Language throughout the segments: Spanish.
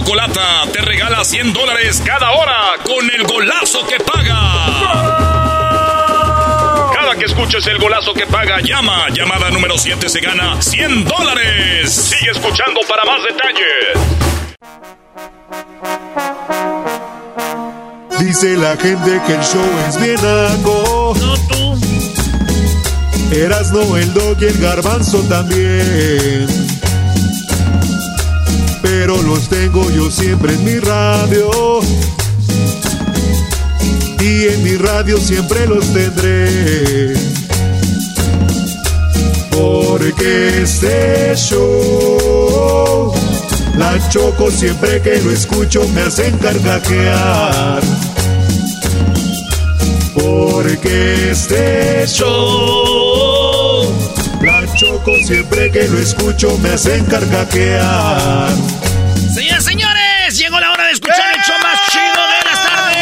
Chocolata te regala 100 dólares cada hora con el golazo que paga. Cada que escuches el golazo que paga, llama. Llamada número 7 se gana 100 dólares. Sigue escuchando para más detalles. Dice la gente que el show es bien algo. No tú. Erasno, el dog y el garbanzo también pero los tengo yo siempre en mi radio. Y en mi radio siempre los tendré. Porque este show, la choco siempre que lo escucho me hacen carcajear. Porque este show, la choco siempre que lo escucho me hacen carcajear. Señoras, señores, llegó la hora de escuchar el show más chido de las tardes.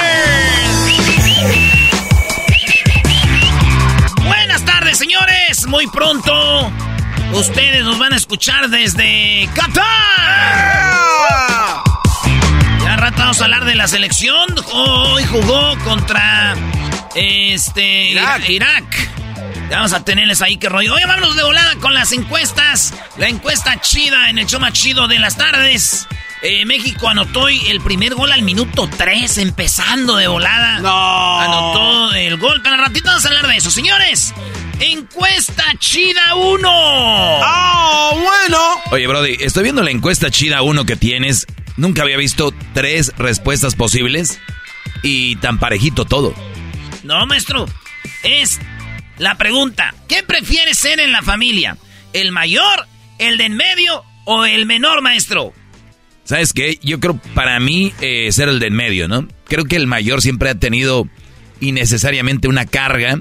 Buenas tardes, señores. Muy pronto ustedes nos van a escuchar desde Qatar. Ya rato vamos a hablar de la selección. Hoy jugó contra este Irak. Irak. Ya vamos a tenerles ahí que rollo. Oye, vámonos de volada con las encuestas. La encuesta chida en el show más chido de las tardes. Eh, México anotó el primer gol al minuto 3, empezando de volada. No. Anotó el gol. Para ratito vamos a hablar de eso, señores. Encuesta chida 1. ¡Ah, bueno! Oye, Brody, estoy viendo la encuesta chida 1 que tienes. Nunca había visto tres respuestas posibles y tan parejito todo. No, maestro. Es la pregunta. ¿Qué prefieres ser en la familia? ¿El mayor, el de en medio o el menor, maestro? ¿Sabes qué? Yo creo para mí eh, ser el de en medio, ¿no? Creo que el mayor siempre ha tenido innecesariamente una carga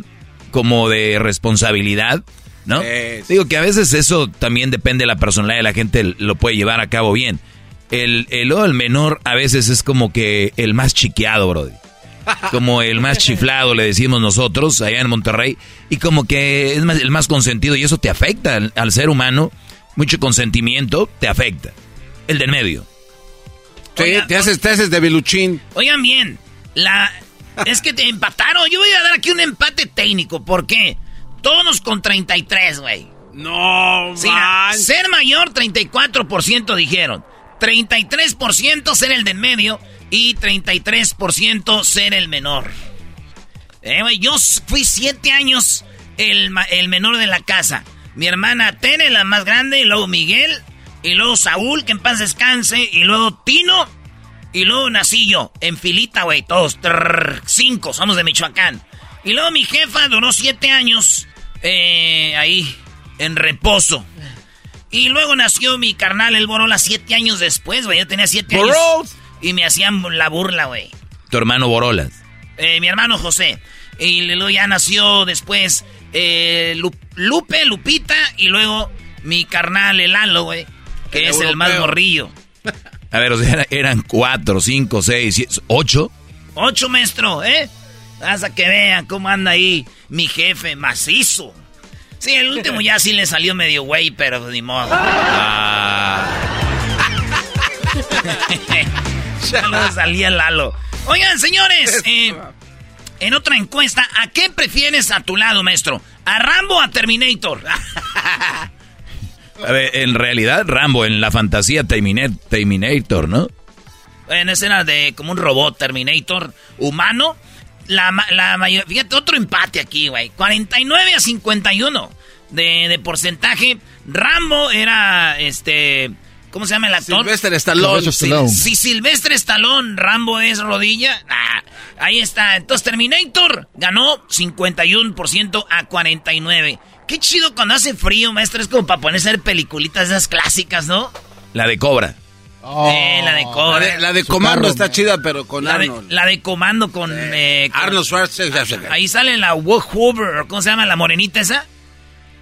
como de responsabilidad, ¿no? Es. Digo que a veces eso también depende de la personalidad de la gente, lo puede llevar a cabo bien. El, el, el menor a veces es como que el más chiqueado, brody. Como el más chiflado, le decimos nosotros, allá en Monterrey. Y como que es más, el más consentido y eso te afecta al, al ser humano. Mucho consentimiento te afecta. El del medio. Sí, te, haces, te haces de biluchín. Oigan bien, la es que te empataron. Yo voy a dar aquí un empate técnico. ¿Por qué? Todos con 33, güey. No, Sí, man. ser mayor, 34% dijeron. 33% ser el de en medio y 33% ser el menor. Eh, yo fui siete años el, el menor de la casa. Mi hermana Tere, la más grande, y luego Miguel, y luego Saúl, que en paz descanse, y luego Tino, y luego nací yo, en filita, güey, todos, trrr, cinco, somos de Michoacán. Y luego mi jefa duró siete años eh, ahí, en reposo. Y luego nació mi carnal, el Borola, siete años después, güey. Yo tenía siete años. Y me hacían la burla, güey. Tu hermano Borolas. Eh, mi hermano José. Y luego ya nació después eh, Lu- Lupe, Lupita. Y luego mi carnal, el Lalo, güey. Que El es el más morrillo. A ver, o sea, eran cuatro, cinco, seis, siete, ocho. Ocho, maestro, ¿eh? Hasta que vean cómo anda ahí mi jefe macizo. Sí, el último ya sí le salió medio güey, pero ni modo. ya no salía Lalo. Oigan, señores, eh, en otra encuesta, ¿a qué prefieres a tu lado, maestro? ¿A Rambo o a Terminator? A ver, en realidad, Rambo, en la fantasía Terminator, Terminator ¿no? En escena de como un robot Terminator humano. La, la mayor, fíjate, otro empate aquí, güey. 49 a 51 de, de porcentaje. Rambo era, este, ¿cómo se llama el actor? Sylvester Stallone. Si, si Silvestre Stallone, Rambo es rodilla, ah, ahí está. Entonces Terminator ganó 51% a 49. Qué chido cuando hace frío, maestro. Es como para ponerse a ver peliculitas esas clásicas, ¿no? La de Cobra. Eh, la de Cobra. La de, la de Comando está chida, pero con La de, Arnold. la de Comando con... eh, con- Arnold Schwarzenegger. Ahí sale la Hoover, ¿cómo se llama? La morenita esa.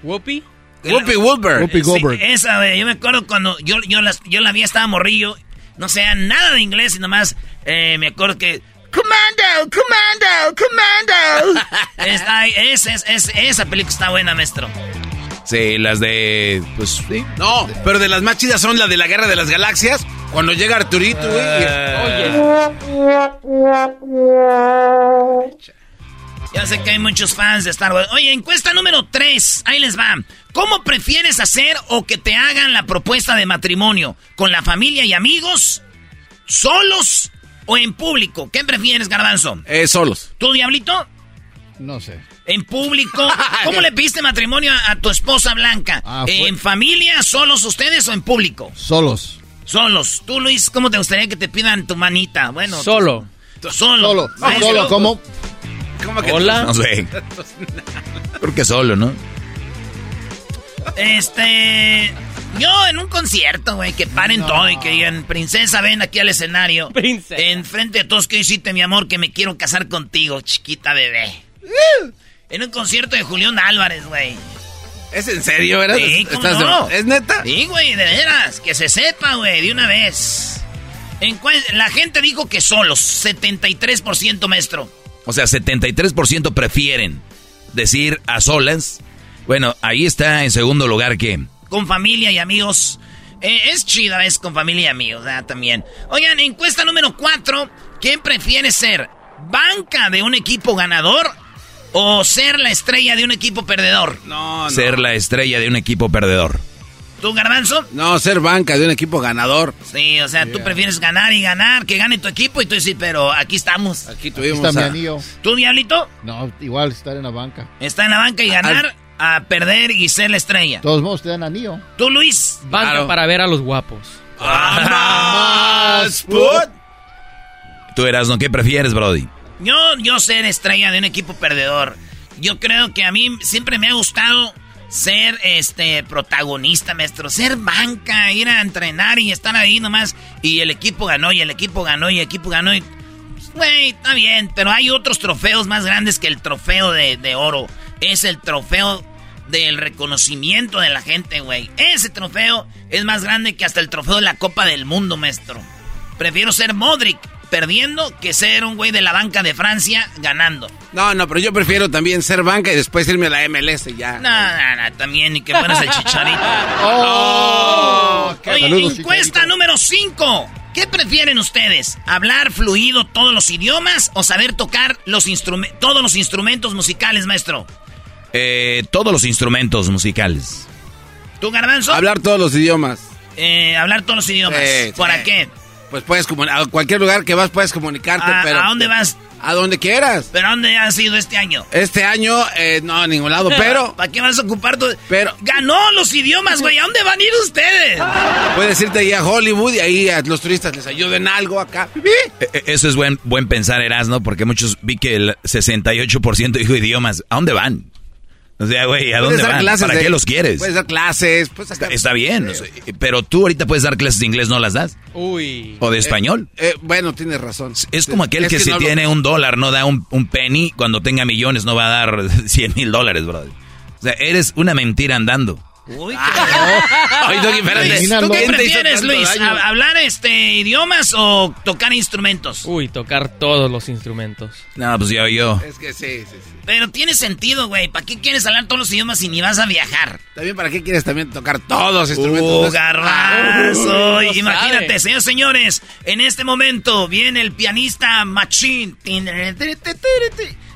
¿Whoopi? Whoopi Goldberg. Whoopi Goldberg. Sí, esa, güey. Yo me acuerdo cuando yo, yo, la, yo la vi, estaba morrillo. No sé nada de inglés y nomás eh, me acuerdo que... Commando, Commando, Commando. Está, es, es, es- esa película está buena, maestro. Sí, las de. Pues sí. No, pero de las más chidas son la de la Guerra de las Galaxias. Cuando llega Arturito, güey. Eh. Ya sé que hay muchos fans de Star Wars. Oye, encuesta número 3. Ahí les va. ¿Cómo prefieres hacer o que te hagan la propuesta de matrimonio? ¿Con la familia y amigos? ¿Solos o en público? ¿Qué prefieres, Garbanzo? Eh, solos. ¿Tú, Diablito? No sé. En público. ¿Cómo le pediste matrimonio a, a tu esposa Blanca? Ah, fue- ¿En familia, solos ustedes o en público? Solos. Solos. Tú, Luis, ¿cómo te gustaría que te pidan tu manita? Bueno, Solo. tú- solo. Solo. Solo. ¿Cómo? ¿Cómo que Hola. No sé. Creo que solo, ¿no? Este. Yo en un concierto, güey, que paren todo y que digan, princesa, ven aquí al escenario. Princesa. Enfrente de todos, que hiciste, mi amor? Que me quiero casar contigo, chiquita bebé. En un concierto de Julián Álvarez, güey. ¿Es en serio, verdad? Sí, ¿cómo ¿Estás de- no? ¿Es neta? Sí, güey, de veras. Que se sepa, güey, de una vez. En la gente dijo que solos, 73%, maestro. O sea, 73% prefieren decir a solas. Bueno, ahí está en segundo lugar que. Con familia y amigos. Eh, es chida, es con familia y amigos, ¿verdad? También. Oigan, encuesta número 4. ¿Quién prefiere ser banca de un equipo ganador o ser la estrella de un equipo perdedor? No, no. Ser la estrella de un equipo perdedor. ¿Tú, Garbanzo? No, ser banca de un equipo ganador. Sí, o sea, tú prefieres ganar y ganar, que gane tu equipo y tú dices, pero aquí estamos. Aquí Aquí tuvimos está mi a- anillo. ¿Tú, Diablito? No, igual estar en la banca. Está en la banca y ganar a perder y ser la estrella. De todos modos, te dan anillo. ¿Tú, Luis? Banca Claro. para ver a los guapos. ¡Más, put! Tú eras, ¿no? ¿Qué prefieres, Brody? Yo, yo ser estrella de un equipo perdedor. Yo creo que a mí siempre me ha gustado ser este protagonista, maestro. Ser banca, ir a entrenar y estar ahí nomás. Y el equipo ganó, y el equipo ganó, y el equipo ganó. Y... Güey, está bien, pero hay otros trofeos más grandes que el trofeo de, de oro. Es el trofeo del reconocimiento de la gente, güey. Ese trofeo es más grande que hasta el trofeo de la Copa del Mundo, maestro. Prefiero ser Modric perdiendo que ser un güey de la banca de Francia ganando. No, no, pero yo prefiero también ser banca y después irme a la MLS y ya. No, no, no, también ni que fueras el chicharito. ¡Oh! Oye, Saludos, encuesta Chicharito. número 5. ¿Qué prefieren ustedes? ¿Hablar fluido todos los idiomas o saber tocar los todos los instrumentos musicales, maestro? Eh, todos los instrumentos musicales. ¿Tú, Garbanzo? Hablar todos los idiomas. Eh, hablar todos los idiomas. Sí, ¿Para sí. qué? Pues puedes a cualquier lugar que vas puedes comunicarte, ¿A- pero... a dónde vas? A donde quieras. ¿Pero a dónde has ido este año? Este año, eh, no, a ningún lado, pero ¿Para qué vas a ocupar tu...? Pero- ¡Ganó los idiomas, güey! ¿A dónde van a ir ustedes? puedes irte ahí a Hollywood y ahí a los turistas les ayuden algo acá. Eh, eh, Eso es buen, buen pensar, Erasno, porque muchos vi que el 68% dijo idiomas. ¿A dónde van? O sea, güey, ¿a dónde van? clases ¿Para de- qué los quieres? Puedes dar clases, puedes Está, sacar- está bien, o sea, pero tú ahorita puedes dar clases de inglés, ¿no las das? Uy. ¿O de español? Eh, bueno, tienes razón. Es como aquel Es que, si no lo- tiene un dólar no da un, un penny, cuando tenga millones no va a dar 100 mil dólares, brother. O sea, eres una mentira andando. Uy, Ay, Doggy, espérate. ¿Tú qué ¿Quién te hizo prefieres, Luis? ¿Hablar este idiomas o tocar instrumentos? Uy, tocar todos los instrumentos. No, pues yo, yo. Es que sí, sí, sí. Pero tiene sentido, güey. ¿Para qué quieres hablar todos los idiomas si ni vas a viajar? También, ¿para qué quieres también tocar todos los instrumentos? ¡Uh, garbanzo! Uy, no Imagínate, señores, señores, en este momento viene el pianista Machín.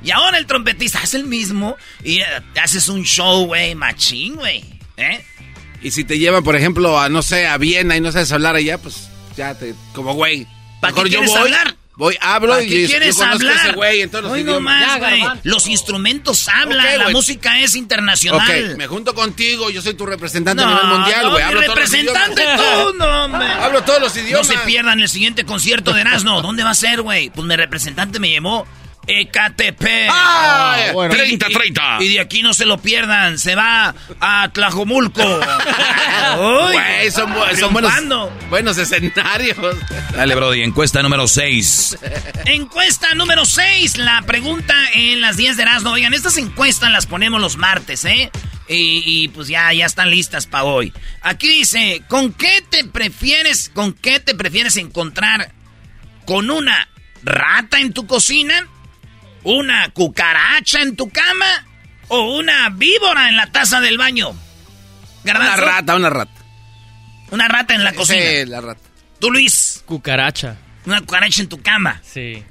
Y ahora el trompetista hace el mismo y eh, haces un show, güey, Machín, güey. ¿Eh? Y si te llevan, por ejemplo, a, no sé, a Viena y no sabes hablar allá, pues ya te, como güey. ¿Para qué Mejor yo quieres voy, hablar? Voy, hablo ¿Para y qué yo quieres a hablar? ese güey en todos los Hoy no idiomas. más, güey. Los instrumentos hablan, la música es internacional. Ok, me junto contigo, yo soy tu representante No, a nivel mundial, no, güey. Hablo todos los representante idiomas. tú, no, hombre. Hablo todos los No idiomas. se pierdan el siguiente concierto de Erasmo. ¿Dónde va a ser, güey? Pues mi representante me llamó Ecatepec. ¡Ay! bueno. 30-30. Y, y de aquí no se lo pierdan. Se va a Tlajomulco. Uy, son, bu- son buenos, buenos escenarios. Dale, Brody, encuesta número 6. Encuesta número 6. La pregunta en las 10 de Erasmo. Oigan, estas encuestas las ponemos los martes, ¿eh? Y, y, pues ya, ya están listas para hoy. Aquí dice, ¿con qué te prefieres, con qué te prefieres encontrar? ¿Con una rata en tu cocina? ¿Una cucaracha en tu cama? ¿O una víbora en la taza del baño? Una rata, una rata. Una rata en la cocina. Sí, la rata. Tú, Luis, Cucaracha. una cucaracha en tu cama. Sí.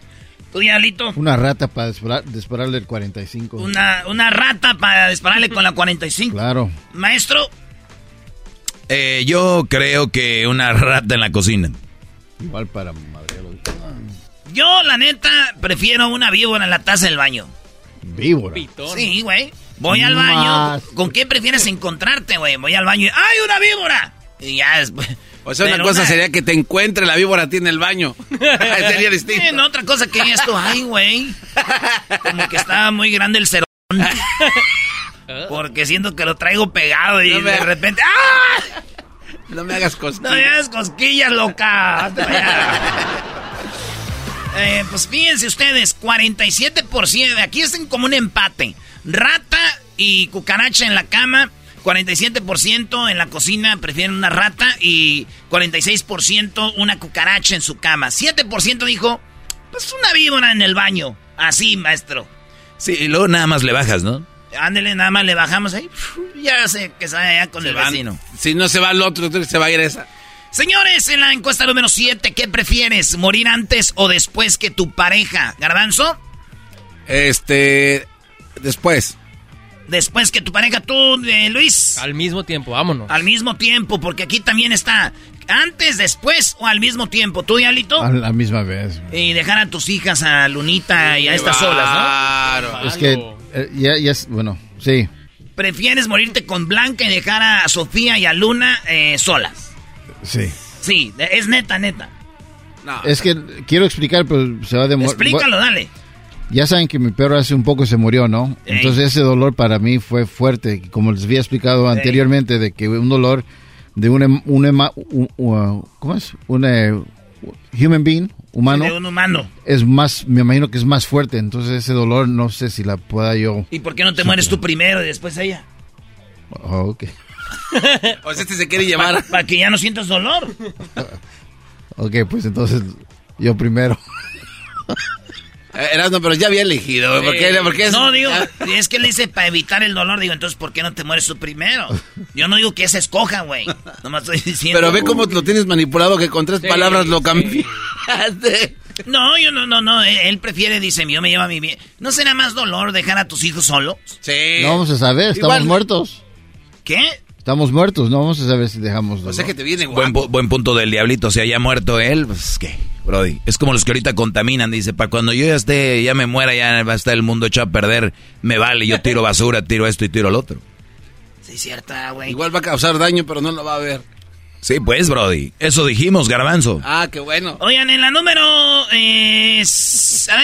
Tú, Diablito. Una rata para disparar- dispararle el 45. Una, una rata para dispararle con la 45. Claro. Maestro, Eh, yo creo que una rata en la cocina. Igual para. Yo la neta prefiero una víbora en la taza del baño. Víbora. Pitón. Sí, güey. Voy al baño. Más. ¿Con qué prefieres encontrarte, güey? Voy al baño y ¡ay, una víbora! Y ya después... O sea, una Pero cosa sería que te encuentre la víbora a ti en el baño. sería distinto. No, otra cosa que esto, ay, güey. Como que estaba muy grande el cerón. Porque siento que lo traigo pegado y No me- de repente. ¡Ah! No me hagas No cosquillas. me hagas cosquillas, loca. Eh, pues fíjense ustedes, 47%. Aquí es como un empate. Rata y cucaracha en la cama. 47% en la cocina prefieren una rata y 46% una cucaracha en su cama. 7% dijo, pues una víbora en el baño. Así, maestro. Sí, y luego nada más le bajas, ¿no? Ándele, nada más le bajamos ahí. Ya sé que sale allá con Se el van. vecino. Si no se va al otro, se va a ir esa. Señores, en la encuesta número 7, ¿qué prefieres? ¿Morir antes o después que tu pareja? ¿Garbanzo? Este. Después. Después que tu pareja, tú, eh, Luis. Al mismo tiempo, vámonos. Al mismo tiempo, porque aquí también está antes, después o al mismo tiempo. ¿Tú, Diablito? A la misma vez. Y dejar a tus hijas, a Lunita y a estas solas, Claro. Es que eh, ya, ya es, bueno, sí. ¿no? ¿Prefieres morirte con Blanca y dejar a Sofía y a Luna eh, solas? Sí. Sí, es neta, neta. No. Es que quiero explicar, pero se va a demorar. Explícalo, dale. Ya saben que mi perro hace un poco se murió, ¿no? Ey. Entonces ese dolor para mí fue fuerte, como les había explicado anteriormente, de que un dolor de un, em- un un- un- ¿cómo es? Un eh, human being, humano, De un humano. es más, me imagino que es más fuerte, entonces ese dolor no sé si la pueda yo... ¿Y por qué no te mueres tú primero y después ella? Oh, ok. O sea, este se quiere llevar. Para que ya no sientas dolor. Ok, pues entonces yo primero. Eh, Erasmo, pero ya había elegido, güey. ¿Por qué? ¿Por qué es- No, digo, es que le dice para evitar el dolor. Digo, entonces, ¿por qué no te mueres tú primero? Yo no digo que se escoja, güey. Nomás estoy diciendo. Pero ve cómo lo tienes manipulado que con tres Sí, palabras lo sí. cambiaste. No, yo no, no, no. Él, él prefiere, dice, yo me llevo a mi bien. ¿No será más dolor dejar a tus hijos solos? Sí. No vamos a saber, estamos Igual- muertos. ¿Qué? Estamos muertos, no vamos a saber si dejamos O dolor. sea que te viene Buen, guapo. buen punto del diablito. Si haya muerto él, pues qué, Brody. Es como los que ahorita contaminan. Dice, para cuando yo ya esté, ya me muera, ya va a estar el mundo hecho a perder. Me vale, yo tiro basura, tiro esto y tiro lo otro. Sí, cierta, güey. Igual va a causar daño, pero no lo va a ver. Sí, pues, Brody. Eso dijimos, garbanzo. Ah, qué bueno. Oigan, en la número... eh,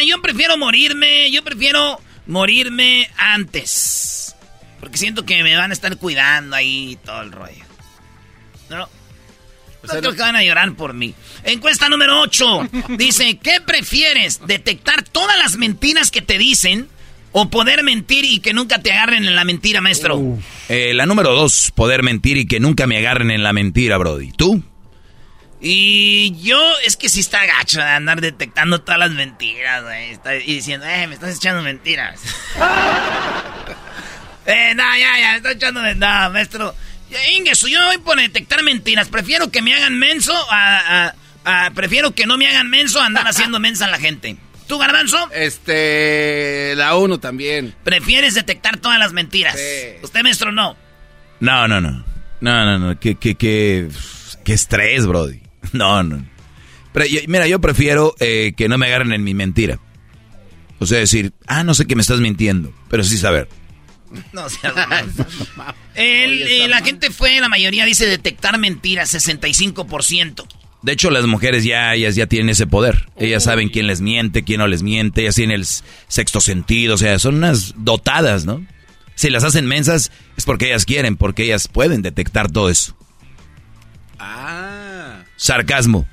yo prefiero morirme, yo prefiero morirme antes. Porque siento que me van a estar cuidando ahí y todo el rollo. ¿No? No sea, creo no- que van a llorar por mí. Encuesta número 8. Dice, ¿qué prefieres? ¿Detectar todas las mentiras que te dicen o poder mentir y que nunca te agarren en la mentira, maestro? Eh, la número dos, poder mentir y que nunca me agarren en la mentira, Brody. ¿Tú? Y yo, es que sí está gacho de andar detectando todas las mentiras, güey. Y diciendo, eh, me estás echando mentiras. eh, no, ya, ya, me estás echando mentiras. No, maestro. Ingesu, yo no voy por detectar mentiras. Prefiero que me hagan menso a, a- a- Prefiero que no me hagan menso a andar haciendo mensa a la gente. ¿Tú, Garbanzo? Este. La uno también. Prefieres detectar todas las mentiras. Sí. Usted, maestro, no. No, no, no. No, no, no, qué, qué, qué, qué estrés, Brody. No, no. Pero yo- mira, yo prefiero eh, que no me agarren en mi mentira. O sea, decir, ah, no sé que me estás mintiendo, pero sí saber. No seas. El- eh, la gente fue, la mayoría dice detectar mentiras, 65%. De hecho, las mujeres ya, ellas ya tienen ese poder. Ellas saben quién les miente, quién no les miente, ellas tienen el sexto sentido, o sea, son unas dotadas, ¿no? Si las hacen mensas es porque ellas quieren, porque ellas pueden detectar todo eso. Ah. Sarcasmo.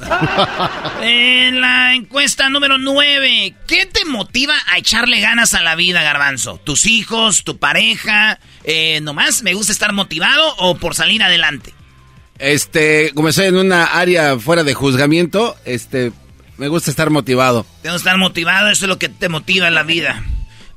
En la encuesta número 9, ¿qué te motiva a echarle ganas a la vida, Garbanzo? ¿Tus hijos, tu pareja? Eh, ¿Nomás me gusta estar motivado o por salir adelante? Este, como estoy en una área fuera de juzgamiento, este, me gusta estar motivado. Tengo que estar motivado, eso es lo que te motiva en la vida.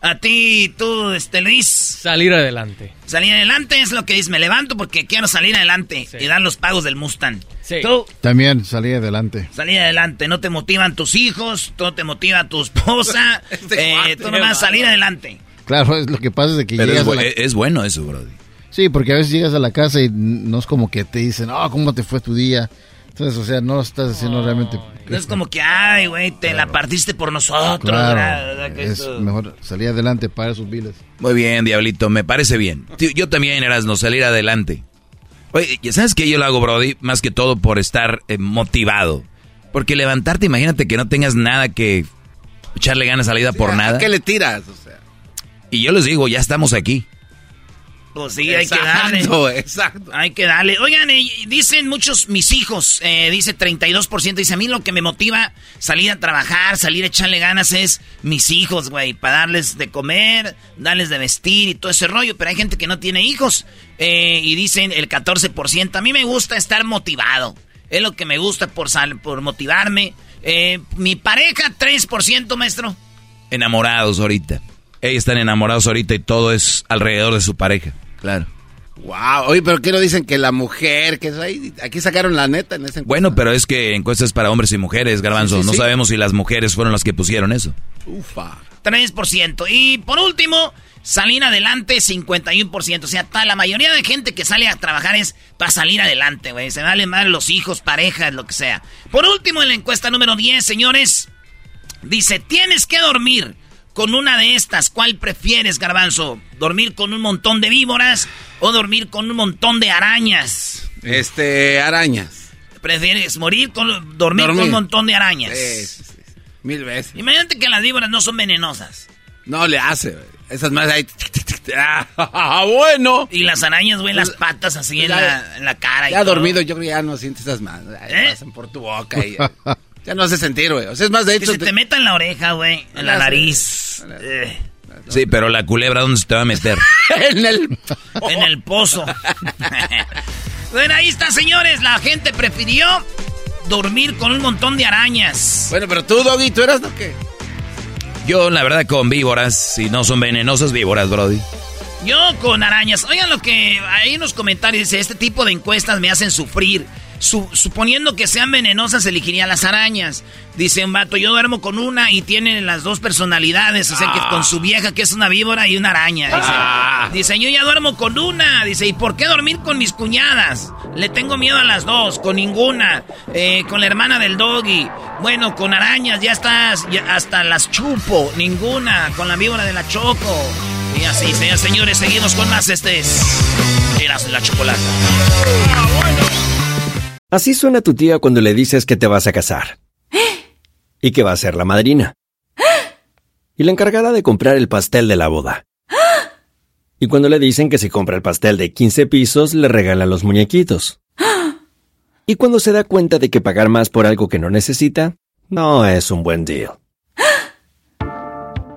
A ti, tú, este Luis, Salir adelante. salir adelante es lo que dices, me levanto porque quiero salir adelante Sí. y dar los pagos del Mustang. Sí. Tú, También salí adelante. salir adelante, no te motivan tus hijos, no te motiva tu esposa, Este eh, tú nomás salir adelante. Claro, es lo que pasa es de que Pero es, llegas a bu- la... es bueno eso, Brody. Sí, porque a veces llegas a la casa y no es como que te dicen, oh, ¿cómo te fue tu día? Entonces, o sea, no lo estás haciendo realmente. No es como que, ay, güey, te la partiste por nosotros. Claro, ¿verdad? Que es eso- mejor salir adelante para sus biles. Muy bien, Diablito, me parece bien. Tío, Yo también, no salir adelante. Oye, ¿y ¿sabes qué yo lo hago, Brody? Más que todo por estar eh, motivado. Porque levantarte, imagínate que no tengas nada que echarle ganas a la vida por ¿A nada. ¿Qué le tiras? O sea. Y yo les digo, ya estamos aquí. Pues sí, hay que darle. Exacto, exacto. Hay que darle. Oigan, eh, dicen muchos mis hijos, eh, dice 32%, dice a mí lo que me motiva salir a trabajar, salir a echarle ganas es mis hijos, güey, para darles de comer, darles de vestir y todo ese rollo, pero hay gente que no tiene hijos eh, y dicen el 14%, a mí me gusta estar motivado, es lo que me gusta por, sal, por motivarme. Eh, mi pareja, 3%, maestro. Enamorados ahorita. Ellos están enamorados ahorita y todo es alrededor de su pareja. Claro. Wow, oye, pero ¿qué no dicen que la mujer, que es ahí? Aquí sacaron la neta en ese Bueno, pero es que encuestas para hombres y mujeres, Garbanzo. Sí, sí, no sí. sabemos si las mujeres fueron las que pusieron eso. Ufa. 3%. Y por último, salir adelante 51%. O sea, ta- la mayoría de gente que sale a trabajar es para salir adelante, güey. Se vale mal los hijos, parejas, lo que sea. Por último, en la encuesta número 10, señores, dice, tienes que dormir con una de estas. ¿Cuál prefieres, garbanzo? ¿Dormir con un montón de víboras o dormir con un montón de arañas? Este, arañas. ¿Prefieres morir con dormir, con Dormir. un montón de arañas? Sí, sí, sí. Mil veces. Imagínate que las víboras no son venenosas. No le hace, güey. Esas más ahí. Ah, bueno. Y las arañas, güey, las patas así en la, en la cara. y Ya todo. dormido, yo creo que ya no sientes esas. Ahí ¿Eh? Pasan por tu boca y ya, no hace sentir, güey. O sea, es más, de Que hecho. se te meta en la oreja, güey, en la nariz. Eh, Sí, pero la culebra, ¿dónde se te va a meter? en el. en el pozo. bueno, ahí está, señores. La gente prefirió dormir con un montón de arañas. Bueno, pero tú, Doggy, ¿tú eras lo que? Yo, la verdad, con víboras, si no son venenosas, víboras, Brody. Yo con arañas. Oigan lo que hay en los comentarios. Dice, este tipo de encuestas me hacen sufrir. Su- suponiendo que sean venenosas, elegiría las arañas. Dice un vato, yo duermo con una y tiene las dos personalidades. O sea, que con su vieja, que es una víbora, y una araña. Dice, dice, yo ya duermo con una. Dice, ¿y por qué dormir con mis cuñadas? Le tengo miedo a las dos, con ninguna. Eh, con la hermana del doggy. Bueno, con arañas ya estás, ya hasta las chupo. Ninguna. Con la víbora de la choco. Y así, señores, señores, seguimos con más este es Eras la chocolate. Así suena tu tía cuando le dices que te vas a casar. Y que va a ser la madrina. Y la encargada de comprar el pastel de la boda. Y cuando le dicen que si compra el pastel de 15 pisos, le regalan los muñequitos. Y cuando se da cuenta de que pagar más por algo que no necesita, no es un buen deal.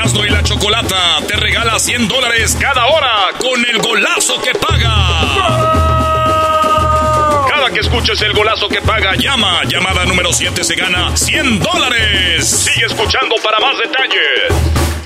Erasmo y la Chocolata te regala 100 dólares cada hora con el golazo que paga. Cada que escuches el golazo que paga, llama. Llamada número 7 se gana 100 dólares. Sigue escuchando para más detalles.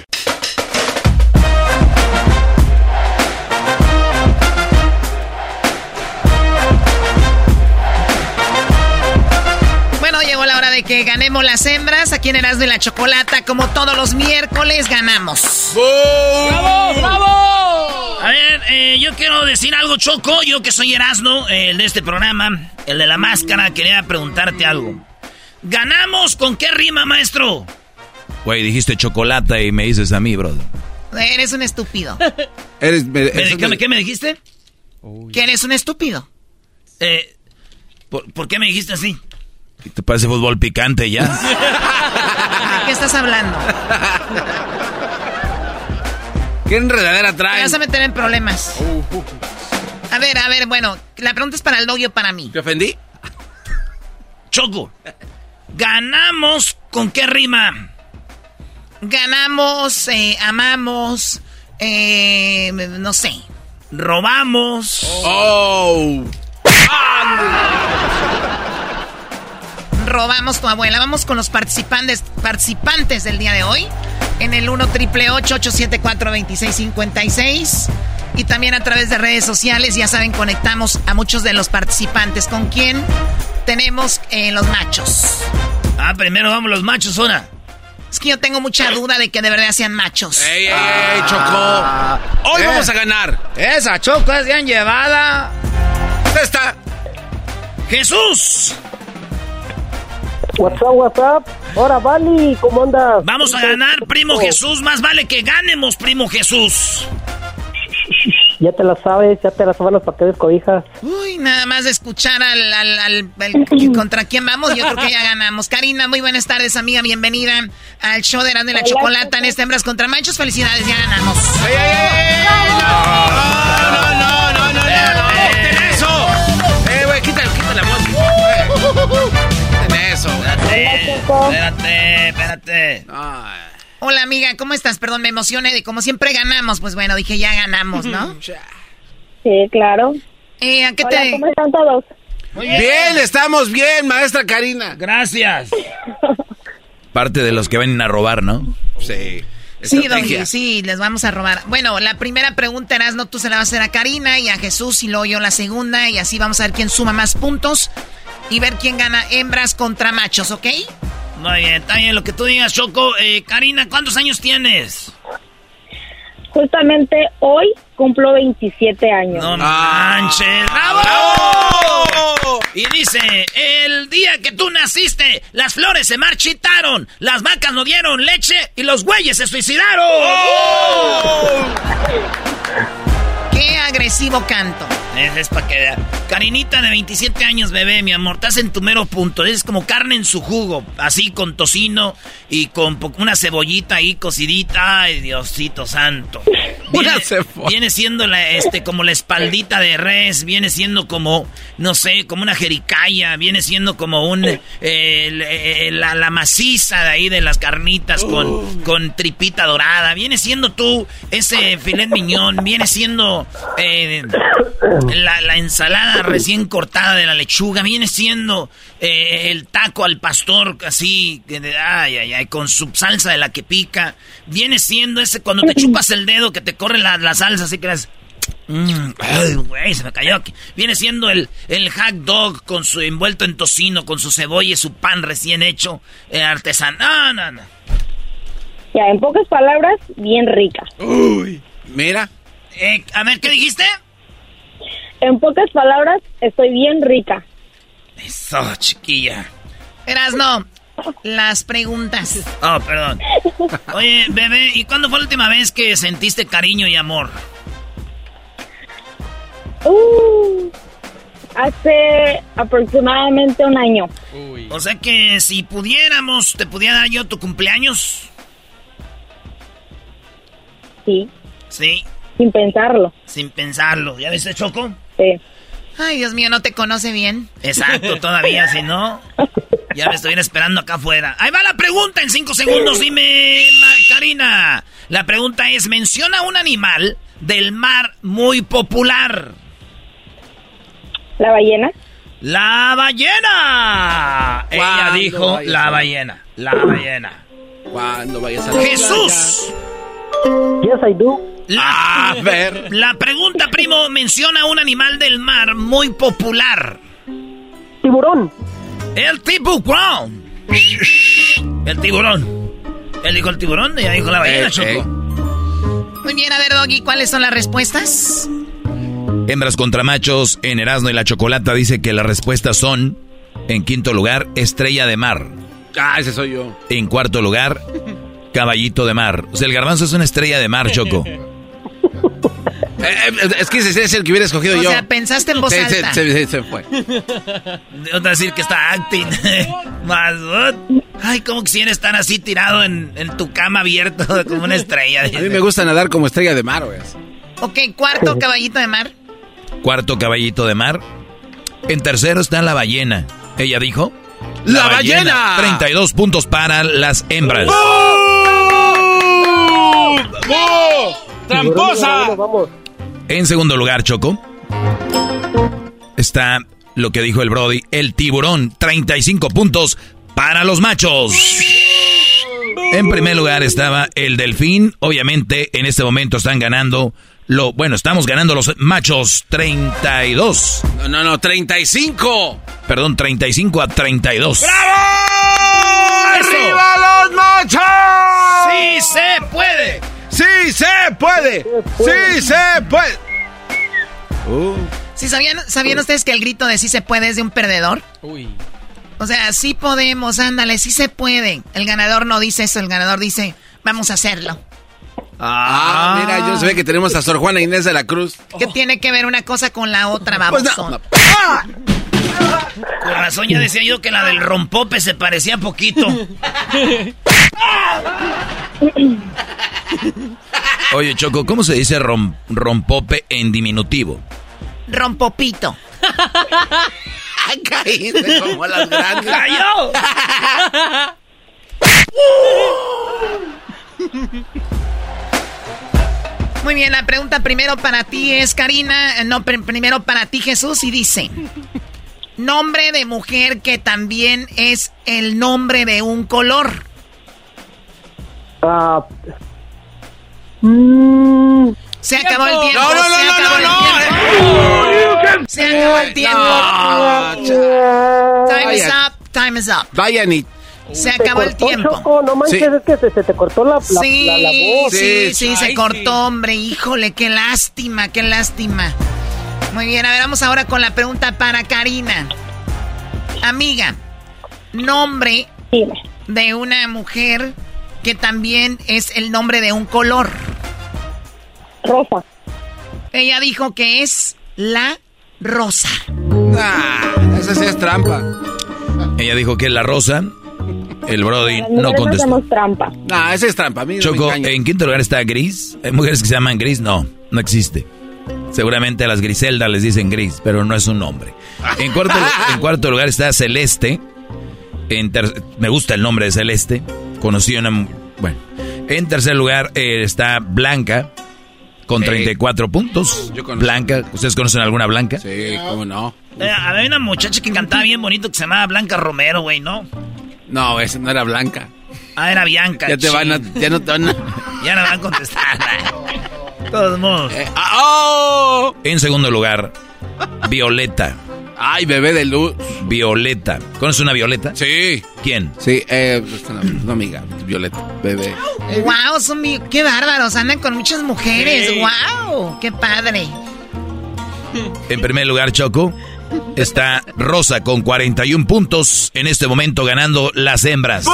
De que ganemos las hembras. Aquí en Erasmo y la Chocolata, como todos los miércoles, ganamos. ¡Bravo, bravo! A ver, eh, yo quiero decir algo, Choco. Yo que soy Erasmo, eh, el de este programa, el de la máscara, quería preguntarte algo. ¿Ganamos con qué rima, maestro? Güey, dijiste chocolate y me dices a mí, brother. Eres un estúpido. Eres, ¿Me- ¿Qué, me- qué me dijiste? Que eres un estúpido. Eh, ¿por, por qué me dijiste así? ¿Te parece fútbol picante ya? ¿De qué estás hablando? ¿Qué enredadera Te traes? vas a meter en problemas. A ver, a ver, bueno, la pregunta es para el doggy o para mí. ¿Te ofendí? Choco, ¿ganamos con qué rima? Ganamos, eh, amamos, eh, no sé. Robamos. Oh. Robamos tu abuela. Vamos con los participantes, participantes del día de hoy. En el 1 triple 874 2656 Y también a través de redes sociales, ya saben, conectamos a muchos de los participantes. ¿Con quién tenemos eh, los machos? Ah, primero vamos los machos, ahora. Es que yo tengo mucha duda de que de verdad sean machos. ¡Ey, ey, ey, Chocó! Hoy Eh. vamos a ganar. Esa Choco es bien llevada. Está. Jesús. What's up, what's up? Hola, Vali, ¿cómo andas? Vamos a ganar, primo Jesús. Más vale que ganemos, primo Jesús. Ya te la sabes, ya te la sabes que des cobijas. Uy, nada más de escuchar al, al, al- contra quién vamos, yo creo que ya ganamos. Karina, muy buenas tardes, amiga, bienvenida al show de y la Chocolata en este Hembras contra Machos. Felicidades, ya ganamos. No, Espérate, espérate. Hola, amiga, ¿cómo estás? Perdón, me emocioné de como siempre ganamos. Pues bueno, dije ya ganamos, ¿no? Sí, claro. Eh, ¿A qué Hola, te...? ¿cómo están todos? Bien, estamos bien, maestra Karina. Gracias. Parte de los que vienen a robar, ¿no? Sí. Sí. Doggy, sí, les vamos a robar. Bueno, la primera pregunta, no tú se la vas a hacer a Karina y a Jesús y luego yo la segunda y así vamos a ver quién suma más puntos y ver quién gana hembras contra machos, ¿ok? Muy bien, está bien lo que tú digas, Choco. Eh, Karina, ¿cuántos años tienes? Justamente hoy cumplo 27 años. No manches. ¡Bravo! Y dice, el día que tú naciste, las flores se marchitaron, las vacas no dieron leche y los güeyes se suicidaron. ¡Qué agresivo canto! Es, es para que. Karinita de 27 años, bebé, mi amor, estás en tu mero punto. Es como carne en su jugo, así con tocino y con una cebollita ahí cocidita. Ay, Diosito santo. Viene, Una viene siendo la, este, como la espaldita de res, viene siendo como, no sé, como una jericaya, viene siendo como un, eh, eh, la, la maciza de ahí de las carnitas con, con tripita dorada. Viene siendo tú ese filet miñón, viene siendo... eh, La, la ensalada recién cortada de la lechuga viene siendo eh, el taco al pastor, así, que de- ay, ay, ay, con su salsa de la que pica. Viene siendo ese cuando te chupas el dedo que te corre la, la salsa, así que eres. Mm, ay, güey, se me cayó aquí. Viene siendo el, el hot dog con su envuelto en tocino, con su cebolla y su pan recién hecho, eh, artesanal. No, no, no. Ya, en pocas palabras, bien rica. Uy. Mira. Eh, a ver, ¿qué dijiste? En pocas palabras, estoy bien rica. Eso, chiquilla. Verás, no. Las preguntas. Oh, perdón. Oye, bebé, ¿y cuándo fue la última vez que sentiste cariño y amor? Uh, hace aproximadamente un año. O sea que si pudiéramos, ¿te pudiera dar yo tu cumpleaños? Sí, Sí, sin pensarlo. sin pensarlo. ¿Ya viste, Choco? Sí. Ay, Dios mío, no te conoce bien. Exacto, todavía, si no, ya me estoy esperando acá afuera. Ahí va la pregunta en cinco segundos, dime, Karina. La pregunta es, menciona un animal del mar muy popular. ¿La ballena? ¡La ballena! Ella ¿Cuándo dijo la ballena, la ballena. Cuando vayas a la ¡Jesús! Yes, I do. La, A ver. la pregunta, primo, menciona un animal del mar muy popular. Tiburón. El tiburón. El tiburón. Él dijo el tiburón, ella dijo la ballena, Eh, Choco. eh. Muy bien, a ver, Doggy, ¿cuáles son las respuestas? Hembras contra machos en Erasmo y la Chocolata dice que las respuestas son, en quinto lugar, estrella de mar. Ah, ese soy yo. En cuarto lugar, caballito de mar. O sea, el garbanzo es una estrella de mar, Choco. Eh, eh, es que ese es el que hubiera escogido O yo. sea, pensaste en voz Sí, se, alta. se- se- se fue. Otra decir que está acting. Más? Ay, cómo quisiera estar así tirado en, en tu cama abierto como una estrella. A mí me gusta nadar como estrella de mar, güey. Ok, cuarto caballito de mar. Cuarto, caballito de mar. En tercero está la ballena. Ella dijo... ¡La ballena! 32 puntos para las hembras. ¡Tramposa! Vamos. En segundo lugar, Choco, está lo que dijo el Brody, el tiburón, 35 puntos para los machos. En primer lugar estaba el delfín, obviamente en este momento están ganando, lo, bueno, estamos ganando los machos 32, No, no, no, 35. perdón, 35 a 32. ¡Arriba los machos! ¡Sí se puede! ¡Sí se puede! ¡Sí se puede! Uh, ¿Sí sabían, ¿Sabían ustedes que el grito de sí se puede es de un perdedor? Uy. O sea, sí podemos, ándale, sí se puede. El ganador no dice eso, el ganador dice, vamos a hacerlo. Ah, mira, yo se ve que tenemos a Sor Juana Inés de la Cruz. ¿Qué tiene que ver una cosa con la otra? Pues Vamos. no, no. Con razón ya decía yo que la del rompope se parecía poquito. Oye, Choco, ¿cómo se dice rom- rompope en diminutivo? Rompopito. Caíste como las grandes. ¡Cayó! Muy bien, la pregunta primero para ti es, Karina, eh, no, pr- primero para ti, Jesús, y dice, nombre de mujer que también es el nombre de un color. Ah, mm, Se acabó el tiempo. No, no, no, se no, acabó no, el no, tiempo. Se acabó el tiempo. Time is up, time is up. Vayan y... Se te acabó el cortó, tiempo. Choco, no manches, Sí. es que se, se te cortó la, la, Sí, la- la voz. sí, Sí, sí, se cortó, hombre. Híjole, qué lástima, qué lástima. Muy bien, a ver, vamos ahora con la pregunta para Karina. Amiga, nombre Dime. de una mujer que también es el nombre de un color. Rosa. Ella dijo que es la rosa. Ah, esa sí es trampa. Ella dijo que la rosa, el Brody Las no contestó. hacemos trampa. No, esa es trampa. A mí no Choco, en quinto lugar está gris. ¿Hay mujeres que se llaman gris? No, no existe. Seguramente a las griseldas les dicen gris, pero no es un nombre. En cuarto, en cuarto lugar está celeste. En ter- me gusta el nombre de celeste. Conocí una... Bueno. En tercer lugar eh, está blanca. con Sí. 34 puntos. Yo conozco. Blanca, ¿ustedes conocen alguna Blanca? Sí, cómo no. Eh, había una muchacha que cantaba bien bonito que se llamaba Blanca Romero, güey, ¿no? No, esa no era Blanca. Ah, era Bianca. Ya te van a, ya no te van a... Ya no van a contestar. Todos modos. Eh, ah, ¡Oh! En segundo lugar, Violeta. Ay, bebé de luz. Violeta. ¿Conoces una Violeta? Sí. ¿Quién? Sí, eh, pues, una, una amiga, Violeta, bebé. Wow, son mi- qué bárbaros, andan con muchas mujeres. Sí. Wow, qué padre. En primer lugar, Choco, está Rosa con 41 puntos. En este momento ganando las hembras.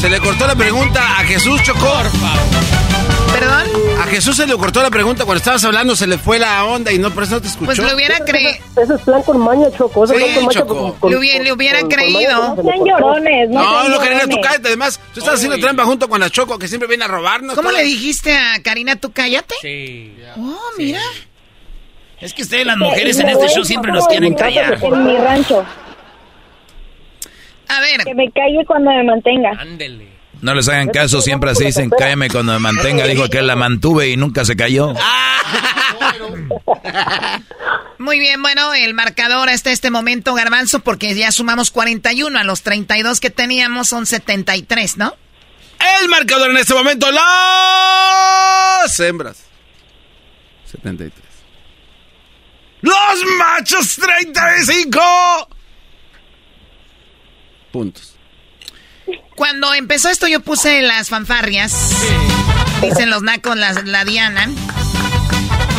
Se le cortó la pregunta a Jesús Chocó. ¿Perdón? A Jesús se le cortó la pregunta cuando estabas hablando, se le fue la onda y no, por eso no te escuchó. Pues le hubiera creído. Ese es plan con maña, Choco. Ese Sí, plan con maña. Choco. con- con- Le hubiera- le hubiera con- con creído. maña, No sean llorones, no, No, no, Karina, cállate. Además, tú estás haciendo trampa junto con la Choco, que siempre viene a robarnos. ¿Cómo todo. le dijiste a Karina, tú cállate? Sí. Oh, mira. Es que ustedes, las mujeres en este show, siempre nos quieren callar. En mi rancho. A ver, Que me calle cuando me mantenga. Ándele. No les hagan caso, siempre así dicen, cállame cuando me mantenga. Dijo que él la mantuve y nunca se cayó. muy bien, bueno, el marcador hasta este momento, Garbanzo, porque ya sumamos 41 a los 32 que teníamos, son 73, ¿no? El marcador en este momento, las hembras. 73. Los machos, 35 puntos. Cuando empezó esto yo puse las fanfarrias, dicen los nacos, la, la Diana.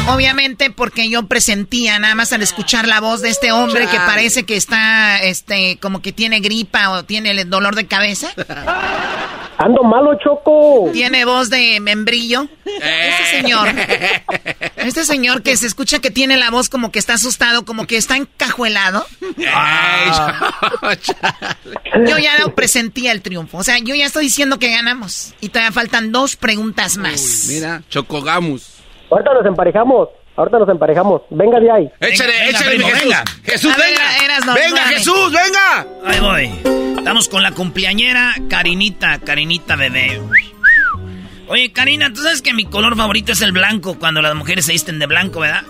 Obviamente porque yo presentía nada más al escuchar la voz de este hombre que parece que está, este, como que tiene gripa o tiene el dolor de cabeza. Ando malo, Choco. Tiene voz de membrillo. Este señor, este señor que se escucha que tiene la voz como que está asustado, como que está encajuelado. Yo ya no presentía el triunfo. O sea, yo ya estoy diciendo que ganamos. Y todavía faltan dos preguntas más. Mira, Chocogamus. Ahorita nos emparejamos. Ahorita nos emparejamos. Venga de ahí. Échale, venga, échale, primo, Jesús. venga. Jesús, A ver, venga. eras venga. Jesús, venga. Ahí voy. Estamos con la cumpleañera Karinita, Karinita bebé. Oye, Karina, tú sabes que mi color favorito es el blanco cuando las mujeres se visten de blanco, ¿verdad?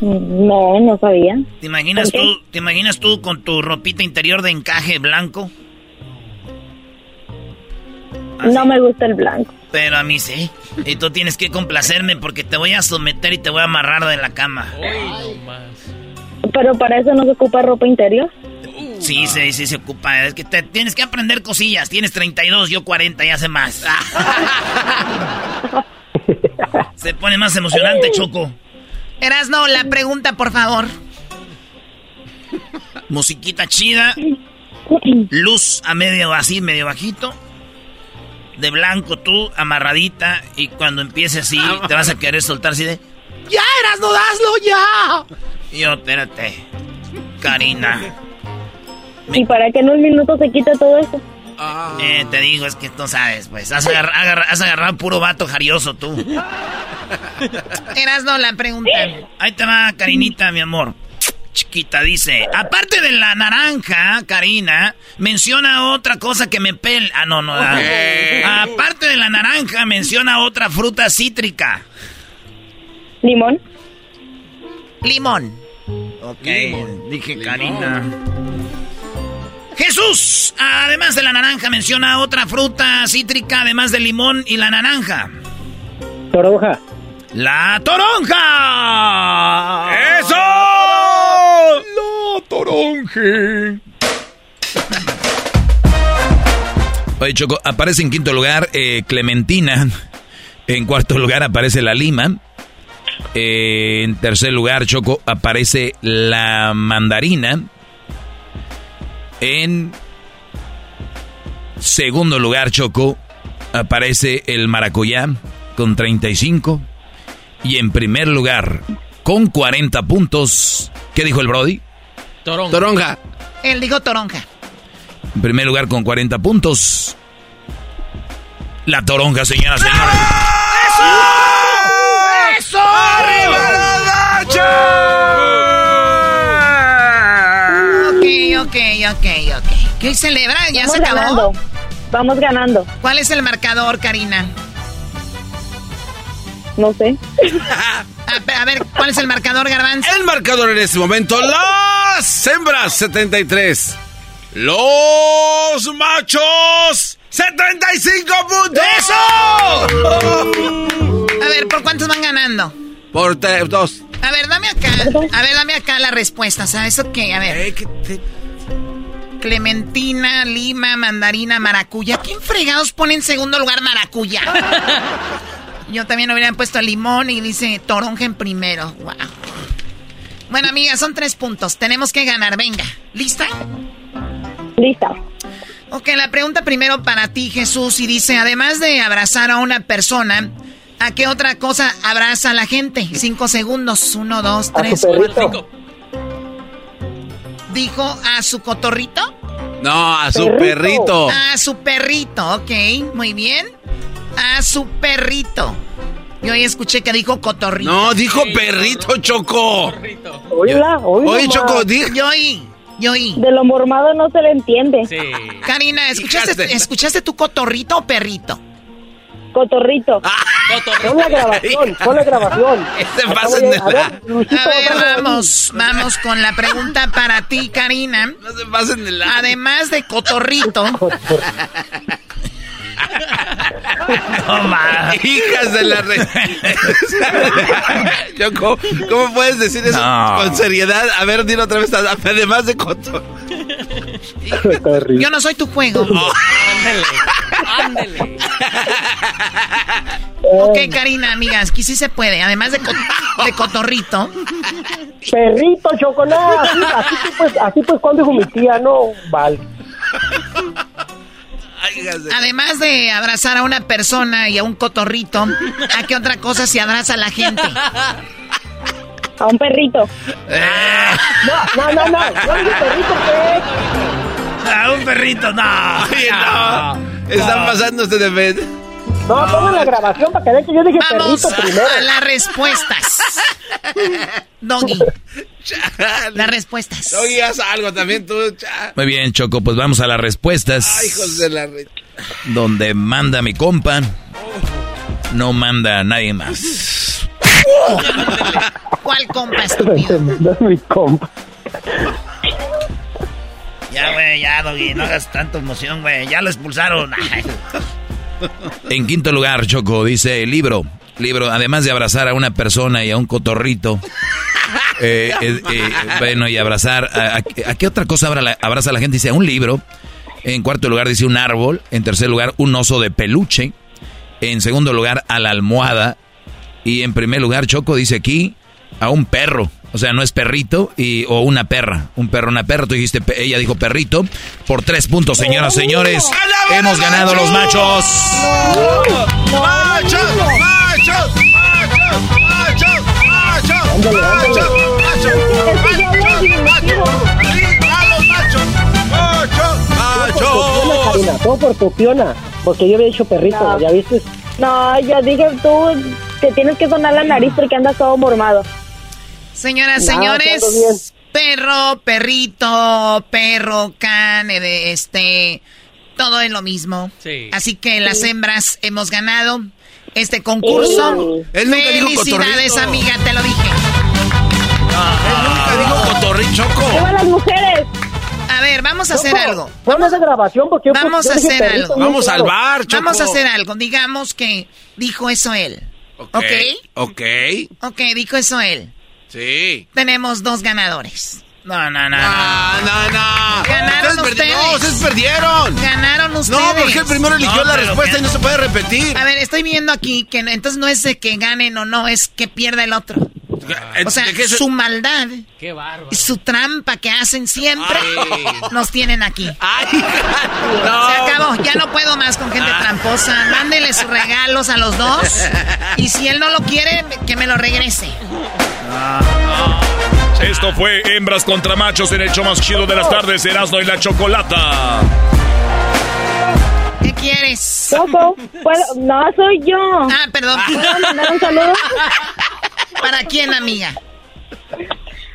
No, no sabía. ¿Te imaginas tú, te imaginas tú con tu ropita interior de encaje blanco? No me gusta el blanco. Pero a mí sí. Y tú tienes que complacerme porque te voy a someter y te voy a amarrar de la cama. No. Pero para eso no se ocupa ropa interior. Sí, sí, sí se ocupa. Es que te tienes que aprender cosillas. Tienes 32, yo 40 y hace más. se pone más emocionante, Choco. Erasno, la pregunta, por favor. Musiquita chida. Luz a medio así, medio bajito. De blanco tú, amarradita. Y cuando empiece así, te vas a querer soltar así de... ¡Ya, Erasno, hazlo ya! Y yo, espérate. Karina. ¿Y para que en un minuto se quite todo eso? Eh, te digo, es que tú sabes, pues. Has, agarra- agarra- has agarrado puro vato jarioso tú. Erasno, la pregunta. Ahí te va, Karinita, mi amor. Chiquita, dice. Aparte de la naranja, Karina, menciona otra cosa que me pel... Ah, no, no. ah. Aparte de la naranja, menciona otra fruta cítrica. ¿Limón? Limón. Ok, dije Karina. Jesús, además de la naranja, menciona otra fruta cítrica, además del limón y la naranja. Toronja. ¡La toronja! ¡Eso! ¡La toronje! Oye, Choco, aparece en quinto lugar eh, Clementina. En cuarto lugar aparece la lima. Eh, en tercer lugar, Choco, aparece la mandarina. En segundo lugar, Choco, aparece el maracuyá con 35. Y en primer lugar, con 40 puntos, ¿qué dijo el Brody? Toronja. Toronja. Él dijo toronja. En primer lugar con 40 puntos. La toronja, señoras y señores. ¡Eso! Ok, ok, ok, ok. ¿Qué celebra? ¿Ya se Vamos acabó? ganando. vamos ganando. ¿Cuál es el marcador, Karina? No sé. A, ver, ¿cuál es el marcador, Garbanzo? El marcador en este momento, las hembras 73. Los machos 75 puntos. A ver, ¿por cuántos van ganando? Por te- dos. A ver, dame acá. A ver, dame acá la respuesta. ¿Sabes eso qué? A ver. Clementina, lima, mandarina, maracuya. ¿Quién fregados pone en segundo lugar maracuya? Yo también hubiera puesto limón y dice toronja en primero. Wow. Bueno, amiga, son tres puntos. Tenemos que ganar. Venga. ¿Lista? Lista. Ok, la pregunta primero para ti, Jesús, y dice, además de abrazar a una persona, ¿a qué otra cosa abraza a la gente? Cinco segundos. Uno, dos, tres, cuatro, perrito. cinco. ¿Dijo a su cotorrito? No, a su perrito. A su perrito, ok, muy bien. A su perrito. Yo ahí escuché que dijo cotorrito. No, dijo perrito, Choco. Oíla, oíla. Oye. Choco, di- Yo oí, yo oí. De lo mormado no se le entiende. Karina, ¿escuchaste. ¿escuchaste tu cotorrito o perrito? Cotorrito. Ah. Pon la grabación, pon la grabación. Este pasen de a- a ver, A ver, vamos, vamos con la pregunta para ti, Karina. No se pasen de la. Además de cotorrito, Hijas de la red. Choco, ¿cómo puedes decir eso No. con seriedad? A ver, dilo otra vez. Además de coto. yo no soy tu juego. Ándele. Ok, Karina, amigas, que sí se puede. Además de, co- de cotorrito, Perrito, chocolate. Así, así pues, así pues cuando dijo mi tía, no, vale. Además de abrazar a una persona y a un cotorrito, ¿a qué otra cosa se abraza la gente? A un perrito. No, no, no, no. Yo dije perrito, pues. A un perrito, no. Oye, no. Están pasándose de vez. No, pongan la grabación para que vean que yo dije Vamos perrito primero. a las respuestas. Doggy, las respuestas. No guías algo también tú, cha. Muy bien, Choco, pues vamos a las respuestas. Ay, hijos de la red. Donde manda mi compa, no manda nadie más. ¿Cuál compa estúpido? Mi compa. Ya, güey, ya, Doggy, no hagas tanta emoción, güey. Ya lo expulsaron. Ay. En quinto lugar, Choco, dice libro. Libro, además de abrazar a una persona y a un cotorrito. eh, eh, eh, bueno, y abrazar. A, a- a qué otra cosa abra la- abraza la gente? Dice a un libro. En cuarto lugar, dice un árbol. En tercer lugar, un oso de peluche. En segundo lugar, a la almohada. Y en primer lugar, Choco dice aquí a un perro. O sea, no es perrito y, o una perra. Un perro, una perra. Tú dijiste, pe- ella dijo perrito. Por tres puntos, señoras, señores. Hemos ganado los machos. ¡Machos! ¡Machos! ¡Machos! ¡Machos! ¡Machos! Todo por copiona. Porque yo había dicho perrito, No. ¿ya viste? No, yo dije tú te tienes que sonar la nariz porque andas todo mormado. Señoras, No, señores, perro, perrito, perro, can, este, todo es lo mismo. Sí. Así que las hembras hemos ganado este concurso. Él nunca dijo Felicidades, amiga, te lo dije. Él nunca dijo cotorri, Choco. ¡Viva las mujeres! A ver, vamos a hacer Choco, algo. Pon esa grabación porque yo Vamos yo a hacer perrito algo. Vamos al bar, Choco. Vamos a hacer algo. Digamos que dijo eso él. ¿Ok? Ok. Ok, dijo eso él. Sí. Tenemos dos ganadores. No, no, no. no. No, no, no. Ganaron ustedes. No, ustedes perdieron. Ganaron ustedes. No, porque el primero eligió No, la respuesta que- y no se puede repetir. A ver, estoy viendo aquí que entonces no es de que ganen o no, es que pierda el otro. O sea, ¿De qué se- su maldad Qué bárbaro. y su trampa que hacen siempre Ay. nos tienen aquí. Ay, Se acabó, ya no puedo más con gente tramposa. Mándenle sus regalos a los dos. Y si él no lo quiere, que me lo regrese. Esto fue Hembras contra Machos en el show más chido de las tardes, Erasmo y la Chocolata. ¿Qué quieres? ¿puedo? no soy yo. Ah, perdón. ¿Puedo mandar un saludo? ¿Para quién, amiga?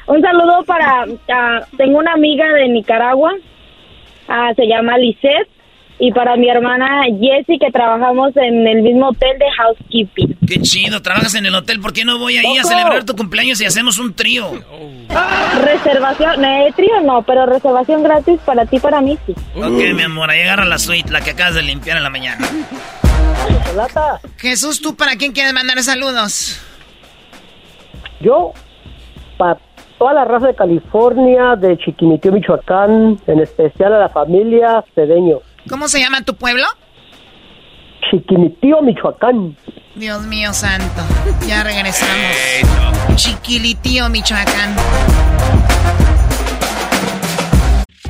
Un saludo para... ah, tengo una amiga de Nicaragua. Ah, se llama Lisette. Y para mi hermana Jessie que trabajamos en el mismo hotel de housekeeping. Qué chido, trabajas en el hotel, ¿por qué no voy ahí a celebrar tu cumpleaños y hacemos un trío? Reservación, eh, trío no, pero reservación gratis para ti, para mí sí. Ok, mi amor, ahí agarra la suite, la que acabas de limpiar en la mañana. Jesús, ¿tú para quién quieres mandar saludos? Yo, para toda la raza de California, de Chiquimitío, Michoacán, en especial a la familia Cedeño. ¿Cómo se llama tu pueblo? Chiquimitío, Michoacán. Dios mío santo. Ya regresamos. Chiquilitío, Michoacán.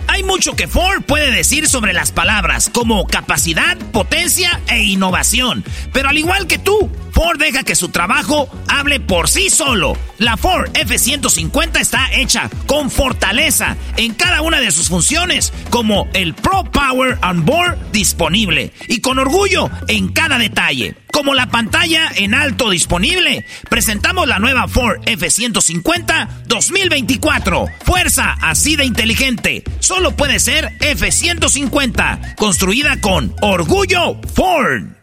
Hay mucho que Ford puede decir sobre las palabras, como capacidad, potencia e innovación. Pero al igual que tú, Ford deja que su trabajo hable por sí solo. La Ford F-150 está hecha con fortaleza en cada una de sus funciones, como el Pro Power on Board disponible, y con orgullo en cada detalle. Como la pantalla en alto disponible, presentamos la nueva Ford F-150 2024. Fuerza así de inteligente. Solo puede ser F-150. Construida con orgullo Ford.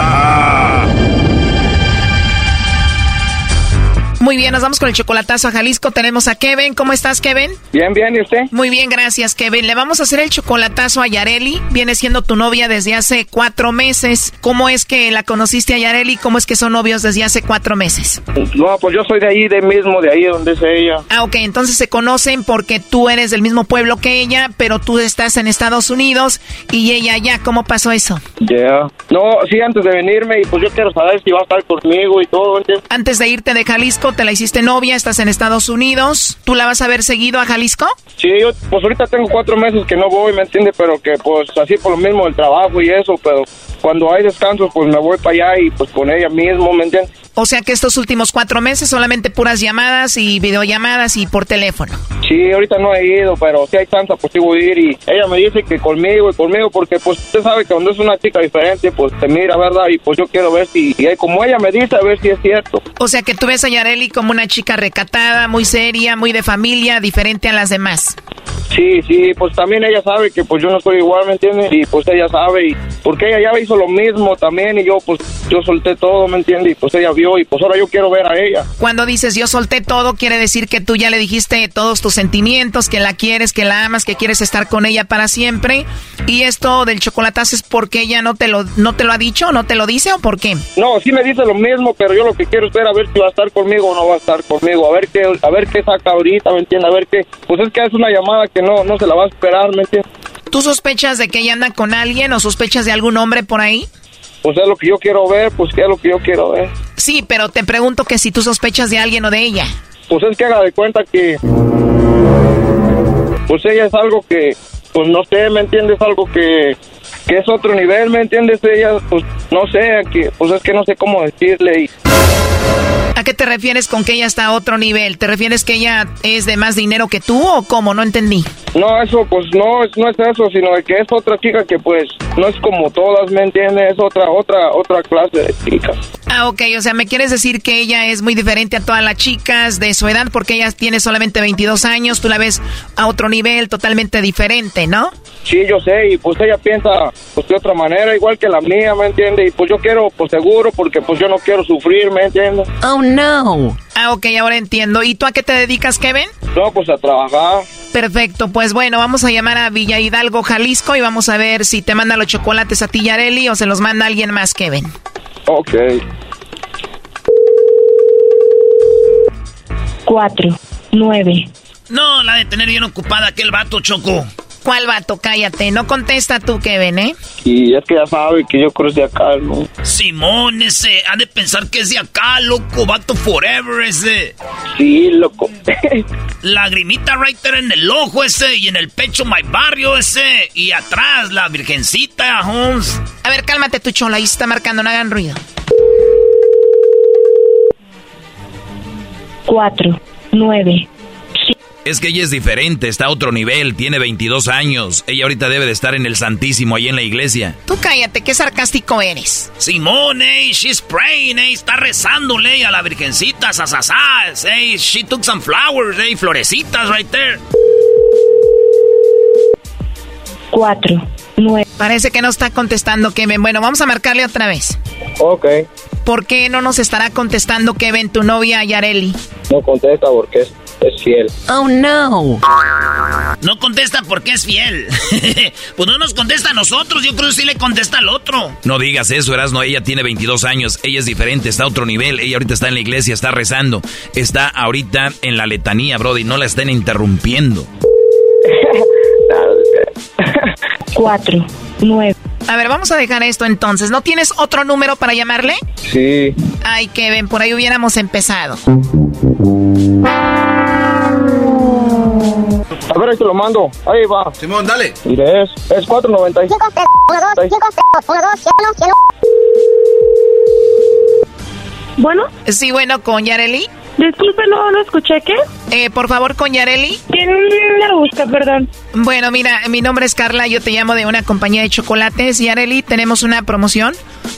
Muy bien, nos vamos con el chocolatazo a Jalisco. Tenemos a Kevin. ¿Cómo estás, Kevin? Bien, bien, ¿y usted? Muy bien, gracias, Kevin. Le vamos a hacer el chocolatazo a Yareli. Viene siendo tu novia desde hace cuatro meses. ¿Cómo es que la conociste a Yareli? ¿Cómo es que son novios desde hace cuatro meses? No, pues yo soy de ahí, de mismo, de ahí donde es ella. Ah, ok, entonces se conocen porque tú eres del mismo pueblo que ella, pero tú estás en Estados Unidos y ella allá. ¿Cómo pasó eso? Ya. No, sí, antes de venirme, y pues yo quiero saber si va a estar conmigo y todo. Antes de irte de Jalisco, te la hiciste novia, estás en Estados Unidos. ¿Tú la vas a ver seguido a Jalisco? Sí, yo, pues ahorita tengo cuatro meses que no voy, ¿me entiende? Pero que pues así por lo mismo el trabajo y eso, pero cuando hay descansos pues me voy para allá y pues con ella mismo, ¿me entiendes? O sea que estos últimos cuatro meses solamente puras llamadas y videollamadas y por teléfono. Sí, ahorita no he ido, pero si hay tanta pues sí voy a ir y ella me dice que conmigo y conmigo porque pues usted sabe que cuando es una chica diferente pues te mira, ¿verdad? Y pues yo quiero ver si, y como ella me dice, a ver si es cierto. O sea que tú ves a Yareli como una chica recatada, muy seria, muy de familia, diferente a las demás. Sí, sí, pues también ella sabe que pues yo no estoy igual, ¿me entiendes? Y pues ella sabe, y porque ella ya hizo lo mismo también y yo pues yo solté todo, ¿me entiendes? Y pues ella vio y pues ahora yo quiero ver a ella. Cuando dices yo solté todo, quiere decir que tú ya le dijiste todos tus sentimientos, que la quieres, que la amas, que quieres estar con ella para siempre. Y esto del chocolatazo es porque ella no te lo no te lo ha dicho, no te lo dice o por qué? No, sí me dice lo mismo, pero yo lo que quiero es ver a ver si va a estar conmigo o no va a estar conmigo, a ver qué a ver qué saca ahorita, ¿me entiendes? A ver qué, pues es que es una llamada que no no se la va a esperar, ¿me entiendes? ¿Tú sospechas de que ella anda con alguien o sospechas de algún hombre por ahí? Pues es lo que yo quiero ver, pues que es lo que yo quiero ver. Sí, pero te pregunto que si tú sospechas de alguien o de ella. Pues es que haga de cuenta que pues ella es algo que pues no sé, ¿me entiendes? Algo que que es otro nivel, ¿me entiendes? Ella pues no sé, que pues es que no sé cómo decirle y ¿A qué te refieres con que ella está a otro nivel? ¿Te refieres que ella es de más dinero que tú o cómo? No entendí. No, eso pues no es no es eso, sino que es otra chica que pues no es como todas, ¿me entiendes? Es otra otra otra clase de chicas. Ah, ok, o sea, me quieres decir que ella es muy diferente a todas las chicas de su edad porque ella tiene solamente 22 años, tú la ves a otro nivel totalmente diferente, ¿no? Sí, yo sé, y pues ella piensa pues de otra manera, igual que la mía, ¿me entiende? Y pues yo quiero, pues seguro, porque pues yo no quiero sufrir, ¿me entiende? Oh, no. Ah, ok, ahora entiendo. ¿Y tú a qué te dedicas, Kevin? No, pues a trabajar. Perfecto, pues bueno, vamos a llamar a Villa Hidalgo, Jalisco, y vamos a ver si te manda los chocolates a ti, Yareli, o se los manda alguien más, Kevin. Ok. Cuatro, nueve. No, la de tener bien ocupada aquel vato, Choco. ¿Cuál vato? Cállate. No contesta tú, Kevin, ¿eh? Y es que ya sabe que yo creo es de acá, ¿no? Simón, ese. Ha de pensar que es de acá, loco. Vato forever, ese. Sí, loco. Lagrimita right there en el ojo, ese. Y en el pecho, my barrio, ese. Y atrás, la virgencita, Holmes. A ver, cálmate, tu chola. Ahí está marcando. No hagan ruido. Cuatro, nueve. Es que ella es diferente, está a otro nivel, tiene 22 años. Ella ahorita debe de estar en el Santísimo, ahí en la iglesia. Tú cállate, qué sarcástico eres. Simón, ey, she's praying, ey, está rezándole a la virgencita, sasasá, ey, she took some flowers, ey, florecitas right there. Cuatro, nueve. Parece que no está contestando Kevin. Bueno, vamos a marcarle otra vez. Ok. ¿Por qué no nos estará contestando Kevin, tu novia Yareli? No contesta porque es, es fiel. Oh, no. No contesta porque es fiel. pues no nos contesta a nosotros, yo creo que sí le contesta al otro. No digas eso, Erasno, ella tiene 22 años, ella es diferente, está a otro nivel, ella ahorita está en la iglesia, está rezando, está ahorita en la letanía, Brody, no la estén interrumpiendo. Cuatro, nueve. A ver, vamos a dejar esto entonces. ¿No tienes otro número para llamarle? Sí. Ay, Kevin, por ahí hubiéramos empezado. A ver, ahí te lo mando. Ahí va. Simón, dale. Mire, es, es 495. Bueno. Sí, bueno, con Yareli. Disculpe, no, no escuché, ¿qué? Eh, por favor, con Yareli. ¿Quién la busca, perdón? Bueno, mira, mi nombre es Carla, yo te llamo de una compañía de chocolates. Yareli, tenemos una promoción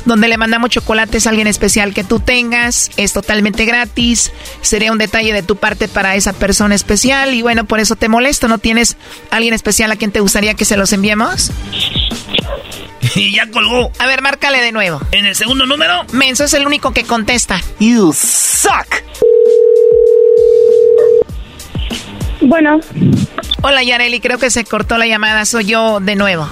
donde le mandamos chocolates a alguien especial que tú tengas. Es totalmente gratis. Sería un detalle de tu parte para esa persona especial. Y bueno, por eso te molesto. ¿No tienes alguien especial a quien te gustaría que se los enviemos? Y ya colgó. A ver, márcale de nuevo. ¿En el segundo número? Menso es el único que contesta. You suck. Bueno. Hola, Yareli, creo que se cortó la llamada. Soy yo de nuevo.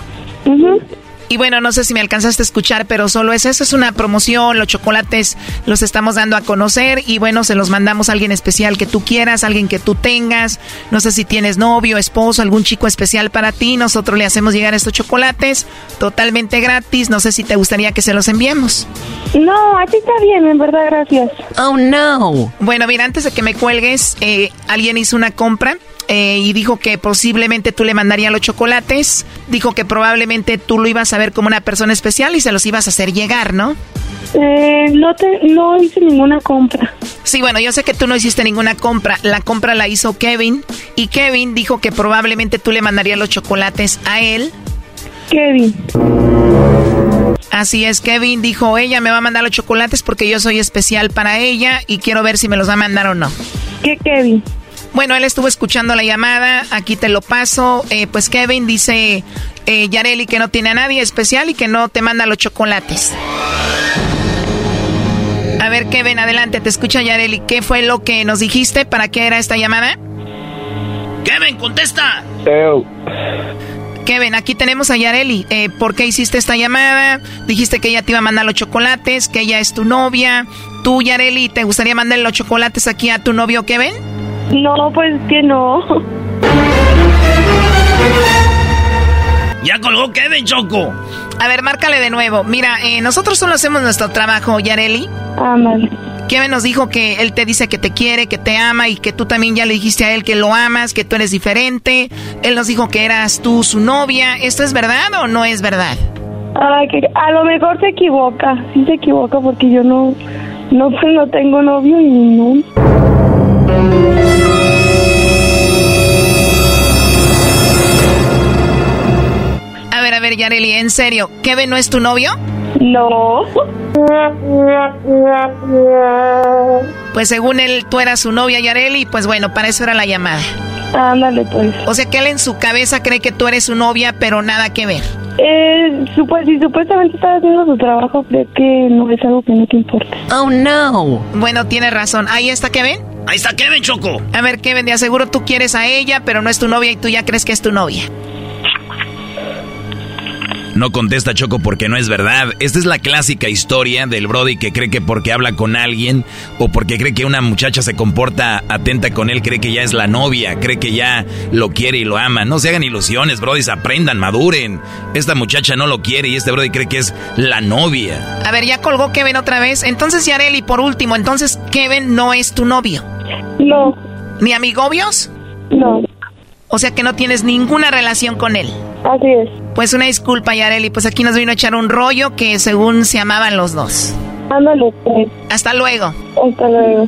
Y bueno, no sé si me alcanzaste a escuchar, pero solo es eso, es una promoción, los chocolates los estamos dando a conocer y bueno, se los mandamos a alguien especial que tú quieras, alguien que tú tengas, no sé si tienes novio, esposo, algún chico especial para ti, nosotros le hacemos llegar estos chocolates totalmente gratis, no sé si te gustaría que se los enviemos. No, aquí está bien, en verdad, gracias. Oh, no. Bueno, mira, antes de que me cuelgues, eh, alguien hizo una compra eh, y dijo que posiblemente tú le mandarías los chocolates. Dijo que probablemente tú lo ibas a ver como una persona especial y se los ibas a hacer llegar, ¿no? Eh, no, te, no hice ninguna compra. Sí, bueno, yo sé que tú no hiciste ninguna compra. La compra la hizo Kevin y Kevin dijo que probablemente tú le mandarías los chocolates a él. Kevin. Así es, Kevin dijo, ella me va a mandar los chocolates porque yo soy especial para ella y quiero ver si me los va a mandar o no. ¿Qué Kevin? Bueno, él estuvo escuchando la llamada, aquí te lo paso. Eh, pues Kevin dice, eh, Yareli, que no tiene a nadie especial y que no te manda los chocolates. A ver, Kevin, adelante, te escucha Yareli. ¿Qué fue lo que nos dijiste? ¿Para qué era esta llamada? Kevin, contesta. Kevin, aquí tenemos a Yareli. Eh, ¿Por qué hiciste esta llamada? Dijiste que ella te iba a mandar los chocolates, que ella es tu novia. ¿Tú, Yareli, te gustaría mandarle los chocolates aquí a tu novio Kevin? No, pues que no. Ya colgó Kevin, Choco. A ver, márcale de nuevo. Mira, eh, nosotros solo hacemos nuestro trabajo, Yareli. Ándale. Kevin nos dijo que él te dice que te quiere, que te ama y que tú también ya le dijiste a él que lo amas, que tú eres diferente. Él nos dijo que eras tú su novia. ¿Esto es verdad o no es verdad? Ay, que a lo mejor se equivoca. Sí se equivoca porque yo no, no, pues no tengo novio y no. A ver, a ver, Yareli, en serio, ¿Kevin no es tu novio? No. Pues según él, tú eras su novia, Yareli, pues bueno, para eso era la llamada. Ándale, pues. O sea que él en su cabeza cree que tú eres su novia, pero nada que ver. Eh, supu- si supuestamente estás haciendo su trabajo, creo que no es algo que no te importa. Oh, no. Bueno, tienes razón. Ahí está Kevin. Ahí está Kevin Choco. A ver, Kevin, de aseguro tú quieres a ella, pero no es tu novia y tú ya crees que es tu novia. No contesta Choco porque no es verdad. Esta es la clásica historia del Brody que cree que porque habla con alguien o porque cree que una muchacha se comporta atenta con él, cree que ya es la novia, cree que ya lo quiere y lo ama. No se hagan ilusiones, Brody, aprendan, maduren. Esta muchacha no lo quiere y este Brody cree que es la novia. A ver, ya colgó Kevin otra vez. Entonces, Yareli, por último, entonces Kevin no es tu novio. No. ¿Ni amigobios? No. O sea que no tienes ninguna relación con él. Así es. Pues una disculpa, Yareli. Pues aquí nos vino a echar un rollo que según se amaban los dos. Ándale. Hasta luego. Hasta luego.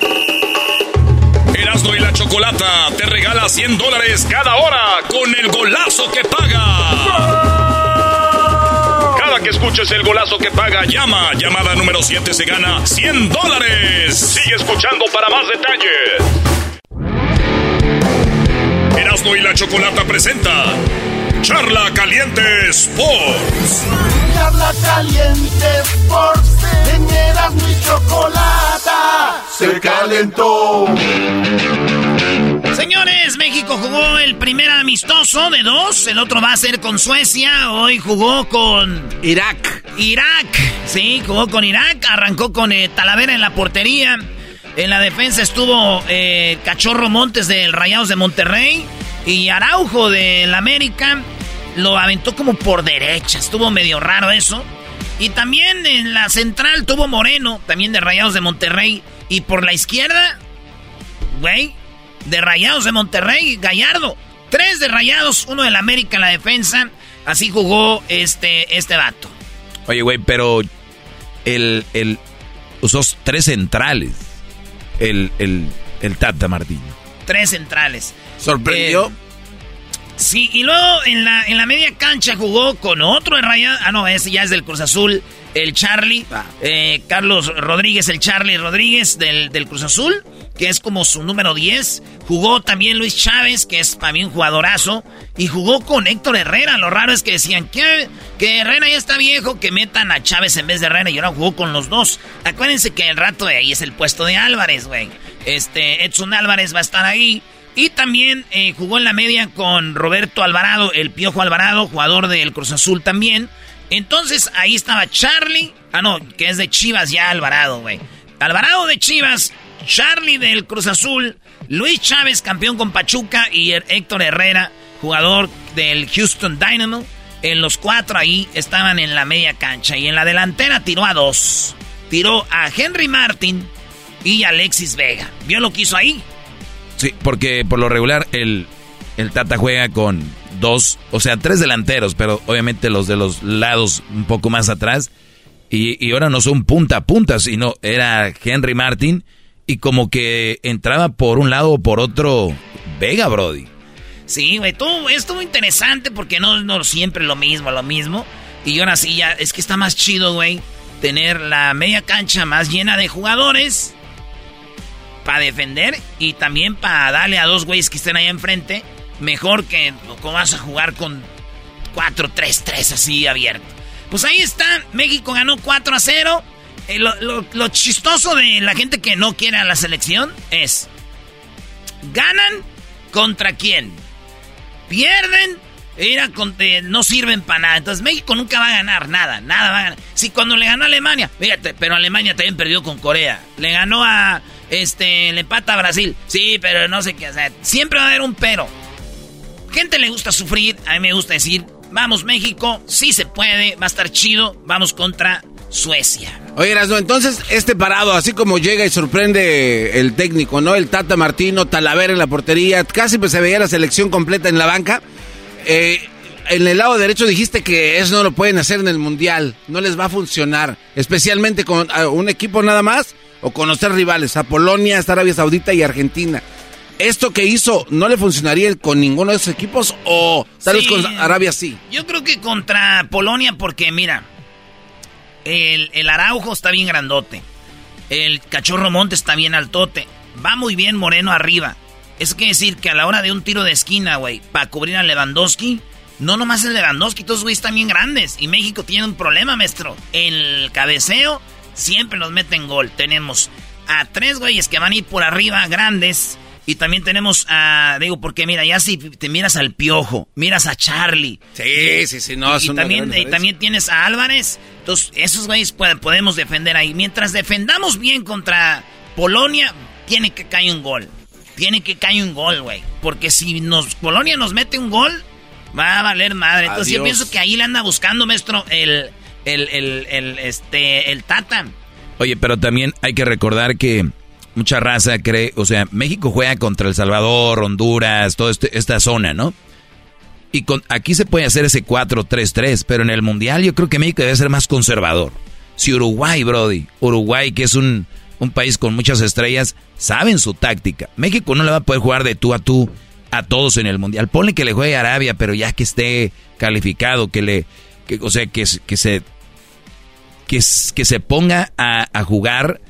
Erasmo y la Chocolata te regala 100 dólares cada hora con el golazo que paga. Cada que escuches el golazo que paga, llama. Llamada número 7 se gana 100 dólares. Sigue escuchando para más detalles. Erasmo y la Chocolata presenta Charla Caliente Sports. Charla caliente Sports, en Erasmo y Chocolata se calentó. Señores, México jugó el primer amistoso de dos. El otro va a ser con Suecia. Hoy jugó con Irak. Irak. Sí, jugó con Irak. Arrancó con eh, Talavera en la portería. En la defensa estuvo eh, Cachorro Montes del Rayados de Monterrey. Y Araujo del América. Lo aventó como por derecha. Estuvo medio raro eso. Y también en la central tuvo Moreno, también de Rayados de Monterrey. Y por la izquierda, güey, de Rayados de Monterrey, Gallardo. Tres de Rayados, uno del América en la defensa. Así jugó este, este vato. Oye, güey, pero el, el usó tres centrales. El, el, el Tata Martino. Tres centrales. ¿Sorprendió? Eh, sí, y luego en la, en la media cancha jugó con otro de Rayados. Ah, no, ese ya es del Cruz Azul. El Charlie. eh, Carlos Rodríguez, el Charlie Rodríguez del, del Cruz Azul. Que es como su número 10. Jugó también Luis Chávez, que es para mí un jugadorazo. Y jugó con Héctor Herrera. Lo raro es que decían que, que Herrera ya está viejo, que metan a Chávez en vez de Herrera. Y ahora jugó con los dos. Acuérdense que el rato de ahí es el puesto de Álvarez, güey. Este, Edson Álvarez va a estar ahí. Y también eh, jugó en la media con Roberto Alvarado, el Piojo Alvarado, jugador del Cruz Azul también. Entonces ahí estaba Charlie. Ah, no, que es de Chivas ya Alvarado, güey. Alvarado de Chivas, Charlie del Cruz Azul, Luis Chávez, campeón con Pachuca, y Héctor Herrera, jugador del Houston Dynamo. En los cuatro ahí estaban en la media cancha. Y en la delantera tiró a dos. Tiró a Henry Martin y Alexis Vega. ¿Vio lo que hizo ahí? Sí, porque por lo regular el, el Tata juega con dos, o sea, tres delanteros, pero obviamente los de los lados un poco más atrás. Y, y ahora no son punta a punta, sino era Henry Martin y como que entraba por un lado o por otro Vega, Brody. Sí, güey, todo estuvo interesante porque no, no siempre lo mismo, lo mismo. Y ahora sí, ya es que está más chido, güey, tener la media cancha más llena de jugadores para defender y también para darle a dos güeyes que estén ahí enfrente. Mejor que como vas a jugar con 4-3-3 así abierto. Pues ahí está, México ganó 4 a 0. Eh, lo, chistoso de la gente que no quiere a la selección es, ¿ganan contra quién? ¿Pierden Era eh, no sirven para nada. Entonces México nunca va a ganar nada, nada. Si cuando le ganó a Alemania, fíjate, pero Alemania también perdió con Corea. Le ganó a, este, le empata a Brasil. Sí, pero no sé qué hacer. Siempre va a haber un pero. Gente le gusta sufrir, a mí me gusta decir, vamos México, sí se puede, va a estar chido, vamos contra Suecia. Oye, Erasno, entonces este parado, así como llega y sorprende el técnico, ¿no? El Tata Martino, Talavera en la portería, casi pues se veía la selección completa en la banca. Eh, en el lado derecho dijiste que eso no lo pueden hacer en el Mundial, no les va a funcionar, especialmente con un equipo nada más o con los tres rivales, a Polonia, hasta Arabia Saudita y Argentina. ¿Esto que hizo no le funcionaría con ninguno de esos equipos o tal vez Sí. con Arabia sí? Yo creo que contra Polonia, porque mira, el, el Araujo está bien grandote. El Cachorro Monte está bien altote. Va muy bien Moreno arriba. Eso quiere decir que a la hora de un tiro de esquina, güey, para cubrir a Lewandowski, no nomás el Lewandowski, todos güeyes están bien grandes. Y México tiene un problema, maestro. El cabeceo siempre nos meten gol. Tenemos a tres güeyes que van a ir por arriba, grandes. Y también tenemos a, digo, porque mira, ya si te miras al Piojo, miras a Charlie. Sí, sí, sí, no, Y, es y también, y también tienes a Álvarez. Entonces, esos güeyes podemos defender ahí. Mientras defendamos bien contra Polonia, tiene que caer un gol. Tiene que caer un gol, güey. Porque si nos Polonia nos mete un gol, va a valer madre. Entonces yo pienso que ahí le anda buscando, maestro, el, el, el, el, este, el Tata. Oye, pero también hay que recordar que mucha raza cree, o sea, México juega contra El Salvador, Honduras, toda este- esta zona, ¿no? Y con, aquí se puede hacer ese 4-3-3, pero en el Mundial yo creo que México debe ser más conservador. Si Uruguay, Brody, Uruguay, que es un, un país con muchas estrellas, saben su táctica. México no le va a poder jugar de tú a tú a todos en el Mundial. Ponle que le juegue a Arabia, pero ya que esté calificado, que le, que, o sea, que, que se que, que se ponga a, a jugar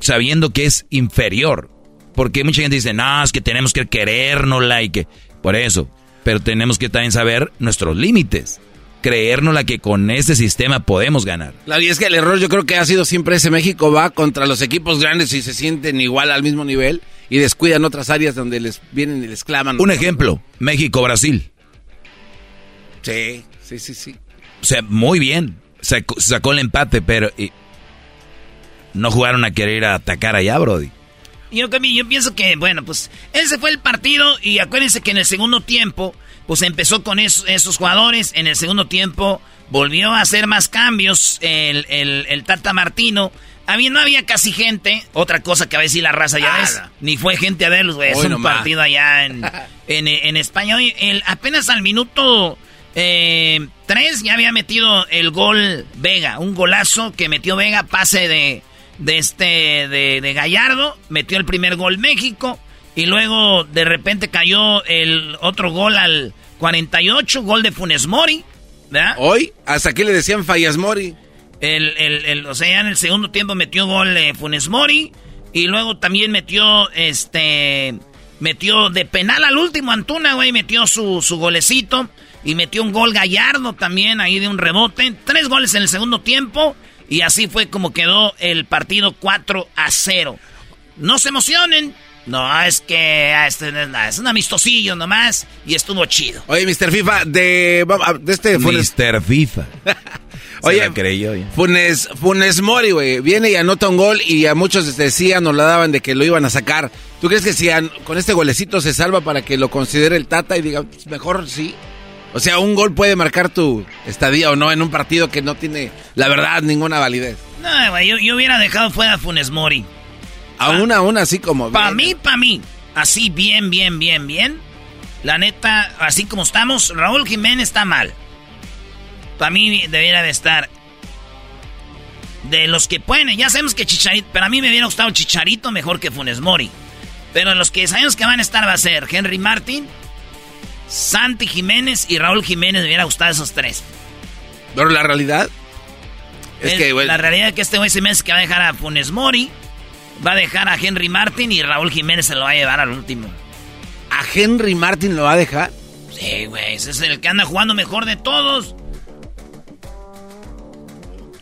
sabiendo que es inferior. Porque mucha gente dice, no, es que tenemos que querérnosla y que... Por eso. Pero tenemos que también saber nuestros límites. Creérnosla que con este sistema podemos ganar. Claro, y es que el error yo creo que ha sido siempre ese México va contra los equipos grandes y se sienten igual al mismo nivel y descuidan otras áreas donde les vienen y les claman. Un ejemplo, México-Brasil. Sí, sí, sí, sí. O sea, muy bien. Sacó, sacó el empate, pero y no jugaron a querer ir a atacar allá, Brody. Yo, yo pienso que, bueno, pues ese fue el partido y acuérdense que en el segundo tiempo, pues empezó con esos, esos jugadores. En el segundo tiempo volvió a hacer más cambios el, el, el Tata Martino. Había, no había casi gente. Otra cosa que a veces sí la raza ya ves. Ni fue gente a verlos, güey. Es un nomás. partido allá en, en, en España. Oye, el- apenas al minuto 3 ya había metido el gol Vega. Un golazo que metió Vega, pase de, de este de, de Gallardo. Metió el primer gol México. Y luego de repente cayó el otro gol al 48, gol de Funes Mori. ¿verdad? Hoy, hasta aquí le decían Fallas Mori. El, el, el- o sea, ya en el segundo tiempo metió gol eh, Funes Mori. Y luego también metió, este, metió de penal al último Antuna, güey, metió su, su golecito. Y metió un gol Gallardo también ahí de un rebote. Tres goles en el segundo tiempo. Y así fue como quedó el partido 4 a 0. No se emocionen. No, es que ah, este, es nada, es un amistosillo nomás. Y estuvo chido. Oye, Mr. FIFA, de, va- de este Funes, Mr. FIFA. Oye, creyó. Funes, Funes Mori, güey, viene y anota un gol y a muchos decían o la daban de que lo iban a sacar. ¿Tú crees que si an- con este golecito se salva para que lo considere el Tata y diga, "Pues, mejor sí? O sea, un gol puede marcar tu estadía o no en un partido que no tiene, la verdad, ninguna validez. No, güey, yo, yo hubiera dejado fuera a Funes Mori. Aún, aún así como... Para mí, para mí. Así bien, bien, bien, bien. La neta, así como estamos, Raúl Jiménez está mal. Para mí debería de estar. De los que pueden, ya sabemos que Chicharito, pero a mí me hubiera gustado Chicharito mejor que Funes Mori. Pero los que sabemos que van a estar va a ser Henry Martin, Santi Jiménez y Raúl Jiménez. Me hubiera gustado esos tres. Pero la realidad es El- que, güey, La realidad es que este güey se me hace que va a dejar a Funes Mori, va a dejar a Henry Martin y Raúl Jiménez se lo va a llevar al último. ¿a Henry Martin lo va a dejar? Sí, güey, ese es el que anda jugando mejor de todos.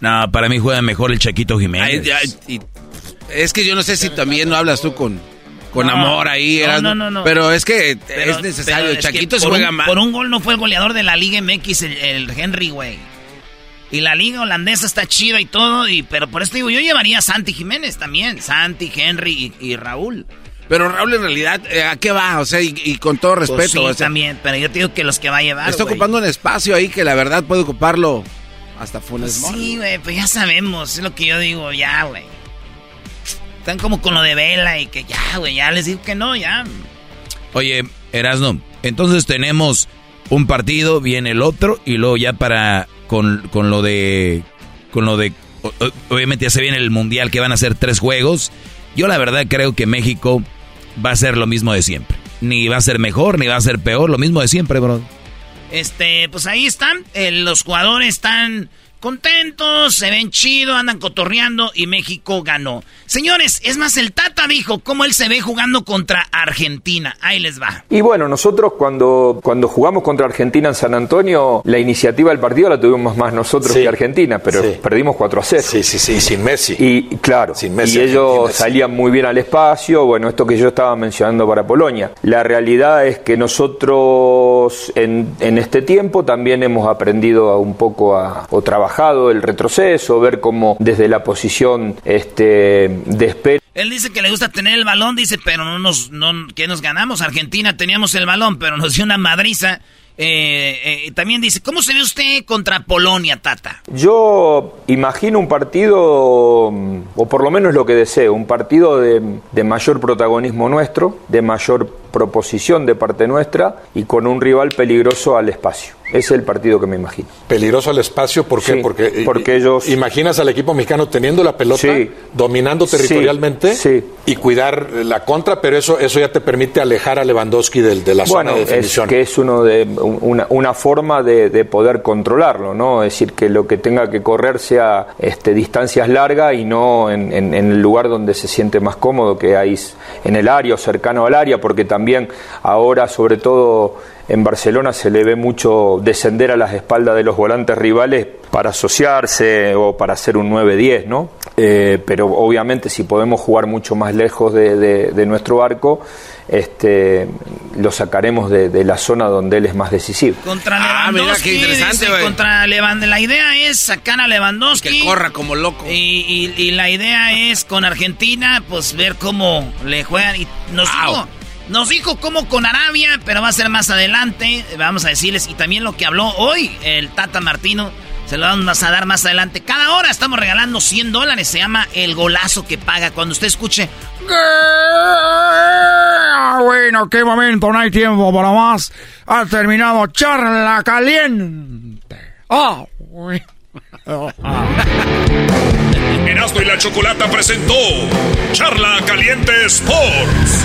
No, para mí juega mejor el Chaquito Jiménez. Ay, ay, y- es que yo no sé si también no hablas tú con, con No. amor ahí. No, Erasmo. no, no, no. Pero es que Pero- es necesario. Chaquito se juega un, mal. Por un gol no fue el goleador de la Liga MX, el, el Henry, güey. Y la liga holandesa está chida y todo, y pero por eso digo, yo llevaría a Santi Jiménez también. Santi, Henry y, y Raúl. Pero Raúl, en realidad, eh, ¿a qué va? O sea, y, y con todo respeto. Pues sí, o sea, también, pero yo te digo que los que va a llevar, está ocupando un espacio ahí que la verdad puede ocuparlo hasta Funes Pues sí, güey, pues ya sabemos, es lo que yo digo, ya, güey. Están como con lo de Vela y que ya, güey, ya les digo que no, ya. Oye, Erasno, entonces tenemos un partido, viene el otro, y luego ya para con, con lo de. Con lo de. Obviamente ya se viene el mundial que van a ser tres juegos. Yo la verdad creo que México va a ser lo mismo de siempre. Ni va a ser mejor, ni va a ser peor, lo mismo de siempre, bro. Este, pues ahí están, eh, los jugadores están contentos, se ven chido, andan cotorreando y México ganó. Señores, es más, el Tata dijo cómo él se ve jugando contra Argentina. Ahí les va. Y bueno, nosotros cuando, cuando jugamos contra Argentina en San Antonio, la iniciativa del partido la tuvimos más nosotros que Argentina, pero perdimos 4 a 0. Sí, sí, sí, sin Messi. Y claro, Messi, y ellos Messi. salían muy bien al espacio, bueno, esto que yo estaba mencionando para Polonia. La realidad es que nosotros en, en este tiempo también hemos aprendido a un poco a, o trabajado el retroceso, ver cómo desde la posición este, de espera Él dice que le gusta tener el balón, dice, pero no nos, no, que nos ganamos. Argentina teníamos el balón, pero nos dio una madriza. Eh, eh, también dice, ¿cómo se ve usted contra Polonia, Tata? Yo imagino un partido, o por lo menos lo que deseo, un partido de, de mayor protagonismo nuestro, de mayor proposición de parte nuestra y con un rival peligroso al espacio. Es el partido que me imagino. Peligroso al espacio, ¿por qué? Sí, porque, porque ellos... Imaginas al equipo mexicano teniendo la pelota, Sí. dominando Sí, territorialmente y cuidar la contra, pero eso, eso ya te permite alejar a Lewandowski del- de, la bueno, zona de es definición. que es uno de, una, una forma de, de poder controlarlo, ¿no? Es decir, que lo que tenga que correr sea este, distancias largas y no en, en- en el lugar donde se siente más cómodo, que hay en el área o cercano al área, porque también ahora, sobre todo en Barcelona, se le ve mucho descender a las espaldas de los volantes rivales para asociarse o para hacer un 9-10, ¿no? Eh, pero obviamente si podemos jugar mucho más lejos de, de- de nuestro arco, este, lo sacaremos de, de la zona donde él es más decisivo. Contra Ah, mira, Lewandowski. qué interesante, dice, güey. contra Levan- La idea es sacar a Lewandowski. Que corra como loco. Y, y- y la idea es con Argentina, pues ver cómo le juegan. Y nos dijo, nos dijo cómo con Arabia, pero va a ser más adelante. Vamos a decirles. Y también lo que habló hoy el Tata Martino. Se lo vamos a dar más adelante. Cada hora estamos regalando 100 dólares. Se llama el golazo que paga. Cuando usted escuche. Ah, bueno, qué momento, no hay tiempo para más. Ha terminado charla caliente. Ah. Erasmo y la Chocolata presentó Charla Caliente Sports.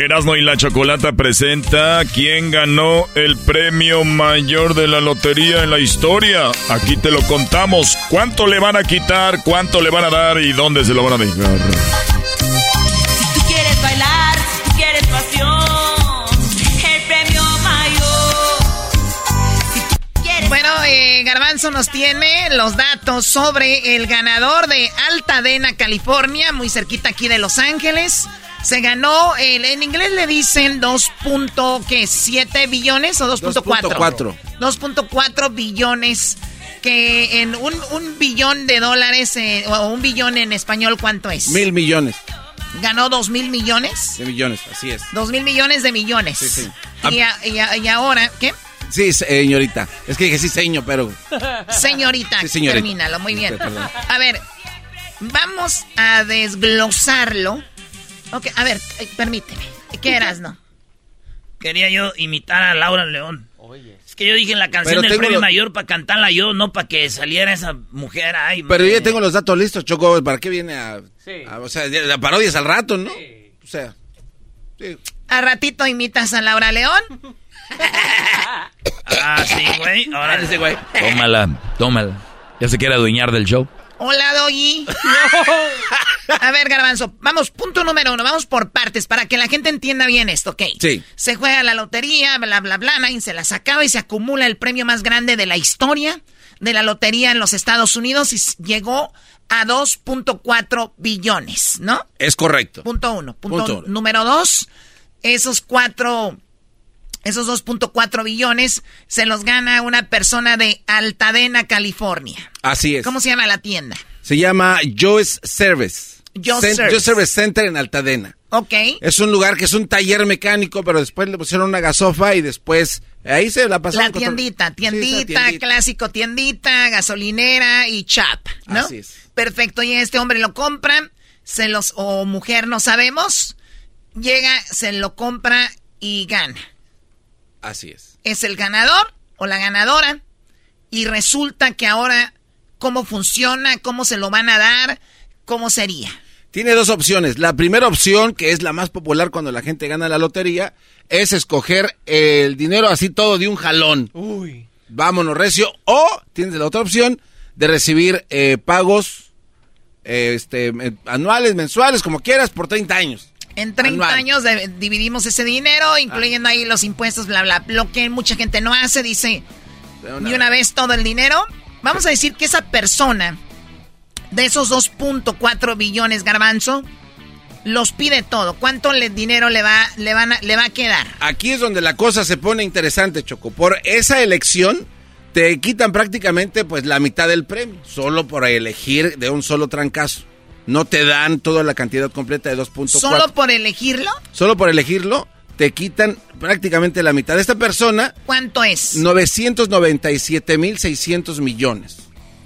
Erasmo y la Chocolata presenta quién ganó el premio mayor de la lotería en la historia. Aquí te lo contamos. ¿Cuánto le van a quitar? ¿Cuánto le van a dar? ¿Y dónde se lo van a dejar? Garbanzo nos tiene los datos sobre el ganador de Altadena, California, muy cerquita aquí de Los Ángeles. Se ganó, el, en inglés le dicen 2.7 billones o 2.4. 2.4. 2.4 billones. Que en un, un billón de dólares, eh, o un billón en español, ¿cuánto es? Mil millones Ganó 2 mil millones. de millones, así es. Dos mil millones de millones. Sí, sí. Y, a- y a- y ahora, ¿qué? Sí, señorita. Es que dije sí, señor, pero... Señorita, Sí, señorita. termínalo, muy bien. A ver, vamos a desglosarlo. Ok, a ver, eh, permíteme. ¿Qué eras, no? Quería yo imitar a Laura León. Es que yo dije en la canción Pero del premio lo- mayor para cantarla yo, no para que saliera esa mujer. Ay, Pero yo ya tengo los datos listos, Choco. ¿Para qué viene a...? a- o sea, la parodias al rato, ¿no? O sea... ¿A ratito imitas a Laura León? Ah, sí, güey. Ahora ese güey. Tómala, tómala. Ya se quiere adueñar del show. Hola, Doggy. A ver, Garbanzo, vamos, punto número uno, vamos por partes para que la gente entienda bien esto, ¿ok? Sí. Se juega la lotería, bla, bla, bla, nadie se la sacaba y se acumula el premio más grande de la historia de la lotería en los Estados Unidos y llegó a 2.4 billones, ¿no? Es correcto. Punto uno. Punto, Punto uno. número dos, esos cuatro, esos 2.4 billones se los gana una persona de Altadena, California. Así es. ¿Cómo se llama la tienda? Se llama Joe's Service. Joe's Service. Joe's Service Center en Altadena. Ok. Es un lugar que es un taller mecánico, pero después le pusieron una gasofa y después ahí se la pasaron. La tiendita, Sí, tiendita. clásico tiendita, gasolinera y chap, ¿no? Así es. Perfecto, y este hombre lo compra, se los, o mujer, no sabemos, llega, se lo compra y gana. Así es. Es el ganador o la ganadora y resulta que ahora, ¿cómo funciona? ¿Cómo se lo van a dar? ¿Cómo sería? Tiene dos opciones. La primera opción, que es la más popular cuando la gente gana la lotería, es escoger el dinero así todo de un jalón. Uy. Vámonos, recio. O tienes la otra opción de recibir eh, pagos eh, este, anuales, mensuales, como quieras, por 30 años. En 30 Anual. años de- dividimos ese dinero, incluyendo ahí los impuestos, bla, bla. Lo que mucha gente no hace, dice, y una vez todo el dinero. Vamos a decir que esa persona, de esos 2.4 billones garbanzo, los pide todo. ¿Cuánto le, dinero le va, le, van a, le va a quedar? Aquí es donde la cosa se pone interesante, Choco. Por esa elección te quitan prácticamente pues la mitad del premio, solo por elegir de un solo trancazo. No te dan toda la cantidad completa de 2.4. ¿Solo por elegirlo? Solo por elegirlo te quitan prácticamente la mitad. Esta persona, ¿Cuánto es? 997.600 millones.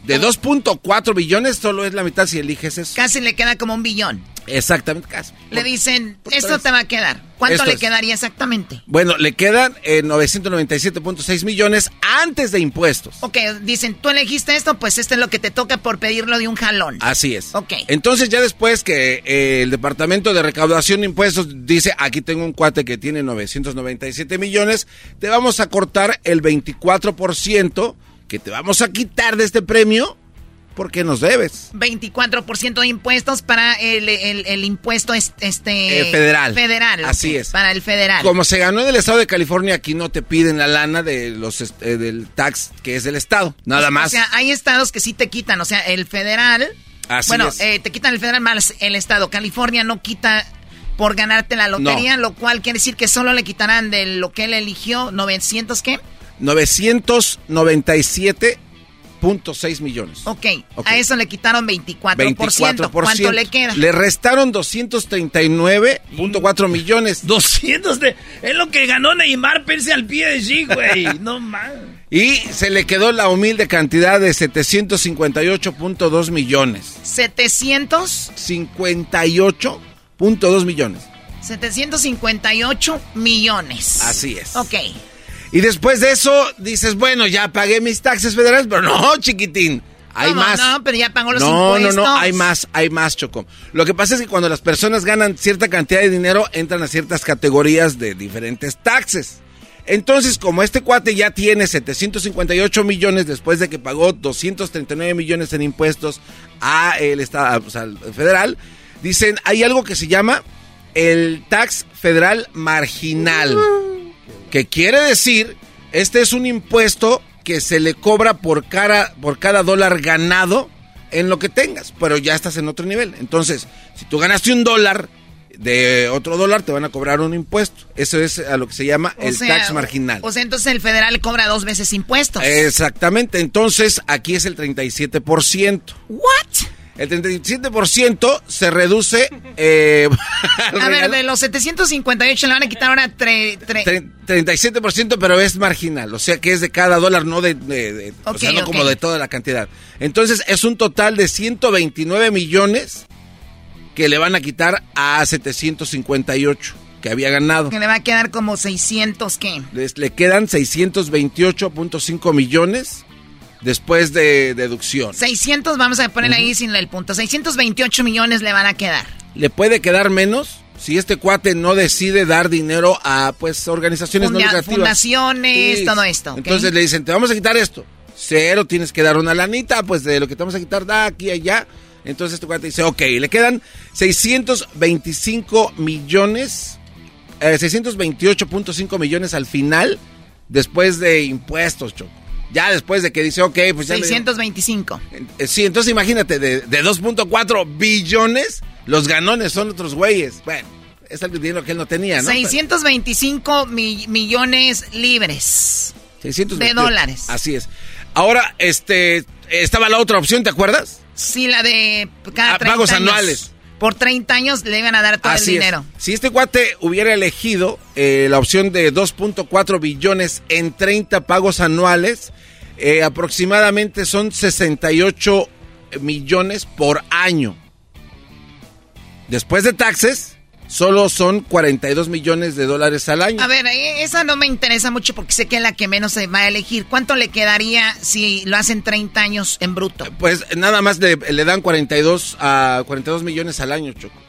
De 2.4 billones solo es la mitad si eliges eso. Casi le queda como un billón. Exactamente, casi. Le dicen, esto te va a quedar. ¿Cuánto Esto le es. quedaría exactamente? Bueno, le quedan eh, 997.6 millones antes de impuestos. Ok, dicen, tú elegiste esto, pues esto es lo que te toca por pedirlo de un jalón. Así es. Ok. Entonces ya después que eh, el Departamento de Recaudación de Impuestos dice, aquí tengo un cuate que tiene 997 millones, te vamos a cortar el 24% que te vamos a quitar de este premio porque nos debes. 24% de impuestos para el, el- el impuesto es- este Eh, federal. Federal. Así es. Para el federal. Como se ganó en el estado de California, aquí no te piden la lana de los eh, del tax que es del estado, nada más. O sea, hay estados que sí te quitan, o sea, el federal. Así bueno, es. eh, te quitan el federal más el estado. California no quita por ganarte la lotería, lo cual quiere decir que solo le quitarán de lo que él eligió 900 qué? 997.6 millones. Ok, Ok. a eso le quitaron 24%. 24%. ¿Cuánto le queda? Le restaron 239.4 millones. 200 de... Es lo que ganó Neymar, pense al pie de sí, güey. No mames. Y se le quedó la humilde cantidad de 758.2 millones. 700, 58.2 millones. 758 millones. Así es. Ok. Y después de eso dices, bueno, ya pagué mis taxes federales, pero no, chiquitín. Hay ¿Cómo? más. No, pero ya pagó los no, impuestos. no, no, hay más, hay más, Choco. Lo que pasa es que cuando las personas ganan cierta cantidad de dinero, entran a ciertas categorías de diferentes taxes. Entonces, como este cuate ya tiene 758 millones después de que pagó 239 millones en impuestos a el estado, sea, al federal, dicen, hay algo que se llama el tax federal marginal. Que quiere decir, este es un impuesto que se le cobra por cada, por cada dólar ganado en lo que tengas, pero ya estás en otro nivel. Entonces, si tú ganaste un dólar de otro dólar, te van a cobrar un impuesto. Eso es a lo que se llama O el sea, tax marginal. O sea, entonces el federal cobra dos veces impuestos. Exactamente, entonces aquí es el 37%. ¿What? El 37% se reduce. Eh, A ver, de los 758 le van a quitar ahora tre- tre- Tre- 37%, pero es marginal, o sea que es de cada dólar, no de, de- de- o Ok, sea, no ok. como de toda la cantidad. Entonces es un total de 129 millones que le van a quitar a 758 que había ganado. que le va a quedar como 600, ¿qué? Les, le quedan 628.5 millones después de deducción. 600, vamos a ponerle ahí sin el punto. 628 millones le van a quedar. Le puede quedar menos si este cuate no decide dar dinero a pues organizaciones no lucrativas. fundaciones, Sí. todo esto. Entonces le dicen, te vamos a quitar esto. Cero, tienes que dar una lanita, pues de lo que te vamos a quitar, da aquí, allá. Entonces este cuate dice, ok, le quedan 625 millones, eh, 628.5 millones al final, después de impuestos, Choco. Ya después de que dice, ok, pues ya me dio- 625. Eh, Sí, entonces imagínate, de, de 2.4 billones, los ganones son otros güeyes. Bueno, es el dinero que él no tenía, ¿no? 625 mi- millones libres. 628. de dólares. Así es. Ahora, este, estaba la otra opción, ¿te acuerdas? Sí, la de cada Ah, 30 pagos años. anuales. Por 30 años le iban a dar todo Así el es. dinero. Si este cuate hubiera elegido eh, la opción de 2.4 billones en 30 pagos anuales, eh, aproximadamente son 68 millones por año. Después de taxes, solo son 42 millones de dólares al año. A ver, eh, esa no me interesa mucho porque sé que es la que menos se va a elegir. ¿Cuánto le quedaría si lo hacen 30 años en bruto? Pues nada más le, le dan 42 a 42 millones al año, Choco.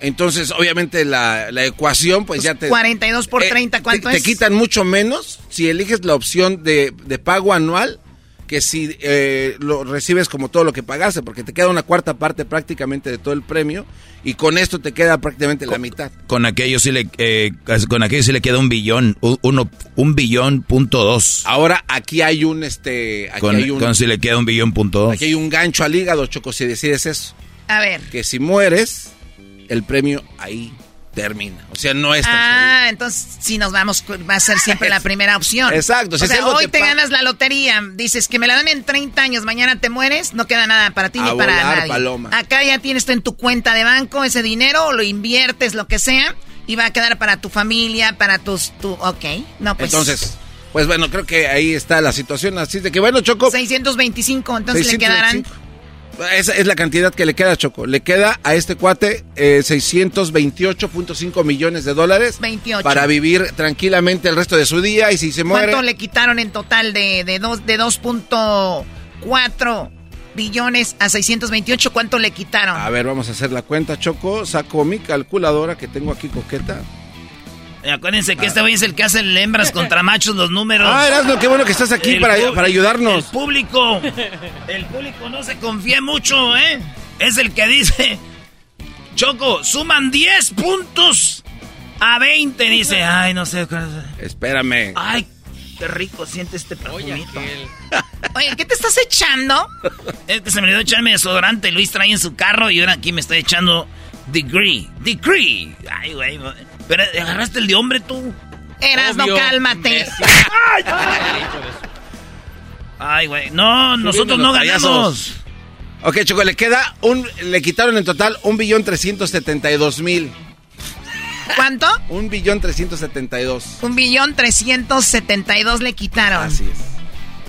Entonces, obviamente la, la ecuación, pues, ya te 42 por Eh, 30, ¿cuánto te, es? te quitan mucho menos si eliges la opción de, de pago anual que si eh, lo recibes como todo lo que pagaste, porque te queda una cuarta parte prácticamente de todo el premio y con esto te queda prácticamente la mitad. Con aquello sí le, eh, con aquello sí le queda un billón, uno, un billón punto dos. Ahora aquí hay un este, aquí Con, hay un, con sí le queda un billón punto dos. aquí hay un gancho al hígado, Choco, si decides eso, A ver. que si mueres el premio ahí termina, o sea no es Ah, entonces si nos vamos, va a ser siempre la primera opción. Exacto, si O sea, algo hoy te ganas la lotería, dices que me la dan en 30 años, mañana te mueres, no queda nada para ti A ni para nadie. paloma. Acá ya tienes tú en tu cuenta de banco ese dinero, lo inviertes, lo que sea, y va a quedar para tu familia, para tus... Tu, ok, no pues... Entonces, pues bueno, creo que ahí está la situación. Así de que bueno, Choco. 625, entonces le quedarán... 625. Esa es la cantidad que le queda, Choco. Le queda a este cuate eh, 628.5 millones de dólares 28. para vivir tranquilamente el resto de su día y si se muere... ¿Cuánto le quitaron en total de, de, dos- de 2.4 billones a 628? ¿Cuánto le quitaron? A ver, vamos a hacer la cuenta, Choco. Saco mi calculadora que tengo aquí coqueta. Y acuérdense que este güey es el que hace el hembras contra machos los números. Ah, Erasmo, qué bueno que estás aquí El para, para ayudarnos. El público, el público no se confía mucho, ¿eh? Es el que dice, Choco, suman 10 puntos a 20, dice. Ay, no sé. Espérame. Ay, qué rico siente este perfumito. Oye, ¿qué te estás echando? Es que se me olvidó echarme desodorante. Luis trae en su carro y ahora aquí me estoy echando Degree. Degree. Ay, güey. Pero agarraste el de hombre tú. Eras, no cálmate. Ay, güey. No, nosotros no ganamos. Ok, Choco, le queda un... Le quitaron en total un billón trescientos setenta y dos mil. ¿Cuánto? Un billón trescientos setenta y dos. Un billón trescientos setenta y dos le quitaron. Así es.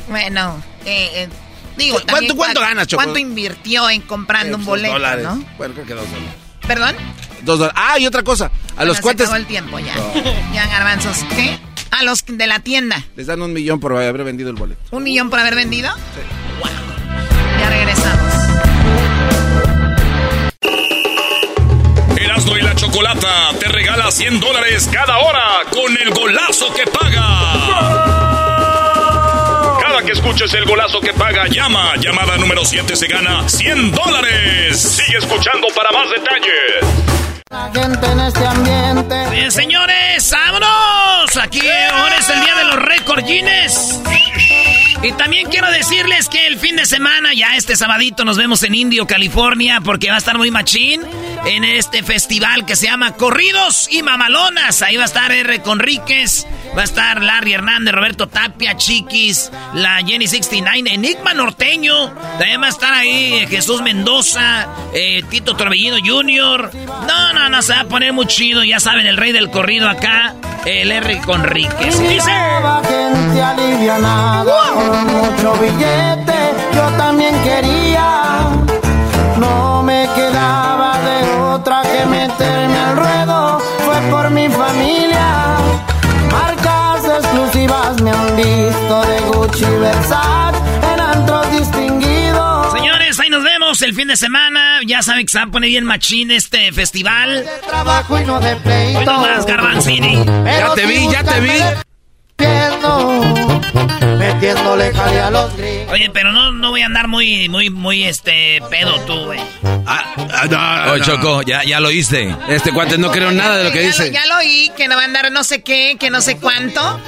Bueno, eh, eh, digo, ¿Cuánto- también, cuánto ¿cuá- gana, Choco? ¿Cuánto invirtió en comprando un boleto, dólares. no? Bueno, creo que dos dólares. ¿Perdón? Dos dólares. Ah, y otra cosa. A Bueno, los se cuates acabó el tiempo ya. Ya, garbanzos. ¿Qué? A los de la tienda. les dan un millón por haber vendido el boleto. ¿Un millón por haber vendido? Wow. Ya regresamos. Erasmo y la Chocolata te regala 100 dólares cada hora con el golazo que paga. Cada que escuches el golazo que paga, llama. Llamada número 7 se gana 100 dólares. Sigue escuchando para más detalles. Este. Bien, señores, vámonos. Aquí ahora es el día de los récord Guinness. Y también quiero decirles que el fin de semana, ya este sabadito, nos vemos en Indio, California, porque va a estar muy machín. en este festival que se llama Corridos y Mamalonas. Ahí va a estar R. Conríquez, va a estar Larry Hernández, Roberto Tapia, Chiquis, la Jenny 69, Enigma Norteño. También va a estar ahí Jesús Mendoza, eh, Tito Torbellino Jr. No, no, no, se va a poner muy chido. Ya saben, el rey del corrido acá, el R. Conríquez. Dice... mucho billete, yo también quería. No me quedaba de otra que meterme al ruedo, fue por mi familia. Marcas exclusivas me han visto de Gucci y Versace en antros distinguidos. Señores, ahí nos vemos el fin de semana. Ya saben que se va a poner bien machín este festival. Trabajo y no de pleito. Hoy nomás, Garbanzini. Ya te vi, ya te vi. Metiéndole jale a los gringos. Oye, pero no, no voy a andar muy, muy, muy, este, pedo tú, güey. Ah, Oye, Choco, ya, ya lo oíste. Este cuate no creo nada de lo que ya dice. Lo, ya lo oí, que no va a andar no sé qué, que no sé cuánto.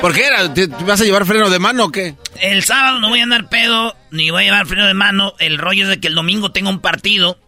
¿Por qué era? ¿Te- te ¿Vas a llevar freno de mano o qué? El sábado no voy a andar pedo, ni voy a llevar freno de mano. El rollo es de que el domingo tengo un partido,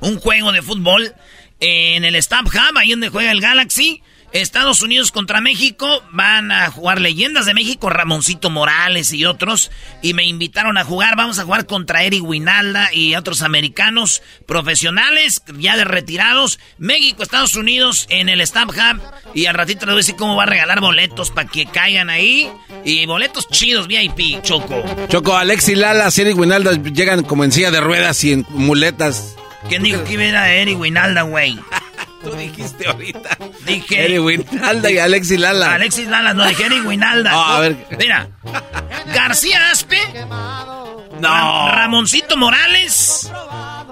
un juego de fútbol en el Stamp Hub, ahí donde juega el Galaxy. Estados Unidos contra México, van a jugar leyendas de México, Ramoncito Morales y otros, y me invitaron a jugar, vamos a jugar contra Eric Winalda y otros americanos profesionales, ya de retirados, México, Estados Unidos en el Stamp Hub, y al ratito les voy a decir cómo va a regalar boletos para que caigan ahí, y boletos chidos VIP, Choco. Choco, Alex y Lala, Eric Winalda llegan como en silla de ruedas y en muletas. ¿Quién dijo que iba a Eric Winalda, güey? Tú dijiste ahorita. Dije. Eric Winalda y Alexis Lala. Alexis Lala, no dije Eric Winalda. Ah, a ver. Mira. García Aspe. No. Ramoncito Morales.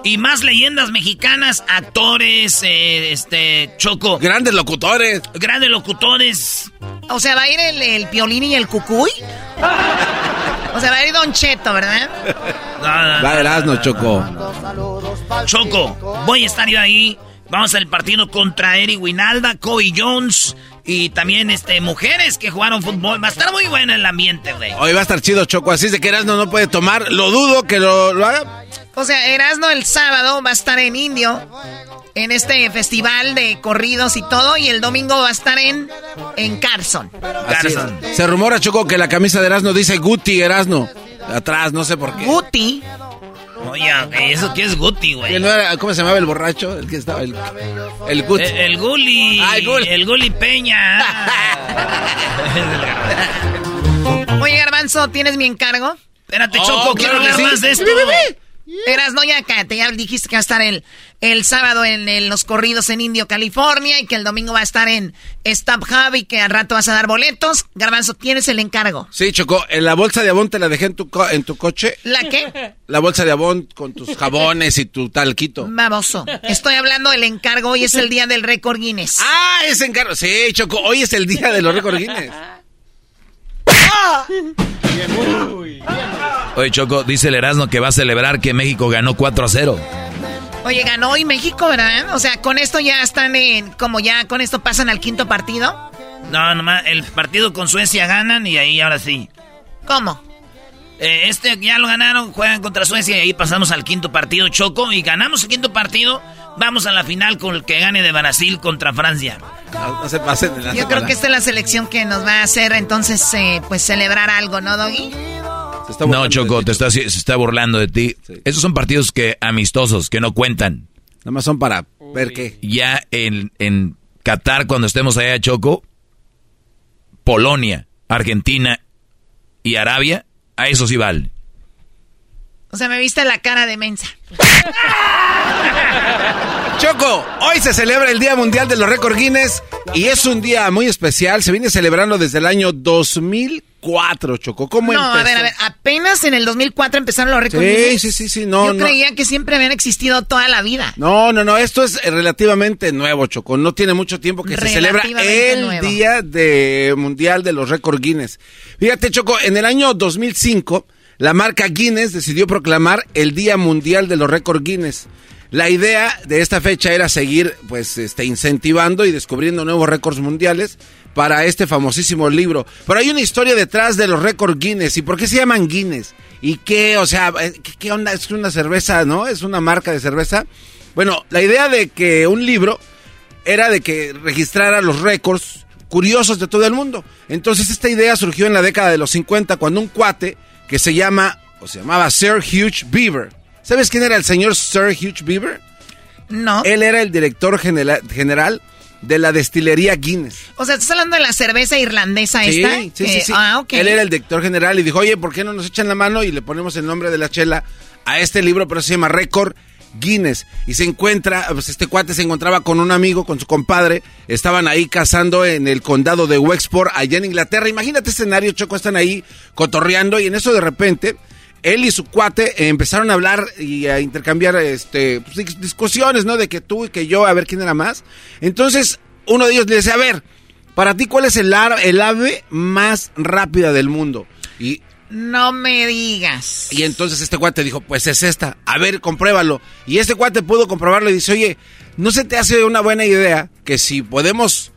Y más leyendas mexicanas, actores, eh, este, Choco. Grandes locutores. Grandes locutores. O sea, va a ir el, el piolín y el cucuy. O sea, va a ir Don Cheto, ¿verdad? No, no, Va Erasmo, Choco. Choco, voy a estar yo ahí. Vamos al partido contra Eric Winalda, Kobe Jones y también este mujeres que jugaron fútbol. Va a estar muy bueno el ambiente, güey. Hoy va a estar chido, Choco. Así es de que Erasmo no puede tomar. Lo dudo que lo, lo haga. O sea, Erasmo el sábado va a estar en Indio, en este festival de corridos y todo, y el domingo va a estar en, en Carson. Es. Se rumora, Choco, que la camisa de Erasmo dice Guti Erasmo. Atrás, no sé por qué. Guti. Oye, ¿eso qué es Guti, güey? ¿Quién no era- ¿Cómo se llamaba el borracho? El que estaba. El, el Guti. El, el Guli. Ah, el Guli. El Guli Peña. Oye, Garbanzo, ¿tienes mi encargo? Espérate, Oh, Choco, quiero claro hablar sí. más de esto. Ya cállate, ya dijiste que va a estar el, el sábado en, los corridos en Indio, California, y que el domingo va a estar en Stamp Hub y que al rato vas a dar boletos. Garbanzo, tienes el encargo. Sí, Choco. En la bolsa de abón te la dejé en tu, co- en tu coche. ¿La qué? La bolsa de abón con tus jabones y tu talquito. Baboso. Estoy hablando del encargo. Hoy es el día del récord Guinness. Ah, ese encargo. Sí, Choco. Hoy es el día de los récords Guinness. Oye, Choco, dice el Erasmo que va a celebrar que México ganó 4 a 0. Oye, ganó hoy México, ¿verdad? O sea, con esto ya están en. Como ya con esto pasan al quinto partido. No, nomás el partido con Suecia ganan y ahí ahora sí. ¿Cómo? Eh, este ya lo ganaron, juegan contra Suecia y ahí pasamos al quinto partido, Choco, y ganamos el quinto partido. Vamos a la final con el que gane de Brasil contra Francia. No, no se pasen de la Yo creo que esta es la selección que nos va a hacer entonces, eh, pues celebrar algo, ¿no, Doggy? No, Choco, te está, se está burlando de ti. Esos son partidos que amistosos, que no cuentan. Nada más son para ver qué. Ya en, en Qatar, cuando estemos allá, Choco, Polonia, Argentina y Arabia, a eso sí vale. O sea, me viste la cara de mensa. Choco, hoy se celebra el Día Mundial de los Récords Guinness y es un día muy especial. Se viene celebrando desde el año 2004, Choco. ¿Cómo no, a empezó? ver, a ver, apenas en el 2004 empezaron los récords. Sí, Guinness. sí, sí, sí, no, Yo no. creía que siempre habían existido toda la vida. No, no, no, esto es eh, relativamente nuevo, Choco. No tiene mucho tiempo que se celebra el nuevo. Día de Mundial de los Récords Guinness. Fíjate, Choco, en el año 2005, la marca Guinness decidió proclamar el Día Mundial de los Récords Guinness. La idea de esta fecha era seguir, pues, este, incentivando y descubriendo nuevos récords mundiales para este famosísimo libro. Pero hay una historia detrás de los récords Guinness. ¿Y por qué se llaman Guinness? ¿Y qué? O sea, eh, ¿qué, onda? Es una cerveza, ¿no? Es una marca de cerveza. Bueno, la idea de que un libro era de que registrara los récords curiosos de todo el mundo. Entonces esta idea surgió en la década de los 50 cuando un cuate que se llama, o se llamaba Sir Hugh Beaver. ¿Sabes quién era el señor Sir Hugh Beaver? No. Él era el director genera- general de la destilería Guinness. O sea, ¿estás hablando de la cerveza irlandesa Sí, esta? sí, sí, sí. Ah, ok. Él era el director general y dijo, oye, ¿por qué no nos echan la mano y le ponemos el nombre de la chela a este libro? Pero se llama Récord Guinness. Y se encuentra, pues este cuate se encontraba con un amigo, con su compadre. Estaban ahí cazando en el condado de Wexford, allá en Inglaterra. Imagínate escenario, Choco, están ahí cotorreando y en eso de repente... Él y su cuate empezaron a hablar y a intercambiar este, pues, dis- discusiones, ¿no? De que tú y que yo, a ver quién era más. Entonces, uno de ellos le dice, a ver, para ti, ¿cuál es el, el ave más rápida del mundo? Y, No me digas. y entonces este cuate dijo, pues es esta. A ver, compruébalo. Y este cuate pudo comprobarlo y dice, oye, ¿no se te hace una buena idea que si podemos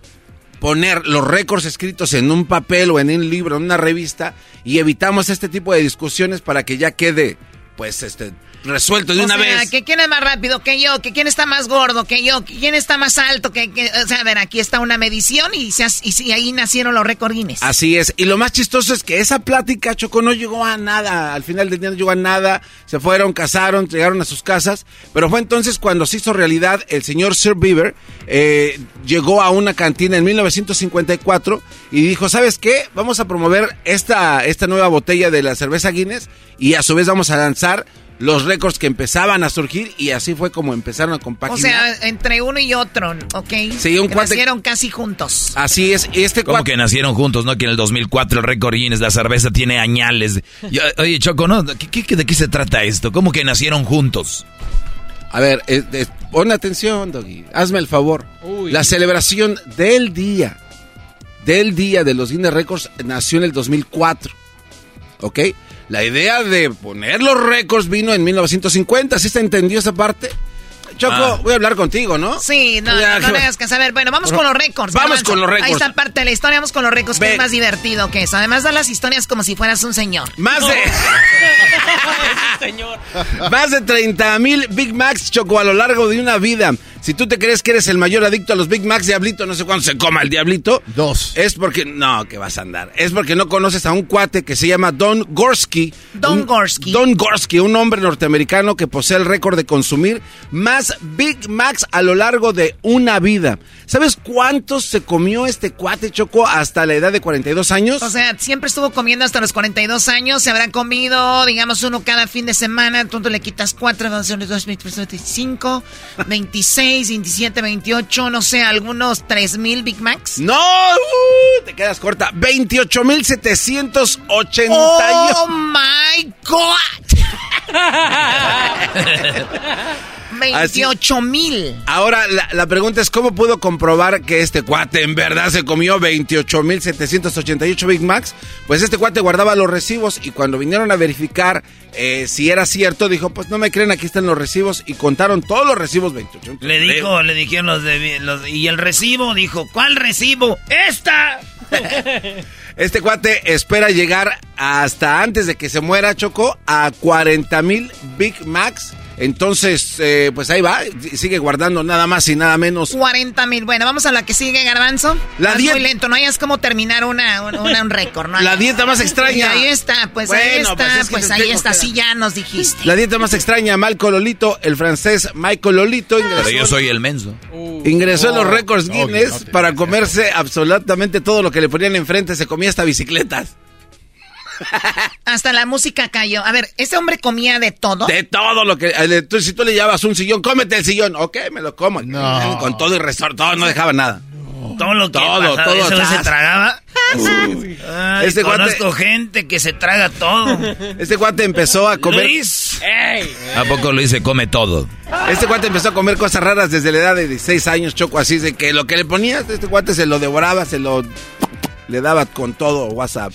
poner los récords escritos en un papel o en un libro, en una revista, y evitamos este tipo de discusiones para que ya quede, pues, este, resuelto de o una sea, vez? que quién es más rápido que yo, que quién está más gordo que yo, que quién está más alto que, que- o sea, a ver, aquí está una medición y, se y, ahí nacieron los récord Guinness. Así es. Y lo más chistoso es que esa plática, Choco, no llegó a nada. Al final del día no llegó a nada. Se fueron, casaron, llegaron a sus casas. Pero fue entonces cuando se hizo realidad el señor Sir Beaver. eh, llegó a una cantina en 1954 y dijo, ¿sabes qué? Vamos a promover esta, esta nueva botella de la cerveza Guinness y a su vez vamos a lanzar los récords que empezaban a surgir y así fue como empezaron a o compaginar. sea, entre uno y otro, ¿ok? Sí, un Que cuate- Nacieron casi juntos. Así es. Este Como cuate- que nacieron juntos, ¿no? Que en el 2004 el récord Guinness, la cerveza tiene añales. Yo- oye, Choco, ¿no? ¿Qué, qué- de qué se trata esto? ¿Cómo que nacieron juntos? A ver, eh, eh, pon atención, Doggy. Hazme el favor. Uy. La celebración del día, del día de los Guinness Records nació en el 2004. ¿Ok? La idea de poner los récords vino en 1950. ¿Sí se entendió esa parte? Choco, Ah. voy a hablar contigo, ¿no? Sí, no, Ya, no, no que- que saber. Bueno, vamos con los récords. Vamos Garbanzo. con los récords. Ahí está parte de la historia, vamos con los récords, que es más divertido que eso. Además, da las historias como si fueras un señor. Más de... señor. Más de 30 mil Big Macs, Choco, a lo largo de una vida. Si tú te crees que eres el mayor adicto a los Big Macs, Diablito, no sé cuándo se coma el Diablito. Dos. Es porque, no, que vas a andar. Es porque no conoces a un cuate que se llama Don Gorsky. Don Un- Gorsky. Don Gorsky, un hombre norteamericano que posee el récord de consumir más Big Macs a lo largo de una vida. ¿Sabes cuántos se comió este cuate, Choco, hasta la edad de 42 años? O sea, siempre estuvo comiendo hasta los 42 años. Se habrá comido, digamos, uno cada fin de semana. Tú le quitas 4, 25, 26, 27, 28, no sé, algunos 3 mil Big Macs. No, uh, te quedas corta. 28.788. ¡Oh, my God! 28 mil. Ahora, la, la pregunta es, ¿cómo pudo comprobar que este cuate en verdad se comió 28.788 Big Macs? Pues este cuate guardaba los recibos y cuando vinieron a verificar eh, si era cierto, dijo, pues no me creen, aquí están los recibos y contaron todos los recibos 28. Le dijo, le dijeron los de... Los, y el recibo, dijo, ¿cuál recibo? ¡Esta! Este cuate espera llegar hasta antes de que se muera Choco a 40 mil Big Macs. Entonces, eh, pues ahí va, sigue guardando nada más y nada menos. 40 mil. Bueno, vamos a la que sigue, Garbanzo. La dieta- muy lento, no hayas como terminar una, una- una- un récord, ¿no? La dieta más extraña. Y ahí está, pues ahí está, pues es que pues ahí está, que- sí ya nos dijiste. La dieta más extraña, Malco Lolito, el francés Michael Lolito ingresó, Pero yo soy el menso. ingresó en los récords no, Guinness no para comerse absolutamente todo lo que le ponían enfrente. Se comía hasta bicicletas. Hasta la música cayó. A ver, ¿ese hombre comía de todo? De todo lo que... eh, tú- si tú le llevas un sillón, cómete el sillón. Ok, me lo como. No. Con todo y resort, todo, no dejaba nada. Todo lo que Todo, pasaba, todo, güey se tragaba. Ay, Este conozco gente que se traga todo. Este cuate empezó a comer... Luis. ¿A poco lo dice come todo? Este cuate empezó a comer cosas raras desde la edad de 16 años, Choco, así de que lo que le ponías, este cuate se lo devoraba, se lo... Le daba con todo WhatsApp.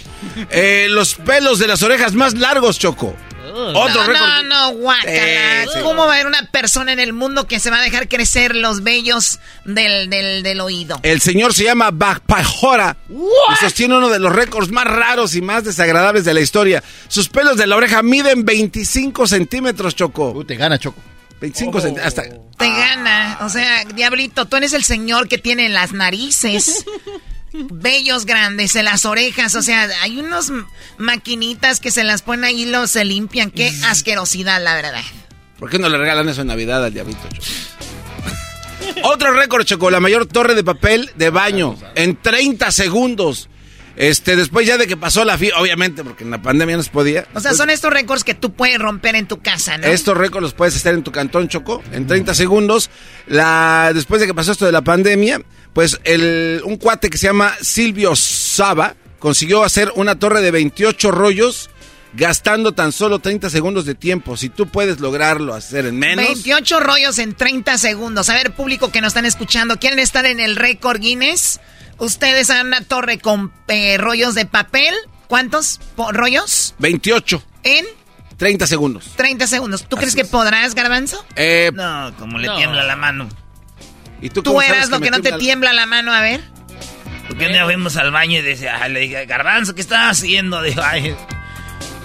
Eh, los pelos de las orejas más largos, Choco. Otro no, récord. No, no. Sí, sí. ¿Cómo va a haber una persona en el mundo que se va a dejar crecer los vellos del, del, del oído? El señor se llama Bakpajora y sostiene uno de los récords más raros y más desagradables de la historia. Sus pelos de la oreja miden 25 centímetros, Choco. te gana, Choco. 25 centímetros. Hasta... Te gana. O sea, Diablito, tú eres el señor que tiene las narices. Vellos grandes en las orejas, o sea, hay unos maquinitas que se las ponen ahí y los se limpian. Qué asquerosidad, la verdad. ¿Por qué no le regalan eso en Navidad al diablito? Otro récord, Choco. La mayor torre de papel de baño en 30 segundos. Este, después ya de que pasó la fiesta, obviamente, porque en la pandemia no se podía. O sea, son estos récords que tú puedes romper en tu casa, ¿no? Estos récords los puedes estar en tu cantón, Choco, en 30 segundos. La, después de que pasó esto de la pandemia, pues el, un cuate que se llama Silvio Saba consiguió hacer una torre de 28 rollos gastando tan solo 30 segundos de tiempo. Si tú puedes lograrlo hacer en menos... 28 rollos en 30 segundos. A ver, público que nos están escuchando, ¿quieren estar en el récord Guinness? Ustedes hagan una torre con eh, rollos de papel. ¿Cuántos rollos? 28. En 30 segundos. 30 segundos. ¿Tú crees que podrás, Garbanzo? Eh, No, como le No. tiembla la mano. ¿Y tú, Tú cómo eras sabes lo que no te tiembla- tiembla la mano, a ver. Porque un día fuimos al baño y decía, le dije, Garbanzo, ¿qué estabas haciendo? Dijo, ay,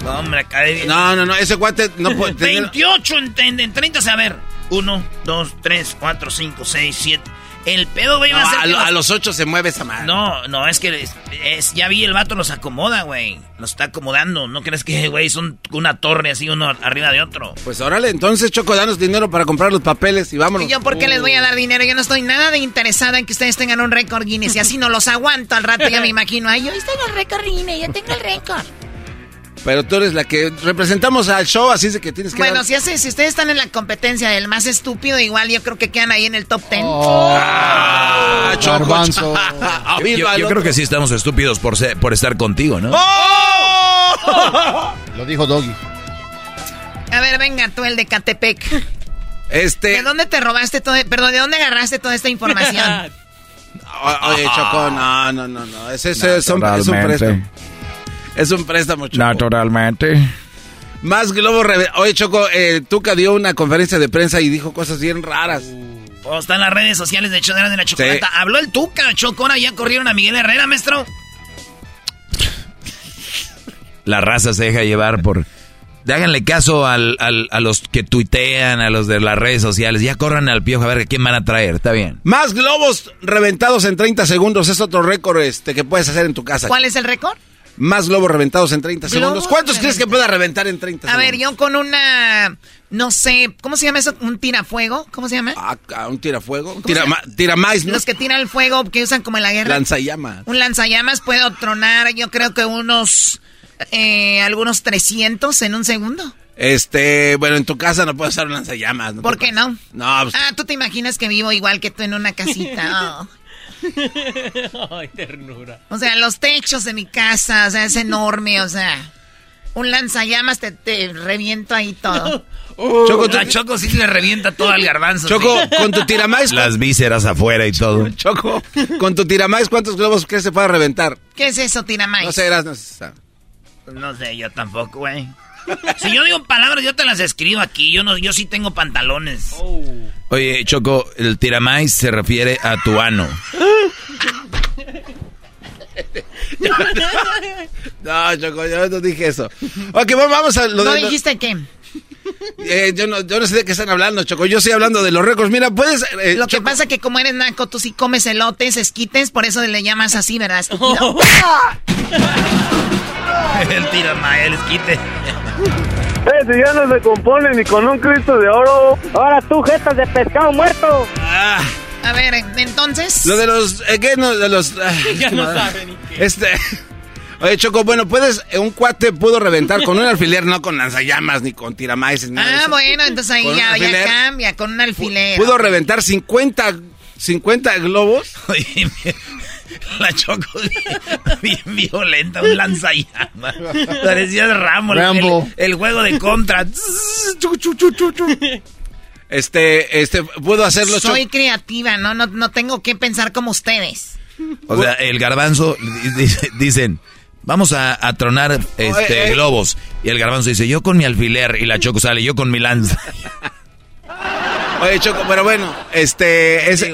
no, hombre, acá de... No, no, no, ese cuate no puede tener... 28 en, en, en 30, a ver. 1, 2, 3, 4, 5, 6, 7. El pedo, güey, va a ser a, lo- los- a los 8 se mueve esa madre. No, no, es que es, es- ya vi el vato los acomoda, güey. Los está acomodando. ¿No crees que, güey, son una torre así, uno arriba de otro? Pues órale, entonces, Choco, danos dinero para comprar los papeles y vámonos. ¿Y yo por qué les voy a dar dinero? Yo no estoy nada de interesada en que ustedes tengan un récord Guinness. Y así no los aguanto al rato, ya me imagino. Ay, yo estoy en el récord Guinness, yo tengo el récord. Pero tú eres la que representamos al show, así es de que tienes que Bueno, dar- si, hace, si ustedes están en la competencia del más estúpido, igual yo creo que quedan ahí en el top 10. Ah, Choco, Garbanzo. Choco. Yo, yo- yo creo que sí estamos estúpidos por, ser- por estar contigo, ¿no? ¡Oh! Lo dijo Doggy. A ver, venga, tú el de Catepec. Este... ¿De dónde te robaste todo? Perdón, ¿de dónde agarraste toda esta información? Oye, Choco, no, no, no, no. Es, es, es un, es un Naturalmente. préstamo. Es un préstamo, Choco. Naturalmente. Más globos Oye, Choco, eh, Tuca dio una conferencia de prensa y dijo cosas bien raras. O están las redes sociales de Chodera de la Chocolata. Sí. Habló el Tuca, Chocona, ya corrieron a Miguel Herrera, maestro. La raza se deja llevar por... Háganle caso al, al- a los que tuitean, a los de las redes sociales. Ya corran al piojo a ver a quién van a traer. Está bien. Más globos reventados en 30 segundos. Es otro récord este, que puedes hacer en tu casa. ¿Cuál es el récord? Más globos reventados en 30 Globos segundos. ¿Cuántos crees que pueda reventar en 30 A segundos? ver, yo con una, no sé, ¿cómo se llama eso? ¿Un tirafuego? ¿Cómo se llama? Ah, un tirafuego. Un ¿Cómo se tira, tiramáis, ¿no? Los que tiran el fuego que usan como en la guerra. Lanzallamas. Un lanzallamas puedo tronar, yo creo que unos, eh, algunos 300 en un segundo. Este, bueno, en tu casa no puedes usar un lanzallamas. ¿no ¿Por qué no? No, pues, Ah, tú te imaginas que vivo igual que tú en una casita. Oh. Ay, ternura. O sea, los techos de mi casa, o sea, es enorme, o sea. Un lanzallamas te, te reviento ahí todo. Choco, tú- A Choco sí le revienta todo al garbanzo. Choco, sí. con tu tiramáis. Las vísceras afuera y todo. Choco, con tu tiramáis, ¿cuántos globos crees se puede reventar? ¿Qué es eso, tiramais? No sé, eras, no sé. No sé, yo tampoco, güey. Si yo digo palabras, yo te las escribo aquí. Yo no, yo sí tengo pantalones. Oye, Choco, el tiramais se refiere a tu ano. No, Choco, yo no dije eso. Ok, vamos- vamos a lo ¿No de... lo- dijiste qué? eh, yo, no, yo no sé de qué están hablando, Choco. Yo estoy hablando de los récords. Mira, puedes... eh, Lo que pasa que como eres naco, tú sí comes elotes, esquites, por eso le llamas así, ¿verdad, estúpido? el tira el esquite. Ese ya no se compone ni con un Cristo de oro. Ahora tú, jetas de pescado muerto. ah, A ver, entonces... lo de los... eh, ¿qué? No, de los... ah, Ya no madre. sabe ni qué. Este... Oye, Choco, bueno, puedes... eh, un cuate pudo reventar con un alfiler, no con lanzallamas ni con tiramaíces. ni nada Ah, eso. bueno, entonces ahí ya, ya cambia, con un alfiler. Pudo reventar 50, 50 globos. La Choco bien violenta, un lanzallamas. Parecía el Rambo, el- Rambo. El, el juego de contra. Este, este, pudo hacerlo. Soy creativa, ¿no? no no tengo que pensar como ustedes. O sea, el garbanzo, di- di- dicen, vamos a, a tronar este, Oye, eh. globos. Y el garbanzo dice, yo con mi alfiler. Y la Choco sale, yo con mi lanza. Oye, Choco, pero bueno, este, ese,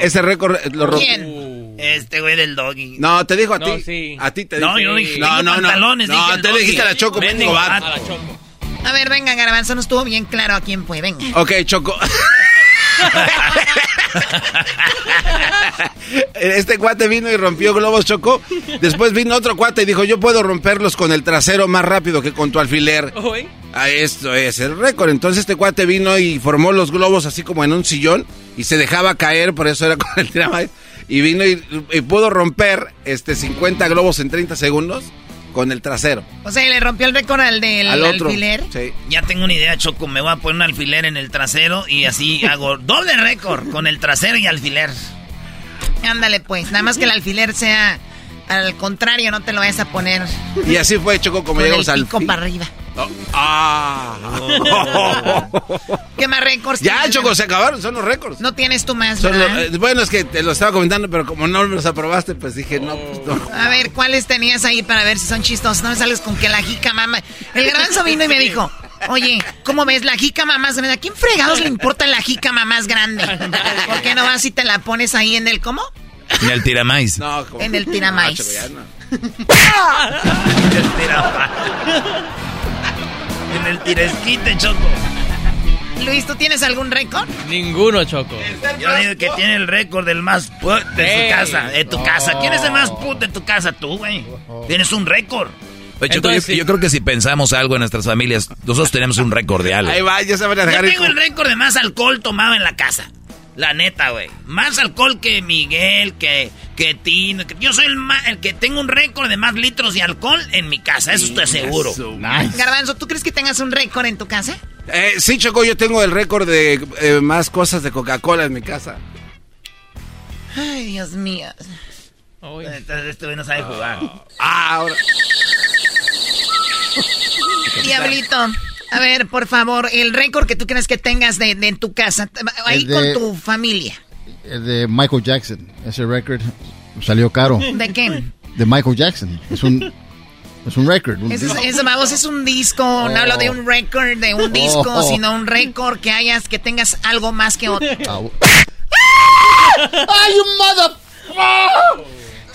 ese récord lo rompió. Este güey del doggy. No, te dijo a ti. No, sí. A ti te No, dije. yo dije, no, no, no. dije No, te doggy. dijiste a la Choco, Mendigo vato. A ver, venga, Garbanzo, no estuvo bien claro a quién fue. Venga. Ok, Choco. Este cuate vino y rompió globos, Choco. Después vino otro cuate y dijo, yo puedo romperlos con el trasero más rápido que con tu alfiler. Ah, esto es el récord. Entonces este cuate vino y formó los globos así como en un sillón y se dejaba caer, por eso era con el tiramaíz. Y vino y, y pudo romper este 50 globos en 30 segundos con el trasero. O sea, le rompió el récord al del Al otro. alfiler. Sí. Ya tengo una idea, Choco. Me voy a poner un alfiler en el trasero y así hago doble récord con el trasero y alfiler. Ándale, pues. Nada más que el alfiler sea al contrario, no te lo vayas a poner Y así fue, Choco, como con el llegamos al pico para arriba. Ah. ¿Qué más récords ya, Choco, se acabaron, son los récords. No tienes tú más, Son ¿verdad? los- eh, bueno, es que te lo estaba comentando, pero como no me los aprobaste, pues dije, no, pues no. A ver, ¿cuáles tenías ahí para ver si son chistosos? No me sales con que la jica mamá. El garbanzo vino y me dijo, oye, ¿cómo ves la jícama más grande? ¿A quién fregados le importa la jícama más grande? ¿Por qué no vas y te la pones ahí en el cómo? Ni el tiramais. No, como- En el tiramais. No, Choco, ya no. En el tiresquite, Choco. Luis, ¿tú tienes algún récord? Ninguno, Choco. Yo digo que tiene el récord del más put de Ey, su casa, de tu casa. ¿Quién es el más put de tu casa? Tú, güey. Tienes un récord. Oye, Choco, Entonces, yo, sí. yo creo que si pensamos algo en nuestras familias, nosotros tenemos un récord de algo. Ahí va, ya se van a Yo dejar ir tengo el récord de más alcohol tomado en la casa. La neta, güey. Más alcohol que Miguel, que, que Tino. que- yo soy el, ma- el que tengo un récord de más litros de alcohol en mi casa. Eso estoy seguro. Garbanzo, ¿tú crees que tengas un récord en tu casa? Eh, sí, Choco, yo tengo el récord de eh, más cosas de Coca-Cola en mi casa. Ay, Dios mío. Entonces, Este güey no sabe jugar. Ah, ahora. Diablito, a ver, por favor, el récord que tú crees que tengas de, de en tu casa, ahí de- con tu familia. De Michael Jackson. Ese récord salió caro. ¿De qué? De Michael Jackson. Es un, es un récord. Eso, es- disco. eso, vamos, es un disco, no hablo de un récord, de un disco, Oh. sino un récord que hayas, que tengas algo más que otro. Bu- ¡Ay, un mother...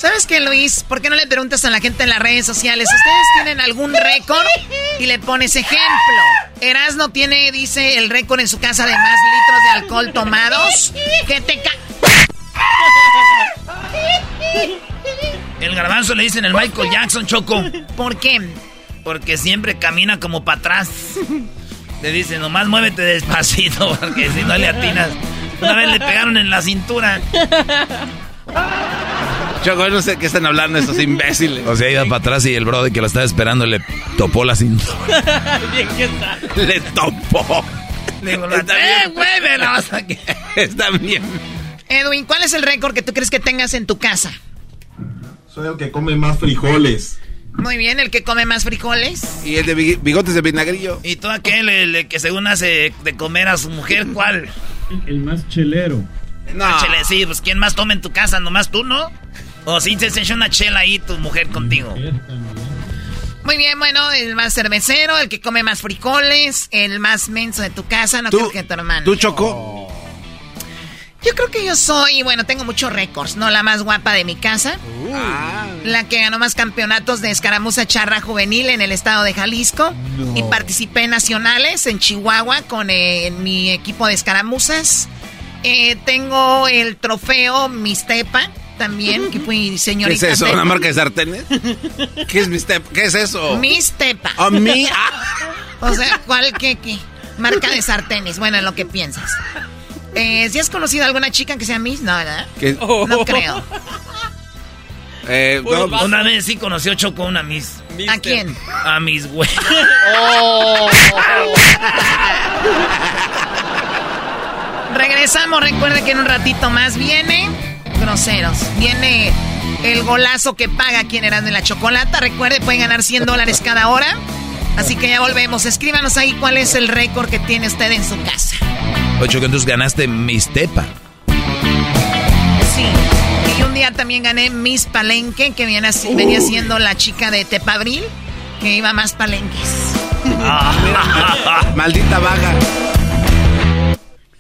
¿Sabes qué, Luis? ¿Por qué no le preguntas a la gente en las redes sociales? ¿Ustedes tienen algún récord? Y le pones ejemplo. Erasno tiene, dice, el récord en su casa de más litros de alcohol tomados. Que te ca... El garbanzo le dicen el Michael Jackson, Choco. ¿Por qué? Porque siempre camina como para atrás. Le dicen, nomás muévete despacito, porque si no le atinas. Una vez le pegaron en la cintura. Choco, no sé qué están hablando estos imbéciles. O sea, iba para atrás y el brother que lo estaba esperando le topó la cintura. Bien que está. Le topó. Le digo, Está ¡eh, bien. muévelo! hasta que- Está bien. Edwin, ¿cuál es el récord que tú crees que tengas en tu casa? Soy el que come más frijoles. Muy bien, el que come más frijoles. Y el de big- bigotes de vinagrillo. ¿Y tú aquel el, el que según hace de comer a su mujer, cuál? El más chelero. No. Sí, pues ¿quién más toma en tu casa? ¿Nomás tú, no? O si se echa una chela ahí tu mujer contigo. Muy bien, bueno, el más cervecero, el que come más frijoles, el más menso de tu casa, no Tú- creo que tu hermano. ¿Tú, Choco? Yo creo que yo soy, bueno, tengo muchos récords, ¿no? La más guapa de mi casa, Ah. la que ganó más campeonatos de escaramuza charra juvenil en el estado de Jalisco. No. Y participé en nacionales en Chihuahua con eh, mi equipo de escaramuzas. Eh, tengo el trofeo Mistepa también, que fui ¿Qué señorita. es eso? Tepa. ¿Una marca de sartenes? ¿Qué es mi step? ¿Qué es eso? Mistepa. A mí. ah. O sea, ¿cuál qué, qué? Marca de sartenes. Bueno, en lo que piensas. Eh, ¿Si has conocido a alguna chica que sea Miss? No, ¿verdad? ¿Qué? No creo. Eh, no, pues, Una vez sí conoció Choco una Miss. ¿A quién? A mis güey. Regresamos. Recuerde que en un ratito más viene Groseros. Viene el golazo que paga quien era de la chocolata. Recuerde, pueden ganar 100 dólares cada hora. Así que ya volvemos. Escríbanos ahí cuál es el récord que tiene usted en su casa. Ocho que entonces ganaste Mistepa. Sí. Y un día también gané Miss Palenque, que viene, así- venía siendo la chica de Tepabril, que iba más palenques. Maldita vaga.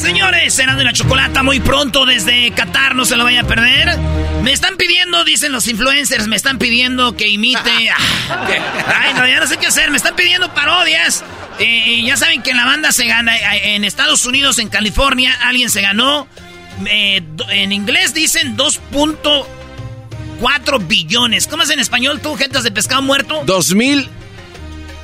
Señores, será de la chocolata muy pronto desde Qatar, no se lo vaya a perder. Me están pidiendo, dicen los influencers, me están pidiendo que imite. Ah, Ay, no, ya no sé qué hacer, me están pidiendo parodias. Eh, ya saben que en la banda se gana eh, en Estados Unidos, en California, alguien se ganó. eh, en inglés dicen 2.4 billones. ¿Cómo es en español tú, jetas de pescado muerto? Dos mil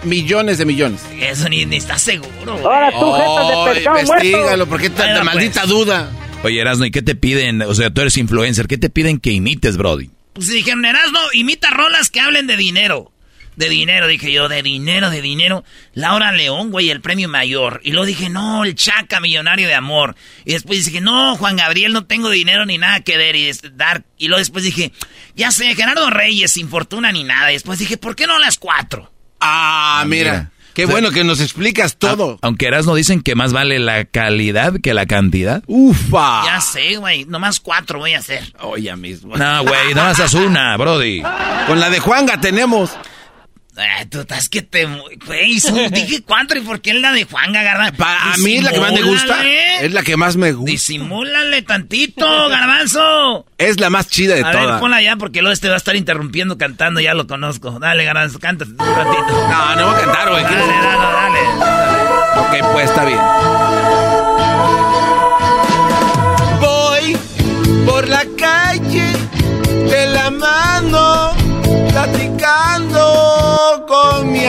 millones de millones. Eso ni, ni estás seguro. güey. Ahora tú, jetas de pescado investígalo, ¿por qué tanta Bueno, maldita pues. duda? Oye, Erasmo, ¿y qué te piden? O sea, tú eres influencer, ¿qué te piden que imites, Brody? Pues dijeron, Erasmo, imita rolas que hablen de dinero. De dinero, dije yo, de dinero, de dinero. Laura León, güey, el premio mayor. Y luego dije, no, el Chaca, millonario de amor. Y después dije, no, Juan Gabriel, no tengo dinero ni nada que ver y dar. Y luego después dije, ya sé, Gerardo Reyes, sin fortuna ni nada. Y después dije, ¿por qué no las cuatro? Ah, mira. Qué O sea, bueno que nos explicas todo. Aunque Erasmo dicen que más vale la calidad que la cantidad. Ufa. Ya sé, güey, nomás cuatro voy a hacer. Oh, ya mismo. No, güey, nada más haz una, Brody. Con la de Juanga tenemos. Ay, tú estás que te... Güey, dije cuatro y por qué la de Juan Garbanzo. A mí es la que más me gusta. Es la que más me gusta. Disimúlale tantito, Garbanzo. Es la más chida de a todas. ver, ponla ya porque luego este va a estar interrumpiendo cantando, ya lo conozco. Dale, Garbanzo, cántate un ratito. No, no voy a cantar, güey. Dale, dale, dale. Ok, pues está bien.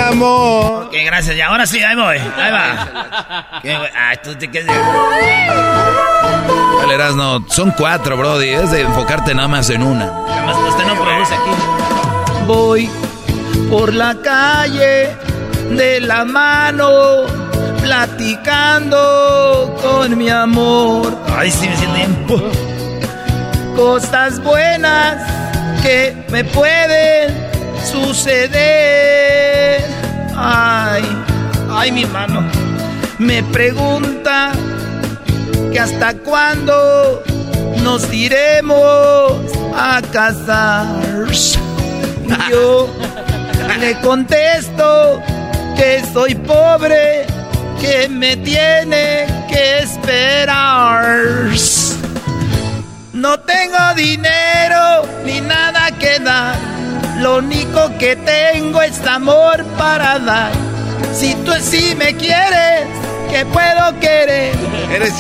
Amor. Ok, gracias. Y ahora sí, ahí voy. Ahí va. ¿Qué? Ay, tú te quedas... Vale, Erasmo, son cuatro, Brody. Es de enfocarte nada más en una. Además, usted no produce aquí. Voy por la calle de la mano, platicando con mi amor. Ay, sí, me siento bien. Cosas buenas que me pueden suceder. Ay, ay, mi mano. Me pregunta que hasta cuándo nos iremos a casar. Yo le contesto que soy pobre, que me tiene que esperar. No tengo dinero ni nada que dar. Lo único que tengo es amor para dar. Si tú sí me quieres, que puedo querer.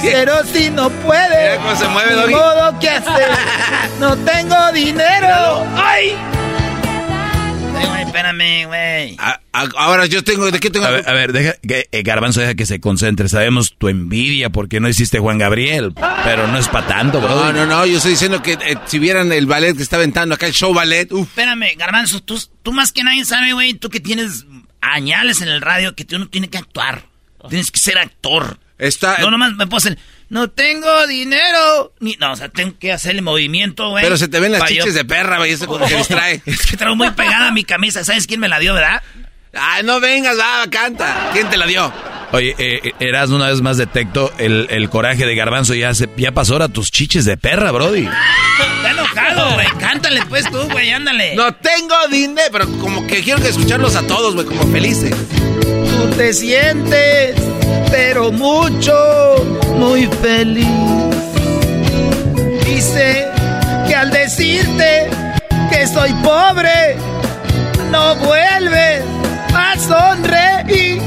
Pero si no puedes, cómo se mueve, ni Doggy. modo que hacer. No tengo dinero. ¡Ay! Ay, güey, espérame, güey. Ahora yo tengo, ¿de qué tengo? A ver, a ver, deja que eh, Garbanzo deja que se concentre. Sabemos tu envidia porque no hiciste Juan Gabriel, pero no es para tanto, No, Brody. no, no, yo estoy diciendo que eh, si vieran el ballet que está aventando acá, el show ballet, uff. Espérame, Garbanzo, tú, tú más que nadie sabe, güey, tú que tienes añales en el radio, que tú no tienes que actuar. Tienes que ser actor. Está, No, nomás me puedo hacer, no tengo dinero. Ni, no, o sea, tengo que hacerle movimiento, güey. pero se te ven las yo- chiches de perra, güey, eso como que distrae. Es que traigo muy pegada mi camisa. ¿Sabes quién me la dio, verdad? Ay, no vengas, va, canta. ¿Quién te la dio? Oye, eh, Erasmo, una vez más detecto el, el coraje de Garbanzo. Ya, se, ya pasó ahora tus chiches de perra, Brody. Está enojado, güey. Cántale pues tú, güey, ándale. No tengo dinero, pero como que quiero que escucharlos a todos, güey, como felices. Tú te sientes, pero mucho, muy feliz. Dice que al decirte que soy pobre, no vuelves a sonreír.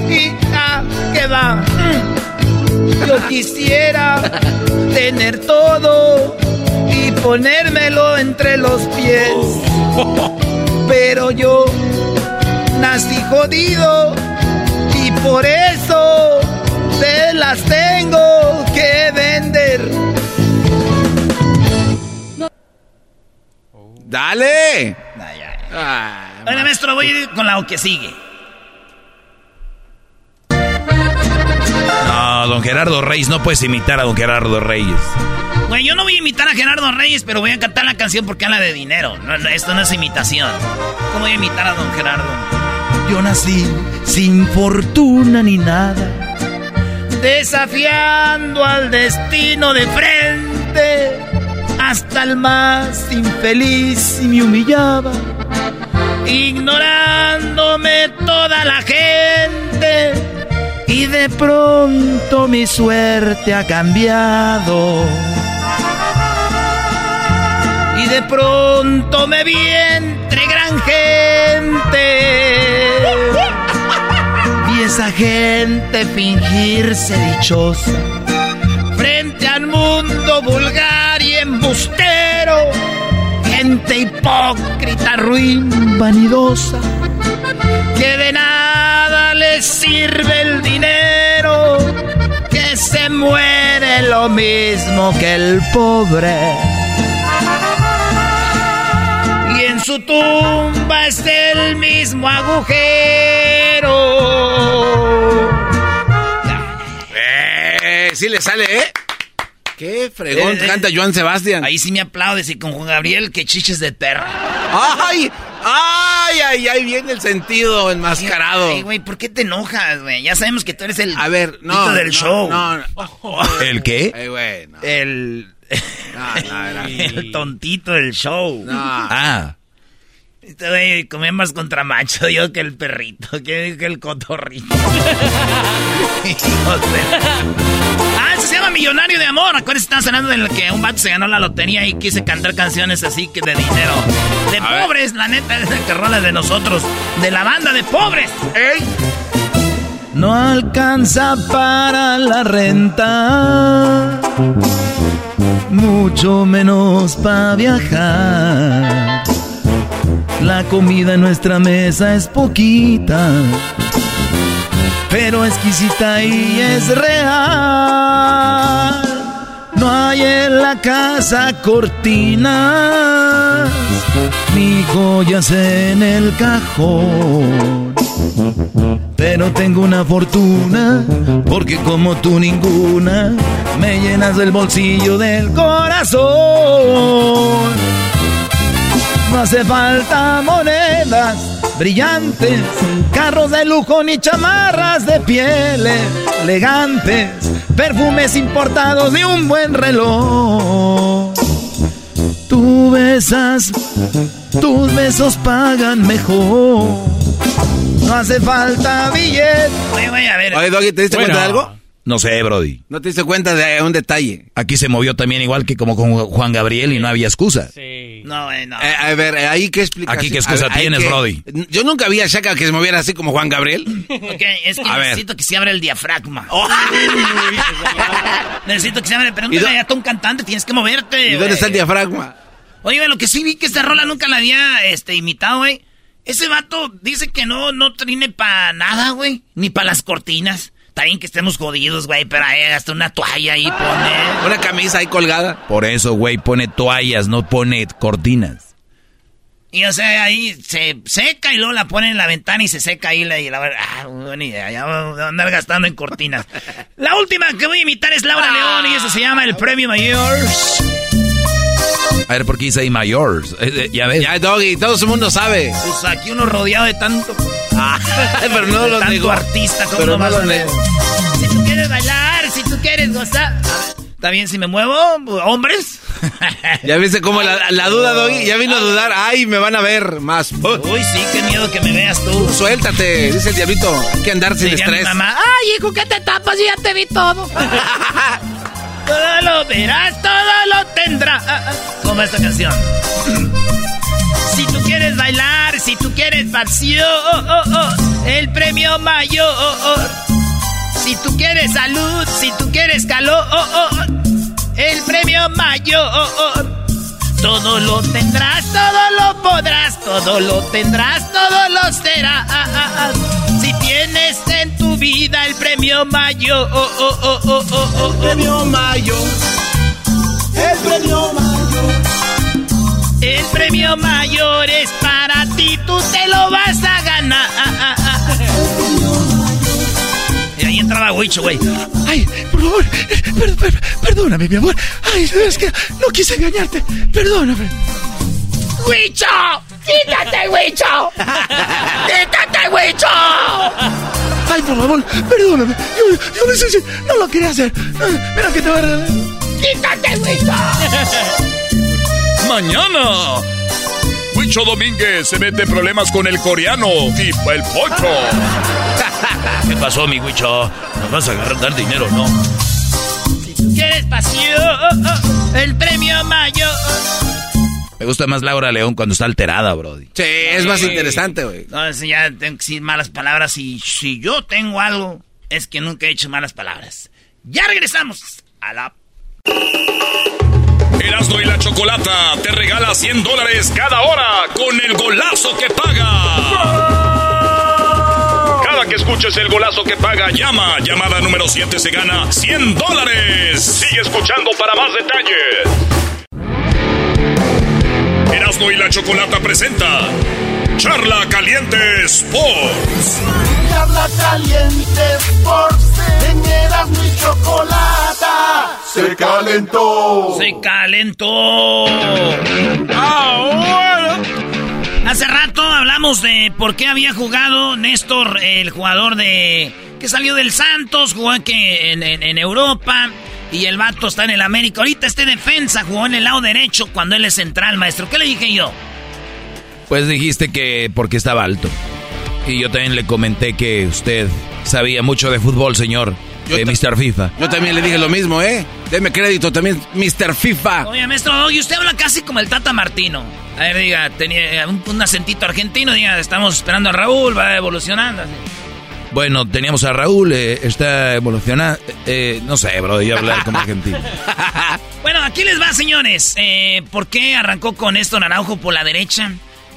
Ah, que va. Mm. Yo quisiera tener todo y ponérmelo entre los pies. Pero yo nací jodido y por eso las tengo que vender. ¡Dale! Oye, maestro, voy a ir con la que sigue. No, don Gerardo Reyes, no puedes imitar a don Gerardo Reyes. Güey, yo no voy a imitar a Gerardo Reyes, pero voy a cantar la canción porque habla de dinero. No, no, esto no es imitación. ¿Cómo voy a imitar a don Gerardo? Yo nací sin fortuna ni nada, desafiando al destino de frente. Hasta el más infeliz y me humillaba, ignorándome toda la gente. Y de pronto mi suerte ha cambiado. Y de pronto me vi entre gran gente. Esa gente fingirse dichosa. Frente al mundo vulgar y embustero. Gente hipócrita, ruin, vanidosa. Que de nada les sirve el dinero. Que se muere lo mismo que el pobre. Y en su tumba es el mismo agujero. Sí le sale, ¿eh? Qué fregón Eh, eh. canta Joan Sebastián. Ahí sí me aplaudes y con Juan Gabriel, que chiches de perra. ¡Ay! ¡Ay, ay, ay! Viene el sentido enmascarado. Ay, güey, ¿por qué te enojas, güey? Ya sabemos que tú eres el A ver, no, pito del no, show. no, no. ¿El qué? Ay, güey, no. El... el tontito del show. Ah. Este güey comía más contra macho yo que el perrito, que, que el cotorrito. Se llama Millonario de Amor. Acuérdense, están hablando de que un vato se ganó la lotería y quise cantar canciones así que de dinero. De pobres, la neta, es que rola de nosotros. De la banda de pobres. ¡Ey! No alcanza para la renta, mucho menos para viajar. La comida en nuestra mesa es poquita, pero exquisita y es real. No hay en la casa cortinas, ni joyas en el cajón. Pero tengo una fortuna, porque como tú ninguna, me llenas del bolsillo del corazón. No hace falta monedas brillantes, carros de lujo ni chamarras de pieles elegantes, perfumes importados y un buen reloj. Tú besas, tus besos pagan mejor. No hace falta billete. Oye, güey, a ver. Oye, Doggy, ¿te diste Bueno. cuenta de algo? No sé, Brody. ¿No te diste cuenta de un detalle? Aquí se movió también igual que como con Juan Gabriel y no había excusa. No, güey, no. Eh, a ver, eh, ahí qué explicación. Aquí qué excusa ver, tienes, Brody. Yo nunca vi a Shaka que se moviera así como Juan Gabriel. Ok, es que A ver. necesito que se abra el diafragma. necesito que se abra. Pregúntale a un cantante, tienes que moverte. ¿Y dónde está el diafragma? Oye, lo que sí vi que esta rola nunca la había este, imitado, güey. Ese vato dice que no, no trine para nada, güey. Ni para las cortinas. Está bien que estemos jodidos, güey, pero ahí hasta una toalla ahí pone. Una camisa ahí colgada. Por eso, güey, pone toallas, no pone cortinas. Y o sea, ahí se seca y luego la pone en la ventana y se seca ahí la, y la ah, buena idea, ya voy a andar gastando en cortinas. la última que voy a imitar es Laura León y eso se llama el Premio Mayors. A ver, ¿por qué dice ahí mayors? Eh, eh, ya ves. Ya, Doggy, todo el mundo sabe. Pues aquí uno rodeado de tanto. pero no de lo tanto negó. artista como Pero no vas. Si tú quieres bailar, si tú quieres gozar. ¿Está bien si me muevo, hombres? ¿Ya viste cómo la, la duda, Doggy? Ya vino a dudar. Ay, me van a ver más. Uy, sí, qué miedo que me veas tú. Suéltate, dice el diablito. Hay que andar sin Diría mi estrés. mamá, ay, hijo, ¿qué te tapas? Yo ya te vi todo. todo lo verás, todo lo tendrás. Ah, ah, Como esta canción. Si tú quieres bailar, si tú quieres pasión, el premio mayor. Si tú quieres salud, si tú quieres calor, el premio mayor. Todo lo tendrás, todo lo podrás, todo lo tendrás, todo lo serás. Tienes en tu vida el premio mayor. El premio mayor. El premio mayor. El premio mayor es para ti, tú te lo vas a ganar. Y ahí entraba Huicho, güey. Ay, por favor, per- per- perdóname, mi amor. Ay, es que no quise engañarte. Perdóname. ¡Huicho! ¡Quítate, Huicho! ¡Quítate, Huicho! Ay, por favor, perdóname. Yo, yo no sé si no lo quería hacer. Mira que te va a regalar. ¡Quítate, Huicho! Mañana. Huicho Domínguez se mete en problemas con el coreano y el pocho. ¿Qué pasó, mi Huicho? Nos vas a agarrar dar dinero, ¿no? ¿Quieres pasión? El premio mayor. Me gusta más Laura León cuando está alterada, Brody. Sí, es más interesante, güey. No, si ya tengo que decir malas palabras y si yo tengo algo, es que nunca he hecho malas palabras. Ya regresamos a la... Erasmo y la Chocolata te regala 100 dólares cada hora con el golazo que paga. Cada que escuches el golazo que paga, llama. Llamada número 7 se gana 100 dólares. Sigue escuchando para más detalles. Erasmo y la Chocolata presenta Charla Caliente Sports. Charla caliente Sports en Erasmo y Chocolata se calentó. Se calentó. Ah, Hace rato hablamos de por qué había jugado Néstor, el jugador de que salió del Santos, jugó que en, en- en Europa y el vato está en el América. Ahorita este defensa jugó en el lado derecho cuando él es central, maestro. ¿Qué le dije yo? Pues dijiste que porque estaba alto. Y yo también le comenté que usted sabía mucho de fútbol, señor. de Mr. FIFA. Yo también le dije lo mismo, ¿eh? Deme crédito también, Mr. FIFA. Oye, maestro Doggy, usted habla casi como el Tata Martino. A ver, diga, tenía un, un acentito argentino, diga, estamos esperando a Raúl, va evolucionando. así. Bueno, teníamos a Raúl, eh, está evolucionando. eh, no sé, bro, yo hablar como argentino. Bueno, aquí les va, señores. Eh, ¿Por qué arrancó con esto Naranjo por la derecha?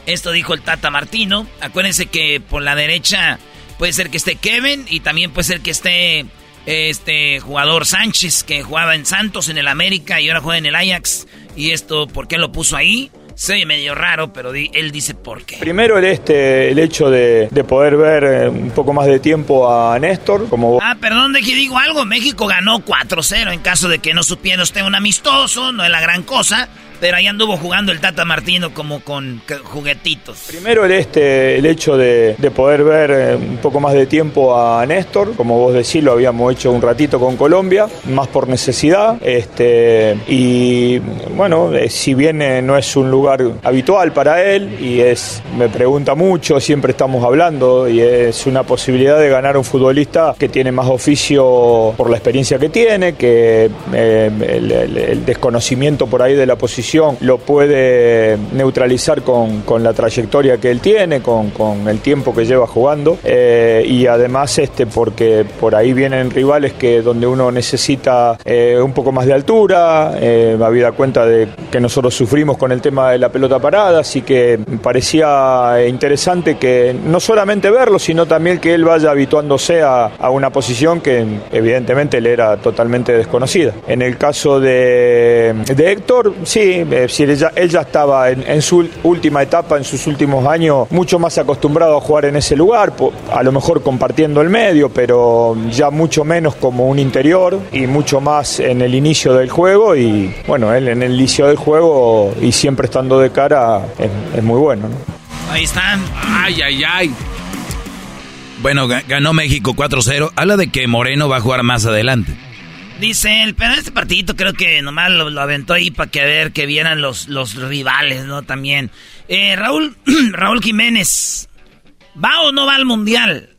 Esto dijo el Tata Martino. Acuérdense que por la derecha puede ser que esté Kevin y también puede ser que esté este jugador Sánchez que jugaba en Santos, en el América y ahora juega en el Ajax. Y esto, ¿por qué lo puso ahí? Se oye medio raro, pero di- él dice por qué. Primero el, este, el hecho de, de poder ver eh, un poco más de tiempo a Néstor, como vos Ah, perdón de que digo algo. México ganó 4-0 en caso de que no supiera usted un amistoso, no es la gran cosa. Pero ahí anduvo jugando el Tata Martino como con juguetitos. Primero el, este, el hecho de, de poder ver eh, un poco más de tiempo a Néstor, como vos decís, lo habíamos hecho un ratito con Colombia, más por necesidad. Este, y bueno, eh, si bien eh, no es un lugar habitual para él y es, me pregunta mucho, siempre estamos hablando y es una posibilidad de ganar un futbolista que tiene más oficio por la experiencia que tiene, que el desconocimiento por ahí de la posición lo puede neutralizar con, con la trayectoria que él tiene, con, con el tiempo que lleva jugando eh, y además este porque por ahí vienen rivales que donde uno necesita eh, un poco más de altura, eh, habida cuenta de que nosotros sufrimos con el tema de la pelota parada, así que parecía interesante que no solamente verlo, sino también que él vaya habituándose a, a una posición que evidentemente le era totalmente desconocida. En el caso de, de Héctor, sí, eh, si él, ya, estaba en, su última etapa, en sus últimos años, mucho más acostumbrado a jugar en ese lugar, a lo mejor compartiendo el medio, pero ya mucho menos como un interior y mucho más en el inicio del juego y bueno, él en el inicio del juego y siempre estando de cara es, muy bueno. ¿no? Ahí están. Ay, ay, ay. Bueno, ga- ganó México 4-0. Habla de que Moreno va a jugar más adelante. Dice él, pero este partidito creo que nomás lo, lo aventó ahí para que a ver que vieran los, los rivales, ¿no? También. Eh, Raúl, Raúl Jiménez, ¿va o no va al mundial?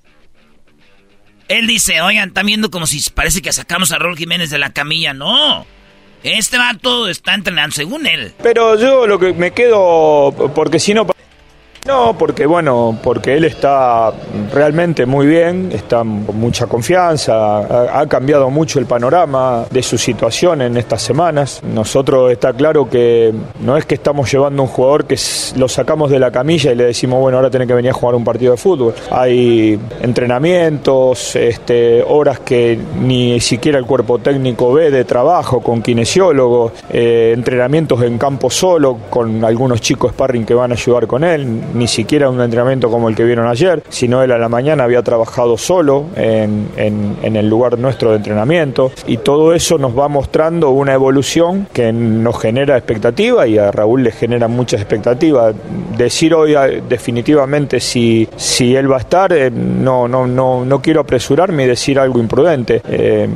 Él dice, oigan, están viendo como si parece que sacamos a Raúl Jiménez de la camilla. No. Este vato está entrenando, según él. Pero yo lo que me quedo, porque si no... No, porque bueno, porque él está realmente muy bien, está con mucha confianza, ha, cambiado mucho el panorama de su situación en estas semanas. Nosotros está claro que no es que estamos llevando un jugador que lo sacamos de la camilla y le decimos, bueno, ahora tiene que venir a jugar un partido de fútbol. Hay entrenamientos, este, horas que ni siquiera el cuerpo técnico ve de trabajo con kinesiólogos, eh, entrenamientos en campo solo con algunos chicos sparring que van a ayudar con él ni siquiera un entrenamiento como el que vieron ayer, sino él a la mañana había trabajado solo en, en- el lugar nuestro de entrenamiento y todo eso nos va mostrando una evolución que nos genera expectativa y a Raúl le genera muchas expectativas. Decir hoy eh, definitivamente si, si él va a estar, eh, no, no, no, no quiero apresurarme y decir algo imprudente. Eh,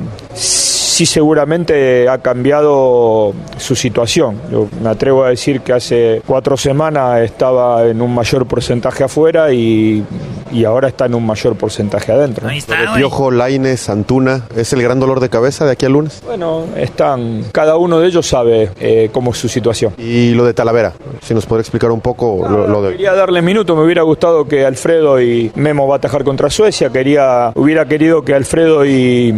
sí seguramente ha cambiado su situación. Yo me atrevo a decir que hace cuatro semanas estaba en un mayor porcentaje afuera y, y ahora está en un mayor porcentaje adentro. Lo de Piojo, Laines, Antuna, ¿es el gran dolor de cabeza de aquí al lunes? Bueno, están, cada uno de ellos sabe eh, cómo es su situación. Y lo de Talavera, si nos podría explicar un poco lo, lo de hoy. Quería darle minuto, me hubiera gustado que Alfredo y Memo va a atajar contra Suecia, quería, hubiera querido que Alfredo y,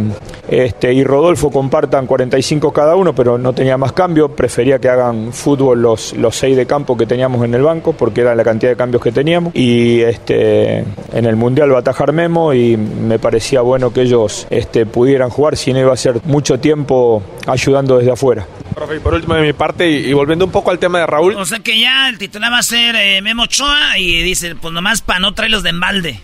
este, y Rodolfo compartan 45 cada uno, pero no tenía más cambio, prefería que hagan fútbol los, los seis de campo que teníamos en el banco, porque era la cantidad de cambios que teníamos, y este, en el Mundial va a atajar Memo y me parecía bueno que ellos este, pudieran jugar, si no iba a ser mucho tiempo ayudando desde afuera. Profe, y por último de mi parte, y, y volviendo un poco al tema de Raúl, O sea que ya el titular va a ser eh, Memo Ochoa y dice, pues nomás para no traerlos de embalde.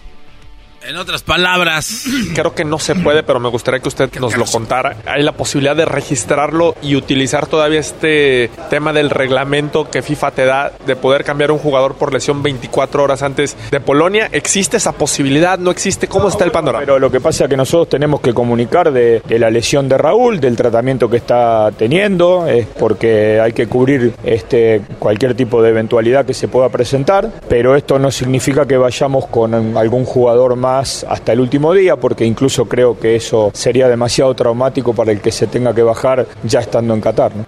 En otras palabras. creo que no se puede, pero me gustaría que usted nos lo contara. Hay la posibilidad de registrarlo y utilizar todavía este tema del reglamento que FIFA te da de poder cambiar un jugador por lesión 24 horas antes de Polonia. ¿Existe esa posibilidad? ¿No existe? ¿Cómo está el panorama? Pero lo que pasa es que nosotros tenemos que comunicar de, de la lesión de Raúl, del tratamiento que está teniendo, es porque hay que cubrir este, cualquier tipo de eventualidad que se pueda presentar, pero esto no significa que vayamos con algún jugador más hasta el último día, porque incluso creo que eso sería demasiado traumático para el que se tenga que bajar ya estando en Qatar. ¿no?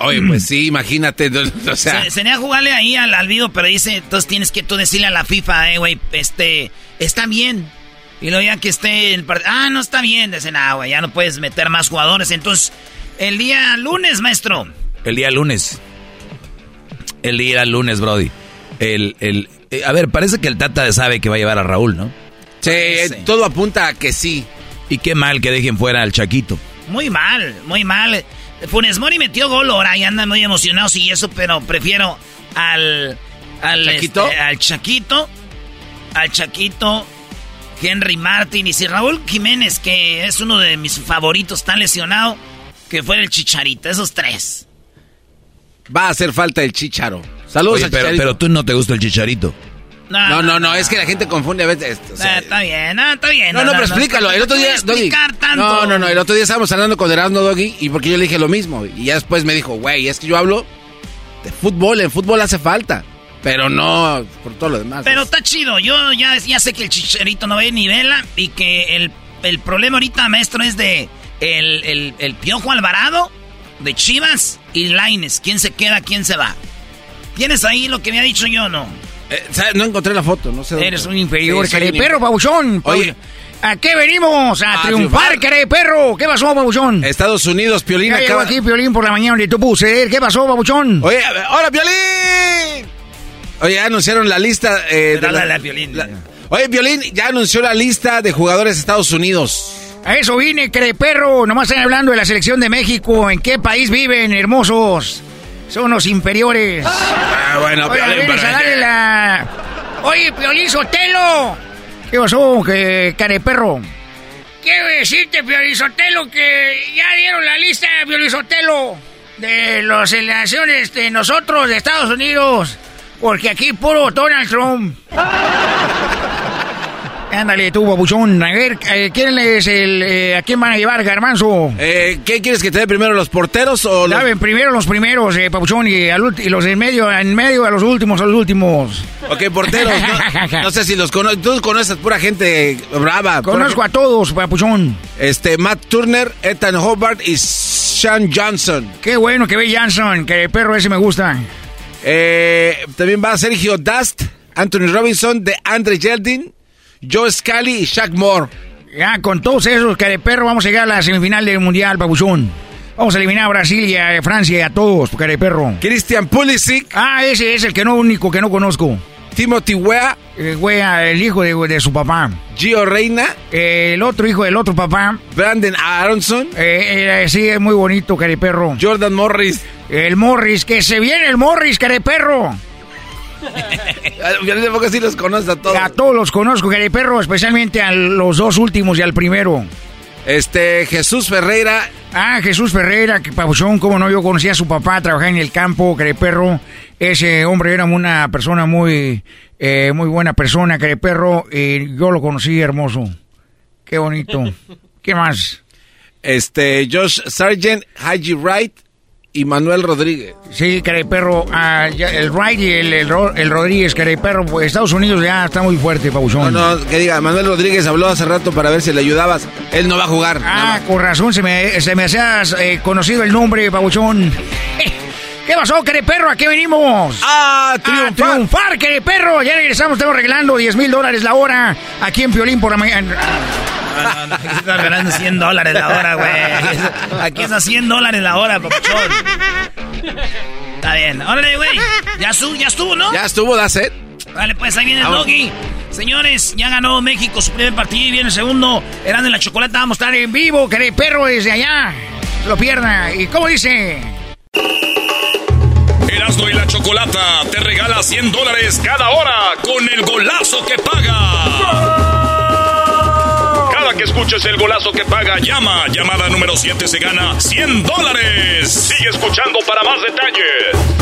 Oye, pues sí, imagínate. O sea, Se, sería jugarle ahí al, al video, pero dice, entonces tienes que tú decirle a la FIFA, eh, güey, este, está bien. Y luego ya que esté el partido, ah, no está bien, dicen, ah, güey, ya no puedes meter más jugadores. Entonces, el día lunes, maestro. El día lunes. El día lunes, Brody. El, el, eh, a ver, parece que el Tata sabe que va a llevar a Raúl, ¿no? Sí, todo apunta a que sí. Y qué mal que dejen fuera al Chaquito. Muy mal, muy mal. Funes Mori metió gol ahora y andan muy emocionados y eso, pero prefiero al. Al ¿Chaquito? este, al Chaquito. Al Chaquito. Henry Martin y si Raúl Jiménez, que es uno de mis favoritos, está lesionado, que fuera el Chicharito, esos tres. Va a hacer falta el chicharo. Saludos Oye, al pero, Chicharito. pero tú no te gusta el Chicharito. No, no, no, es que la gente confunde a veces. o sea, Ah, está bien, ah, está bien. no, no, pero explícalo. El otro no día, Doggy. No, no, no. El otro día estábamos hablando con Erasmo Doggy y porque yo le dije lo mismo. Y ya después me dijo, güey, es que yo hablo de fútbol. En fútbol hace falta. Pero no por todo lo demás. Pero está chido. Yo ya, ya sé que el chicharito no ve ni vela y que el, el problema ahorita, maestro, es de el, el, el Piojo Alvarado, de Chivas y Laines. ¿Quién se queda, quién se va? ¿Tienes ahí lo que me ha dicho yo no? Eh, no encontré la foto, no sé. dónde- Eres un inferior, Sí, perro, babuchón. Oye. ¿A qué venimos? A A triunfar, triunfar. perro. ¿Qué pasó, babuchón? Estados Unidos, Piolín Ya acaba... aquí Piolín por la mañana donde tú puse. ¿Qué pasó, babuchón? Oye, ¡hola, Piolín! Oye, ya anunciaron la lista eh, de la- háblale a Piolín. la- Oye, Piolín ya anunció la lista de jugadores de Estados Unidos. A eso vine, cara de perro. Nomás están hablando de la selección de México. ¿En qué país viven, hermosos? Son los inferiores. Ah, bueno, Oye, Piolín, vienes a darle la... Oye, Piolín Sotelo. ¿Qué pasó, que cara de perro? Quiero decirte, Piolín Sotelo, que ya dieron la lista, Piolín Sotelo, de las elecciones de nosotros, de Estados Unidos. Porque aquí puro Donald Trump. Ándale tú, babuchón. A ver, eh, ¿quién es el... eh, ¿A quién van a llevar, Garmanzo? Eh, ¿Qué quieres que te dé primero, los porteros o los...? Saben, primero los primeros, eh, Papuchón, y, al ulti- y los en medio, en medio a los últimos, a los últimos. Ok, porteros. No, no sé si los conoces. Tú conoces pura gente brava. pura Conozco a todos, Papuchón. Este, Matt Turner, Ethan Hobart y Sean Johnson. Qué bueno que ve Johnson, que el perro ese me gusta. Eh, también va Sergio Dust, Anthony Robinson, de Andre Yeldin, Joe Scally y Shaq Moore. Ya, con todos esos, perro vamos a llegar a la semifinal del Mundial, Papuchón. Vamos a eliminar a Brasil y a Francia y a todos, cara de perro. Christian Pulisic. Ah, ese es el que no único que no conozco. Timothy Wea. Eh, wea, el hijo de, de su papá. Gio Reina. Eh, el otro hijo del otro papá. Brandon Aronson. Eh, eh, sí, es muy bonito, cara de perro. Jordan Morris. El Morris, que se viene el Morris, cara de. Porque sí los conoces a todos. A todos los conozco, Perro, especialmente a los dos últimos y al primero. Este, Jesús Ferreira. Ah, Jesús Ferreira, que pabuchón, como no, yo conocía a su papá, trabajaba en el campo, Perro. Ese hombre era una persona muy, eh, muy buena persona, Perro, y yo lo conocí hermoso. Qué bonito. ¿Qué más? Este, Josh Sargent, Haji Wright y Manuel Rodríguez. Sí, perro, ah, el Wright y el, el, Rodríguez, perro, pues Estados Unidos ya está muy fuerte, Pabuchón. No, no, que diga, Manuel Rodríguez habló hace rato para ver si le ayudabas. Él no va a jugar. Ah, con razón, se me, se me hacía eh, conocido el nombre, Pabuchón. ¿Qué pasó, perro? ¿A qué venimos? ¡A triunfar! ¡A triunfar, perro! Ya regresamos, estamos regalando 10 mil dólares la hora aquí en Piolín por la mañana. No, no, aquí está regalando 100 dólares la hora, güey. Aquí está 100 dólares la hora, papuchón. Está bien. Órale, güey. Ya, ya estuvo, ¿no? Ya estuvo, da set. Vale, pues ahí viene el doggy. Señores, ya ganó México su primer partido y viene el segundo. Eran de la chocolate, vamos a estar en vivo, perro desde allá. lo pierda. ¿Y cómo dice? Erasmo y la Chocolata te regala 100 dólares cada hora con el golazo que paga. Que escuches el golazo que paga, llama. Llamada número 7 se gana 100 dólares. Sigue escuchando para más detalles.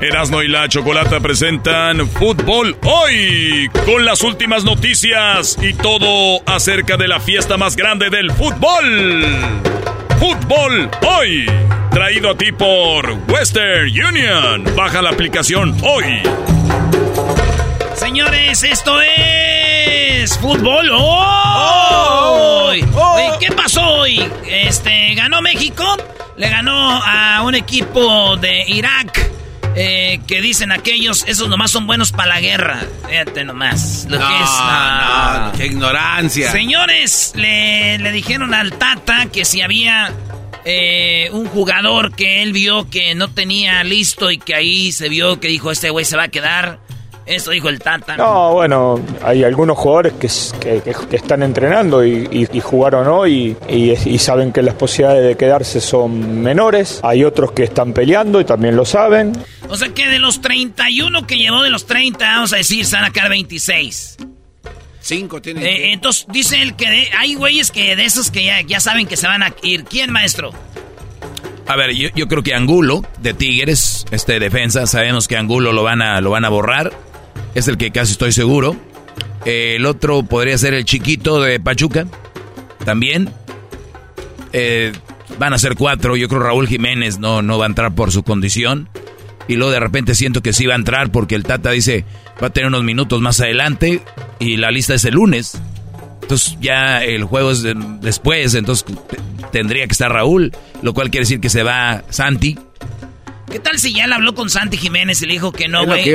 Erasmo y la Chocolata presentan Fútbol Hoy con las últimas noticias y todo acerca de la fiesta más grande del fútbol. Fútbol Hoy. Traído a ti por Western Union. Baja la aplicación hoy. Señores, esto es fútbol hoy. Oh, ¿Qué pasó hoy? Este, ganó México, le ganó a un equipo de Irak eh, que dicen aquellos, esos nomás son buenos para la guerra. Fíjate nomás. Lo no, que es. No, qué ignorancia. Señores, le, le, dijeron al Tata que si había eh, un jugador que él vio que no tenía listo y que ahí se vio que dijo: Este güey se va a quedar eso dijo el Tata. No, bueno, hay algunos jugadores que, que, están entrenando y, jugaron hoy y, saben que las posibilidades de quedarse son menores. Hay otros que están peleando y también lo saben. O sea que de los 31 que llevó de los 30, vamos a decir, se van a quedar 26. Cinco tiene. Eh, entonces dice él que hay güeyes que de esos que ya, ya saben que se van a ir. ¿Quién, maestro? A ver, yo, yo, creo que Angulo, de Tigres, este defensa, sabemos que Angulo lo van a, lo van a borrar es el que casi estoy seguro. el otro podría ser el chiquito de Pachuca, también. Eh, van a ser cuatro, yo creo Raúl Jiménez no, no va a entrar por su condición. Y luego de repente siento que sí va a entrar porque el Tata dice va a tener unos minutos más adelante y la lista es el lunes. Entonces ya el juego es después, entonces tendría que estar Raúl, lo cual quiere decir que se va Santi. ¿Qué tal si ya le habló con Santi Jiménez y le dijo que no, güey?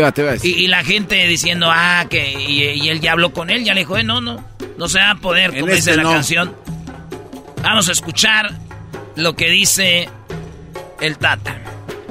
Y, la gente diciendo, ah, que. Y, él ya habló con él, ya le dijo, eh, no, no. No se va a poder, como dice la canción. Vamos a escuchar lo que dice el Tata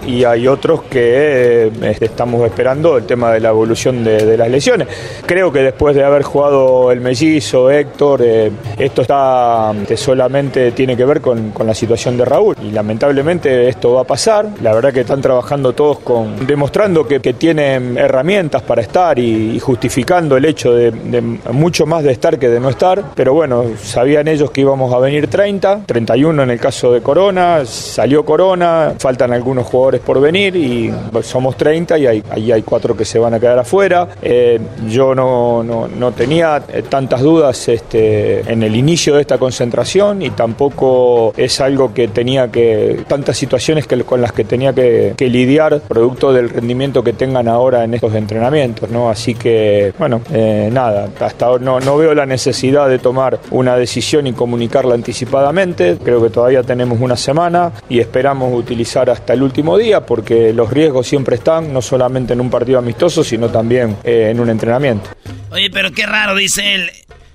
y hay otros que eh, estamos esperando el tema de la evolución de, las lesiones. Creo que después de haber jugado el mellizo, Héctor, eh, esto está solamente tiene que ver con, la situación de Raúl y lamentablemente esto va a pasar. La verdad que están trabajando todos con demostrando que, tienen herramientas para estar y, justificando el hecho de, mucho más de estar que de no estar, pero bueno, sabían ellos que íbamos a venir 30, 31 en el caso de Corona, salió Corona, faltan algunos jugadores por venir y somos 30 y hay, ahí hay cuatro que se van a quedar afuera. Eh, yo no, no, tenía eh, tantas dudas este, en el inicio de esta concentración y tampoco es algo que tenía que, tantas situaciones que, con las que tenía que, lidiar producto del rendimiento que tengan ahora en estos entrenamientos, ¿no? Así que, bueno, eh, nada, hasta ahora no, no veo la necesidad de tomar una decisión y comunicarla anticipadamente, creo que todavía tenemos una semana y esperamos utilizar hasta el último día porque los riesgos siempre están, no solamente en un partido amistoso, sino también eh, en un entrenamiento. Oye, pero qué raro, dice él.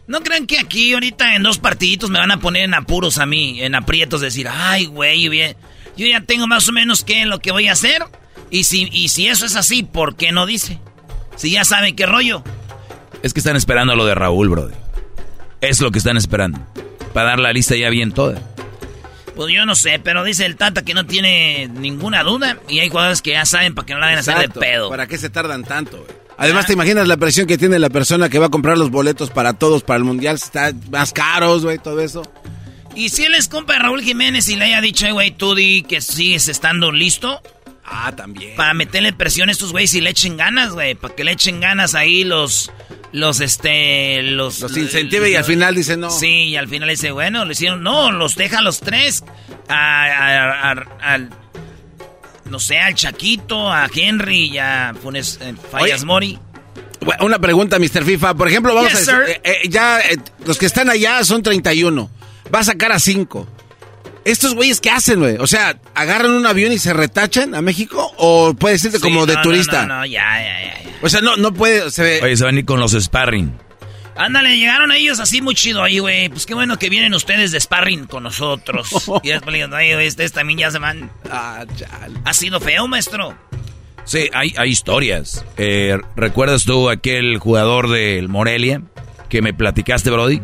¿No creen que aquí ahorita en dos partiditos me van a poner en apuros a mí, en aprietos, decir, ay, güey, yo ya tengo más o menos qué es lo que voy a hacer? Y si, y si eso es así, ¿por qué no dice? Si ya saben qué rollo. Es que están esperando lo de Raúl, brother. Es lo que están esperando. Para dar la lista ya bien toda. Pues yo no sé, pero dice el Tata que no tiene ninguna duda y hay jugadores que ya saben para que no la vayan a hacer de Exacto. pedo. ¿Para qué se tardan tanto? Además, ¿te imaginas la presión que tiene la persona que va a comprar los boletos para todos, para el mundial? Está más caros, güey, todo eso. Y si él es compa de Raúl Jiménez y le haya dicho, "Eh, güey, tú di que sigues estando listo. Ah, también. Para meterle presión a estos güeyes y le echen ganas, güey. Para que le echen ganas ahí los. Los, este. Los. Los incentive y al final dice no. Sí, y al final dice, bueno, le hicieron. No, los deja a los tres. A, a- a- al. No sé, al Chaquito, a Henry y a Funes eh, Fallas Oye. Mori. Una pregunta, Mr. FIFA. Por ejemplo, vamos Yes, a decir, eh, eh, ya eh, los que están allá son 31. Va a sacar a 5. ¿Estos güeyes qué hacen, güey? O sea, ¿agarran un avión y se retachan a México? ¿O puede ser Sí, como de no, turista? No, no, ya, ya, ya. ya. O sea, no, no puede... Se ve... Oye, se van a ir con los sparring. Ándale, llegaron ellos así muy chido ahí, güey. Pues qué bueno que vienen ustedes de sparring con nosotros. y después le digo, "Ay, güey, ustedes también ya se van. Ah, chale. Ha sido feo, maestro. Sí, hay, hay historias. Eh, ¿Recuerdas tú aquel jugador del Morelia que me platicaste, Brody?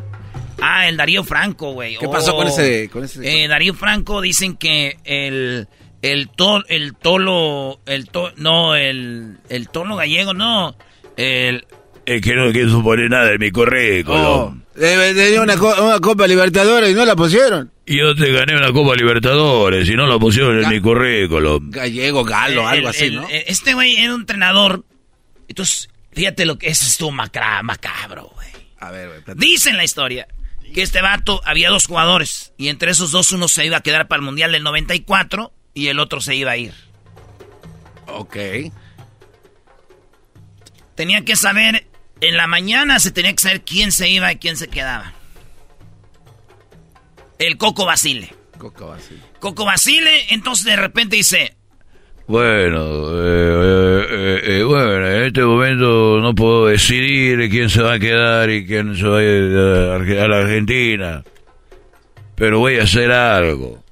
Ah, el Darío Franco, güey. ¿Qué pasó con Oh. ese- con ese- Eh, Darío Franco dicen que el el to- el tolo el to- no el el tolo gallego no el Es que no quiso poner nada en mi currículum. Oh, eh, tenía una, co- una Copa Libertadores y no la pusieron. Yo te gané una Copa Libertadores y no la pusieron en mi currículum. Gallego, galo, el- algo así, el- ¿no? el- Este güey era un entrenador. Entonces, fíjate lo que estuvo macra, macabro, güey. A ver, güey. Dice en la historia que este vato había dos jugadores y entre esos dos uno se iba a quedar para el Mundial del 94 y el otro se iba a ir. Ok. Tenía que saber, en la mañana se tenía que saber quién se iba y quién se quedaba. El Coco Basile. Coco así. Coco Basile, entonces de repente dice, Bueno, eh, eh, eh, bueno, en este momento no puedo decidir quién se va a quedar y quién se va a ir a la Argentina. Pero voy a hacer algo.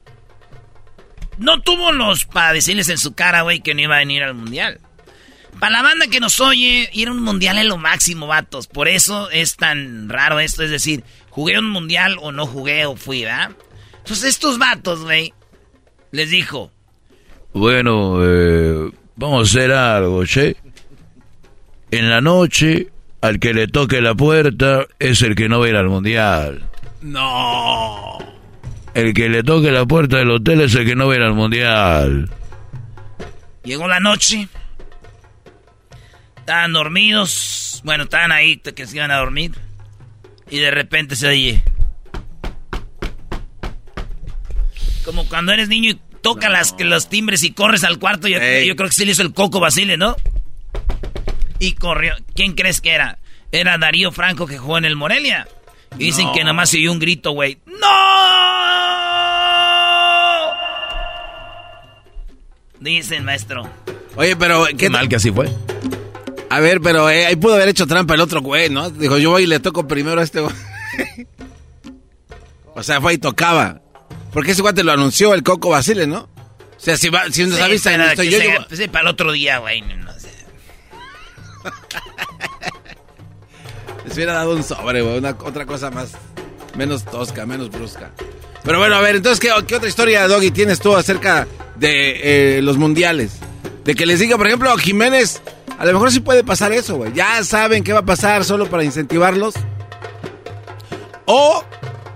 no tuvo los para decirles en su cara, güey, que no iba a venir al Mundial. Para la banda que nos oye, ir a un Mundial es lo máximo, vatos. Por eso es tan raro esto, es decir, jugué un Mundial o no jugué o fui, ¿verdad? Entonces estos vatos, güey, les dijo, Bueno, eh, vamos a hacer algo, che. En la noche, al que le toque la puerta es el que no va a ir al mundial. No. El que le toque la puerta del hotel es el que no va a ir al mundial. Llegó la noche. Estaban dormidos. Bueno, estaban ahí que se iban a dormir. Y de repente se oye. Como cuando eres niño y toca las, que los timbres y corres al cuarto. Yo, yo creo que sí le hizo el coco Basile, ¿no? Y corrió. ¿Quién crees que era? Era Darío Franco que jugó en el Morelia. Y dicen No. que nomás se oyó un grito, güey. ¡No! Dicen, maestro. Oye, pero ¿qué mal que así fue. A ver, pero eh, ahí pudo haber hecho trampa el otro güey, ¿no? Dijo, yo voy y le toco primero a este güey. o sea, fue y tocaba. Porque ese guante lo anunció el Coco Basile, ¿no? O sea, si, va, si nos Sí, avisa pero estoy yo, se- yo- pues para el otro día, güey. no- no sé. les hubiera dado un sobre, güey. Una, otra cosa más, menos tosca, menos brusca. Pero bueno, a ver, entonces, ¿qué, qué otra historia, Doggy, tienes tú acerca de eh, los mundiales? De que les diga, por ejemplo, a Jiménez, a lo mejor sí puede pasar eso, güey. Ya saben qué va a pasar solo para incentivarlos. O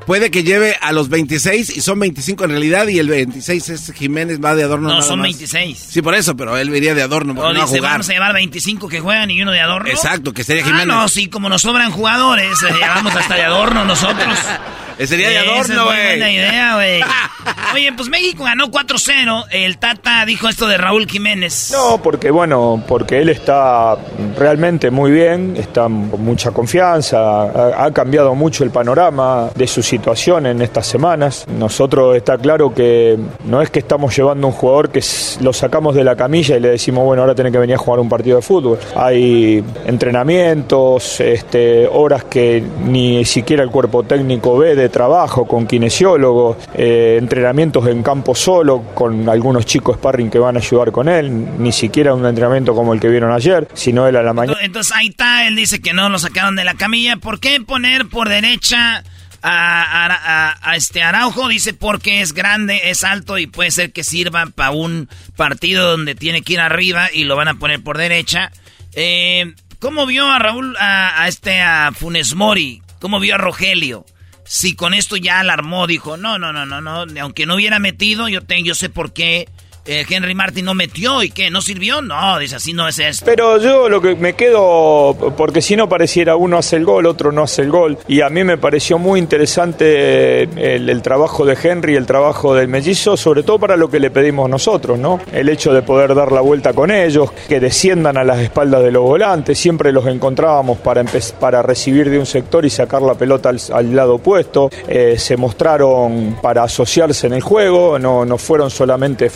puede que lleve a los 26 y son 25 en realidad y el 26 es Jiménez, va de adorno. No, nada son más. 26. Sí, por eso, pero él iría de adorno no dice, jugar. vamos a llevar 25 que juegan y uno de adorno. Exacto, que sería Ah, Jiménez. no, sí, como nos sobran jugadores, eh, llevamos hasta de adorno nosotros. Sería de adorno, es güey. buena idea, güey. Oye, pues México ganó 4-0. El Tata dijo esto de Raúl Jiménez. No, porque bueno, porque él está realmente muy bien, está con mucha confianza, ha, ha cambiado mucho el panorama de su situación en estas semanas. Nosotros está claro que no es que estamos llevando un jugador que lo sacamos de la camilla y le decimos, bueno, ahora tiene que venir a jugar un partido de fútbol. Hay entrenamientos, este, horas que ni siquiera el cuerpo técnico ve de trabajo con kinesiólogos, eh, entrenamientos en campo solo con algunos chicos sparring que van a ayudar con él, ni siquiera un entrenamiento como el que vieron ayer, sino él a la mañana. Entonces ahí está, él dice que no lo sacaron de la camilla. ¿Por qué poner por derecha a, este Araujo dice porque es grande, es alto y puede ser que sirva para un partido donde tiene que ir arriba y lo van a poner por derecha. Eh, ¿Cómo vio a Raúl, a, este, a Funes Mori? ¿Cómo vio a Rogelio? Si con esto ya alarmó, dijo, no, no, no, no, no, aunque no hubiera metido, yo, tengo, yo sé por qué eh, Henry Martin no metió y que no sirvió. No, dice así no es esto. Pero yo lo que me quedo, porque si no pareciera uno hace el gol, otro no hace el gol. Y a mí me pareció muy interesante el, trabajo de Henry, el trabajo del mellizo, sobre todo para lo que le pedimos nosotros, ¿no? El hecho de poder dar la vuelta con ellos, que desciendan a las espaldas de los volantes, siempre los encontrábamos para, para recibir de un sector y sacar la pelota al, lado opuesto. Eh, se mostraron para asociarse en el juego, no, no fueron solamente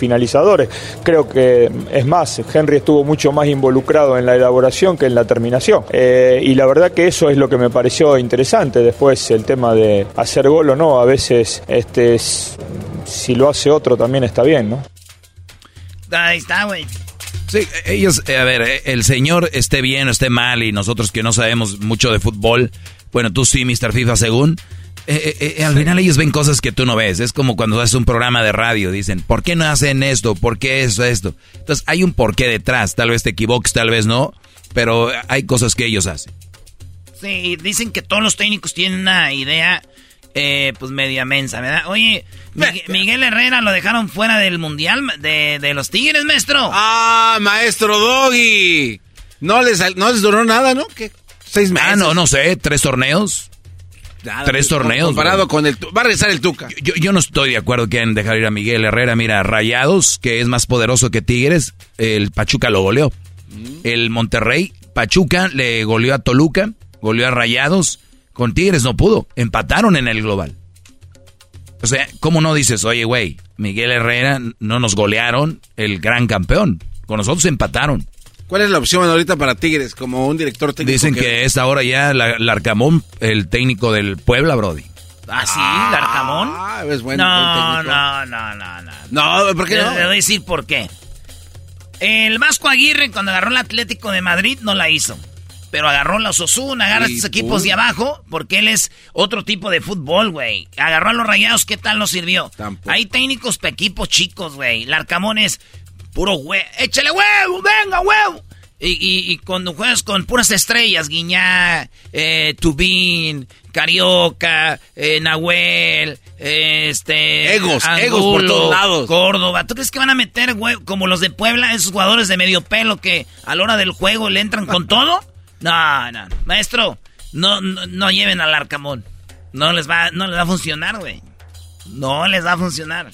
Creo que, es más, Henry estuvo mucho más involucrado en la elaboración que en la terminación. Eh, y la verdad que eso es lo que me pareció interesante. Después el tema de hacer gol o no, a veces este, si lo hace otro también está bien, ¿no? Ahí está, güey. Sí, ellos, eh, a ver, eh, el señor esté bien o esté mal y nosotros que no sabemos mucho de fútbol, bueno, tú sí, Mr. FIFA, según, eh, eh, eh, al final ellos ven cosas que tú no ves. Es como cuando haces un programa de radio, dicen, ¿por qué no hacen esto? ¿Por qué eso, esto? Entonces hay un porqué detrás. Tal vez te equivoques, tal vez no, pero hay cosas que ellos hacen. Sí, dicen que todos los técnicos tienen una idea, pues media mensa, ¿verdad? Oye, Miguel, Herrera lo dejaron fuera del mundial de, de, los Tigres, maestro. Ah, maestro Doggy. No les, no les duró nada, ¿no? ¿Qué? ¿Seis meses? Ah, no, no sé, tres torneos. Tres torneos. Comparado con el... Va a regresar el Tuca. Yo, no estoy de acuerdo que en dejar ir a Miguel Herrera. Mira, Rayados, que es más poderoso que Tigres, el Pachuca lo goleó. Mm. El Monterrey, Pachuca le goleó a Toluca, goleó a Rayados. Con Tigres no pudo. Empataron en el global. O sea, ¿cómo no dices, oye, güey, Miguel Herrera no nos golearon el gran campeón? Con nosotros empataron. ¿Cuál es la opción ahorita para Tigres como un director técnico? Dicen que, es ahora ya Larcamón, el técnico del Puebla, Brody. ¿Ah, sí? ¿Larcamón? Ah, es bueno. No, no, no, no, no. No, ¿por qué no? Le voy a decir por qué. El Vasco Aguirre, cuando agarró el Atlético de Madrid, no la hizo. Pero agarró los Osuna, agarra a estos equipos de abajo, porque él es otro tipo de fútbol, güey. Agarró a los rayados, ¿qué tal nos sirvió? Hay técnicos para equipos chicos, güey. Larcamón es Puro huevo. Échale huevo, venga, huevo. Y, y, cuando juegas con puras estrellas, Guiñá, eh, Tubín, Carioca, eh, Nahuel, este... Egos, egos por todos lados. Córdoba. ¿Tú crees que van a meter, huevo, como los de Puebla, esos jugadores de medio pelo que a la hora del juego le entran con todo? No, no. Maestro, no, no, no lleven al Arcamón. No les va, no les va a funcionar, güey. No les va a funcionar.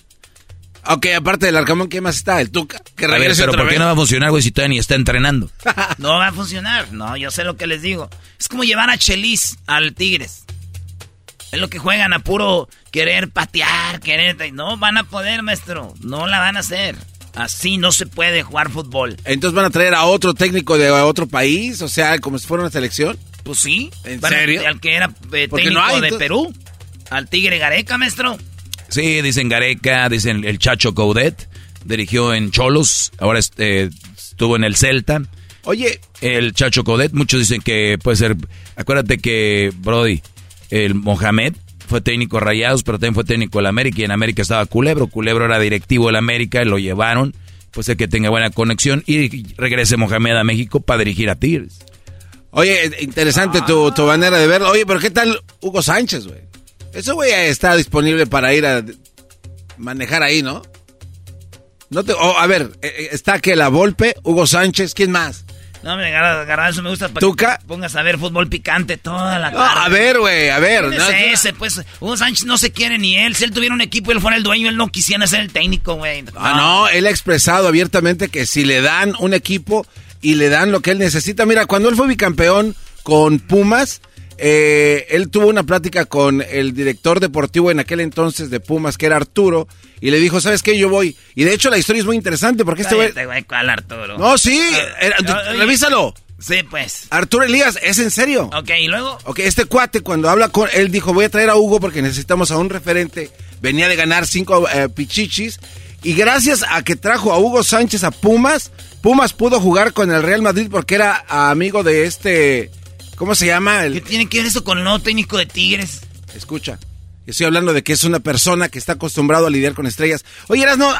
Ok, aparte del Arcamón, ¿qué más está? El Tuca. Que a ver, pero ¿por qué no va a funcionar, güey, si todavía ni está entrenando? no va a funcionar. No, yo sé lo que les digo. Es como llevar a Chelis al Tigres. Es lo que juegan a puro querer patear, querer... No van a poder, maestro. No la van a hacer. Así no se puede jugar fútbol. Entonces van a traer a otro técnico de otro país, o sea, como si fuera una selección. Pues sí. ¿En serio? Al que era eh, técnico de Perú. Al Tigre Gareca, maestro. Sí, dicen Gareca, dicen el Chacho Coudet, dirigió en Cholos, ahora este, estuvo en el Celta. Oye, el Chacho Coudet, muchos dicen que puede ser, acuérdate que Brody, el Mohamed fue técnico de Rayados, pero también fue técnico del América y en América estaba Culebro, Culebro era directivo del América, lo llevaron, pues el que tenga buena conexión y regrese Mohamed a México para dirigir a Tigres. Oye, interesante tu, tu manera de verlo. Oye, pero ¿qué tal Hugo Sánchez, güey? Eso, güey, está disponible para ir a manejar ahí, ¿no? No te, a ver, eh, eh, está que la Volpe, Hugo Sánchez, ¿quién más? No, me eso me gusta para ¿Tuca? que pongas a ver fútbol picante toda la tarde. a ver, güey, a ver. No, ese, pues, Hugo Sánchez no se quiere ni él. Si él tuviera un equipo y él fuera el dueño, él no quisiera ser el técnico, güey. Ah, no, él ha expresado abiertamente que si le dan un equipo y le dan lo que él necesita. Mira, cuando él fue bicampeón con Pumas, eh, él tuvo una plática con el director deportivo en aquel entonces de Pumas, que era Arturo, y le dijo, ¿sabes qué? Yo voy. Y de hecho la historia es muy interesante porque este güey... Arturo? No, sí, revísalo. Sí, pues. Arturo Elías, ¿es en serio? Ok, ¿y luego? Ok, este cuate cuando habla con él dijo, voy a traer a Hugo porque necesitamos a un referente. Venía de ganar cinco eh, pichichis. Y gracias a que trajo a Hugo Sánchez a Pumas, Pumas pudo jugar con el Real Madrid porque era amigo de este ¿Cómo se llama? ¿Qué tiene que ver eso con el nuevo técnico de Tigres? escucha. Estoy hablando de que es una persona que está acostumbrado a lidiar con estrellas. Oye, Eras, no,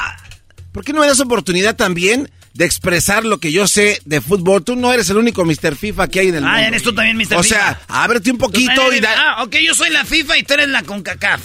¿por qué no me das oportunidad también de expresar lo que yo sé de fútbol? Tú no eres el único Mr. FIFA que hay en el mundo. Ah, eres tú también Mr. FIFA. O sea, ábrete un poquito y da... Ah, ok, yo soy la FIFA y tú eres la CONCACAF.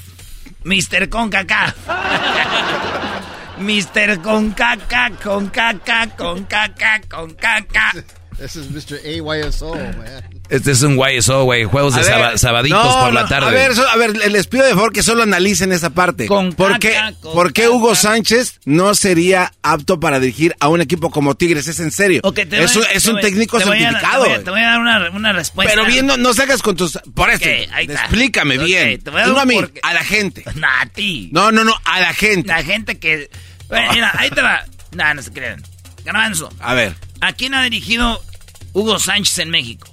Mr. CONCACAF. Mr. CONCACAF, CONCACAF, CONCACAF, CONCACAF. Ese es Mr. AYSO, man. Este es un YSO, güey. Juegos de ver, sabaditos no, por la no, tarde. A ver, so- a ver, les pido de favor que solo analicen esa parte. ¿Por qué, caca, por qué Hugo Sánchez no sería apto para dirigir a un equipo como Tigres? Es en serio. Ok, te es, voy- un- es un voy- técnico certificado. Te voy, a, güey. te voy a dar una, una respuesta. Pero bien, no, no salgas con tus... Por eso, está. explícame bien. te voy a Tú dar no a mí, a la gente. No, a ti. No, no, no, a la gente. La gente que... Bueno, mira, ahí te va. No, no se crean. Garbanzo, A ver, ¿a quién ha dirigido Hugo Sánchez en México?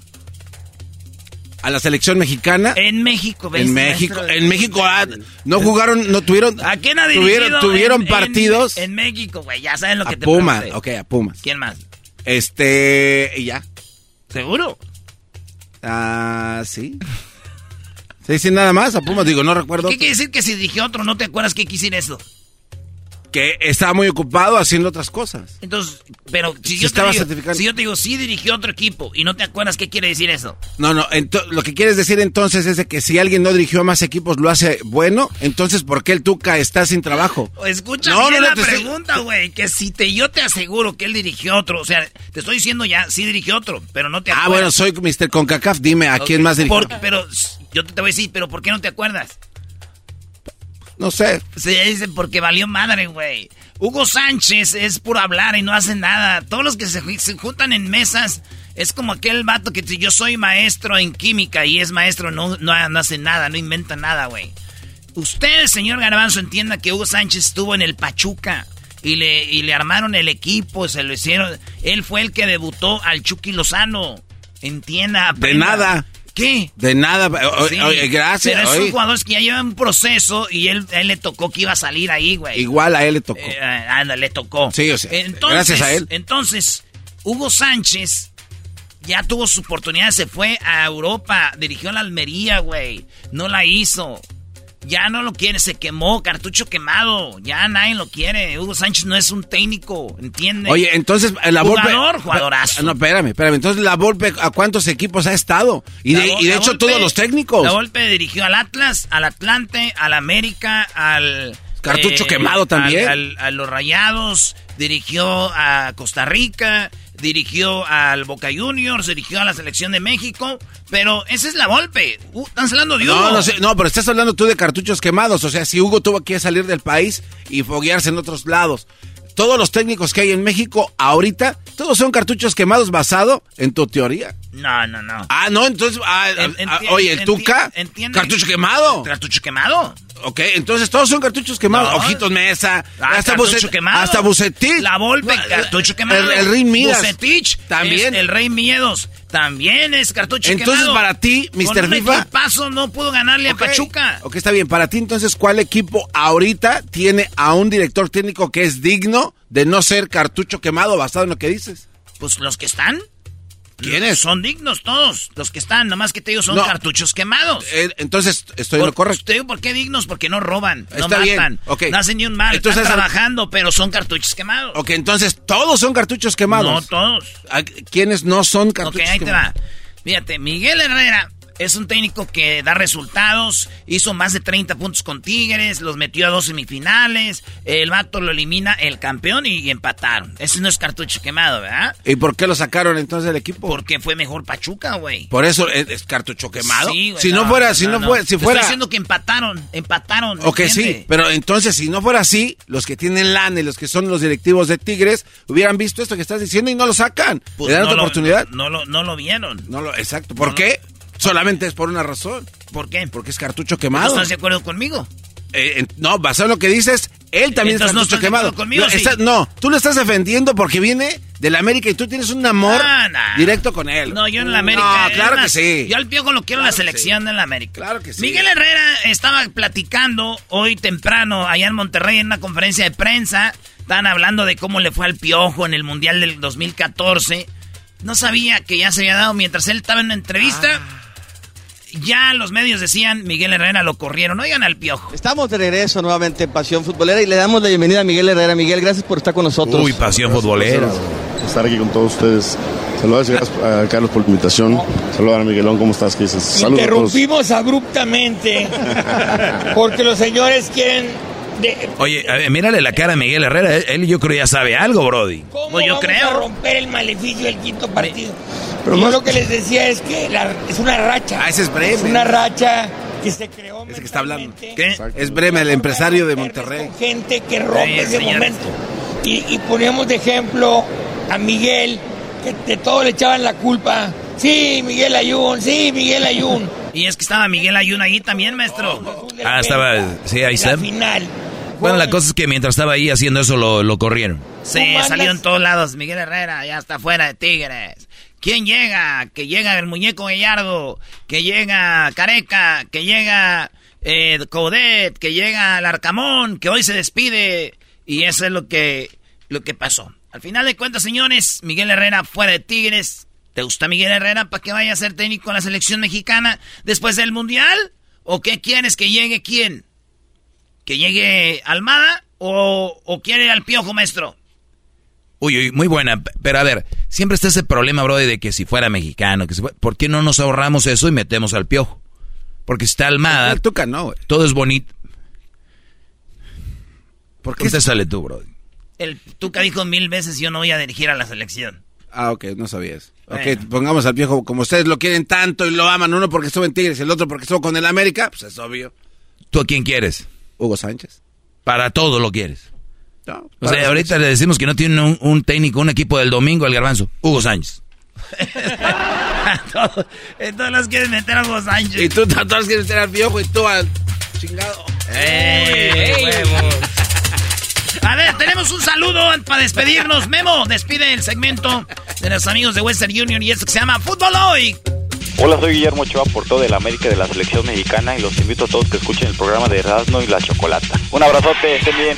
A la selección mexicana. En México, ¿ves? En México, en México ah, no jugaron, no tuvieron... ¿A quién ha? Tuvieron, tuvieron en- partidos En, en México, güey, ya saben lo a que te Pumas. pregunté. Ok, a Pumas. ¿Quién más? Este, y ya. ¿Seguro? Ah, sí. Sí, sí, nada más. A Pumas, digo, no recuerdo. ¿Qué quiere decir que si dirigió otro no te acuerdas que quisiera eso? Que estaba muy ocupado haciendo otras cosas. Entonces, pero si yo, te estaba digo, certificado. si yo te digo, sí dirigió otro equipo y no te acuerdas, ¿qué quiere decir eso? No, no, lo que quieres decir entonces es de que si alguien no dirigió a más equipos lo hace bueno, entonces ¿por qué el Tuca está sin trabajo? Escucha No, no, la no, te estoy- pregunta, güey. Que si te, yo te aseguro que él dirigió otro. O sea, te estoy diciendo ya, sí dirigió otro, pero no te Ah, acuerdas. bueno, soy Mr. Concacaf, dime a quién más dirigió. Por- pero yo te, te voy a decir, pero ¿por qué no te acuerdas? No sé. Se dice porque valió madre, güey. Hugo Sánchez es puro hablar y no hace nada. Todos los que se, se juntan en mesas es como aquel vato que si yo soy maestro en química y es maestro, no, no, no hace nada, no inventa nada, güey. Usted, señor Garbanzo, entienda que Hugo Sánchez estuvo en el Pachuca y le, y le armaron el equipo, se lo hicieron. Él fue el que debutó al Chucky Lozano. Entienda, De nada. ¿Qué? De nada. o- Sí, oye, gracias. Pero es oye. un jugador que ya lleva un proceso y él, a él le tocó que iba a salir ahí, güey. Igual a él le tocó. Eh, anda, le tocó. Sí, o sea, Entonces, gracias a él. Entonces, Hugo Sánchez ya tuvo su oportunidad, se fue a Europa, dirigió la Almería, güey. No la hizo. Ya no lo quiere, se quemó, cartucho quemado. Ya nadie lo quiere. Hugo Sánchez no es un técnico, ¿entiendes? Oye, entonces eh, la Volpe... Jugador, jugadorazo. No, espérame, espérame. Entonces la Volpe, ¿a cuántos equipos ha estado? Y de, y hecho Volpe- todos los técnicos. La Volpe dirigió al Atlas, al Atlante, al América, al... eh, Cartucho quemado también. al- al- a los Rayados, dirigió a Costa Rica, dirigió al Boca Juniors, dirigió a la Selección de México, pero esa es la Volpe. Uh, están hablando de Hugo. No, no, sé, no, pero estás hablando tú de cartuchos quemados. O sea, si Hugo tuvo que salir del país y foguearse en otros lados. Todos los técnicos que hay en México ahorita, todos son cartuchos quemados basado en tu teoría. No, no, no. Ah, no, entonces, ah, ah, enti- oye, el enti- Tuca, entiende. cartucho quemado. ¿Cartucho quemado? Ok, entonces todos son cartuchos quemados. No. Ojitos Mesa, Ah, hasta, cartucho quemado. hasta Bucetich. La Volpe, cartucho quemado. El, el Rey Midas. Bucetich, También. el Rey Miedos, también es cartucho Entonces, quemado. para ti, Con Mr. un FIFA- paso no pudo ganarle a Pachuca. Ok, está bien. Para ti, entonces, ¿cuál equipo ahorita tiene a un director técnico que es digno de no ser cartucho quemado basado en lo que dices? Pues los que están. ¿Quiénes? Son dignos todos. Los que están, nomás que te digo, son No. cartuchos quemados. Eh, entonces, estoy en lo Por- correcto. Te digo por qué dignos, porque no roban, no Está matan, ok. no hacen ni un mal, Entonces, están trabajando, pero son cartuchos quemados. Ok, entonces, todos son cartuchos quemados. No todos. ¿A- ¿Quiénes no son Ok, cartuchos ahí te quemados? va. Fíjate, Miguel Herrera es un técnico que da resultados. Hizo más de 30 puntos con Tigres, los metió a dos semifinales. El vato lo elimina el campeón y, y empataron. Ese no es cartucho quemado, ¿verdad? ¿Y por qué lo sacaron entonces del equipo? Porque fue mejor Pachuca, güey. Por eso es, es cartucho quemado. Sí, güey, si no, fuera, si no, fuera, si fuera. Estoy diciendo que empataron, empataron. Ok, ¿entiendes? sí, pero entonces si no fuera así, los que tienen lana y los que son los directivos de Tigres hubieran visto esto que estás diciendo y no lo sacan. Pues Le dan no otra lo- oportunidad. No, lo, no lo vieron. No lo, exacto. ¿Por qué? Solamente es por una razón. ¿Por qué? Porque es cartucho ¿No quemado. estás de acuerdo conmigo? Eh, en- no, basado en lo que dices, él también Entonces es cartucho quemado. conmigo, no, sí. no, tú lo estás defendiendo porque viene de la América y tú tienes un amor directo con él. No, yo en la América. No, claro que sí. Yo al Piojo lo quiero en la Claro selección en la América. Claro que sí. Miguel Herrera estaba platicando hoy temprano allá en Monterrey en una conferencia de prensa. Estaban hablando de cómo le fue al Piojo en el Mundial del 2014. No sabía que ya se había dado mientras él estaba en una entrevista. Ah. Ya los medios decían Miguel Herrera lo corrieron. Oigan al piojo. Estamos de regreso nuevamente en Pasión Futbolera y le damos la bienvenida a Miguel Herrera. Miguel, gracias por estar con nosotros. Uy, pasión futbolera. Estar aquí con todos ustedes. Saludos a Carlos por la invitación. Saludos a Miguelón, ¿cómo estás? ¿Qué dices? Saludos a todos. Interrumpimos abruptamente porque los señores quieren. De, Oye, a ver, mírale la cara a Miguel Herrera. Él, él yo creo ya sabe algo, Brody. ¿Cómo yo vamos creo. a romper el maleficio del quinto partido? Pero yo lo que les decía es que la- es una racha. Ah, ese es Bremen. Es una racha que se creó Ese que está hablando. ¿Qué? Es Bremen, el empresario de Monterrey. con gente que rompe ese momento. Y, y poníamos de ejemplo a Miguel, que de todo le echaban la culpa. Sí, Miguel Ayun, sí, Miguel Ayun. Y es que estaba Miguel Ayun ahí también, maestro. Ah, estaba. Sí, ahí está. Final. Bueno, la cosa es que mientras estaba ahí haciendo eso lo, lo corrieron. Sí, salió en todos lados. Miguel Herrera ya está fuera de Tigres. ¿Quién llega? Que llega el muñeco Gallardo. Que llega Careca. Que llega eh, Coudet. Que llega el Arcamón. Que hoy se despide. Y eso es lo que, lo que pasó. Al final de cuentas, señores, Miguel Herrera fuera de Tigres. ¿Te gusta Miguel Herrera para que vaya a ser técnico en la selección mexicana después del Mundial? ¿O qué quieres que llegue quién? ¿Que llegue Almada o, o quiere al piojo, maestro? Uy, uy, muy buena. Pero a ver, siempre está ese problema, Brody, de que si fuera mexicano, que si fuera- ¿por qué no nos ahorramos eso y metemos al piojo? Porque si está Almada, El Tuca no, güey. todo es bonito. ¿Por ¿Qué te sale tú, Brody? El Tuca dijo mil veces yo no voy a dirigir a la selección. Ah, ok, no sabías. Ok, Bueno. pongamos al viejo, como ustedes lo quieren tanto y lo aman, uno porque estuvo en Tigres y el otro porque estuvo con el América, pues es obvio. ¿Tú a quién quieres? Hugo Sánchez. Para todo lo quieres. No, O sea, ahorita le decimos que no tiene un, un técnico, un equipo del domingo, el garbanzo. Hugo Sánchez. Todos- en todos los quieren meter a Hugo Sánchez. Y tú todos quieres meter al viejo y tú al chingado. ¡Ey, huevos! A ver, tenemos un saludo para despedirnos. Memo, despide el segmento de los amigos de Western Union y esto que se llama Fútbol Hoy. Hola, soy Guillermo Ochoa, por todo el América de la selección mexicana y los invito a todos que escuchen el programa de Erasmo y la Chocolata. Un abrazote, estén bien.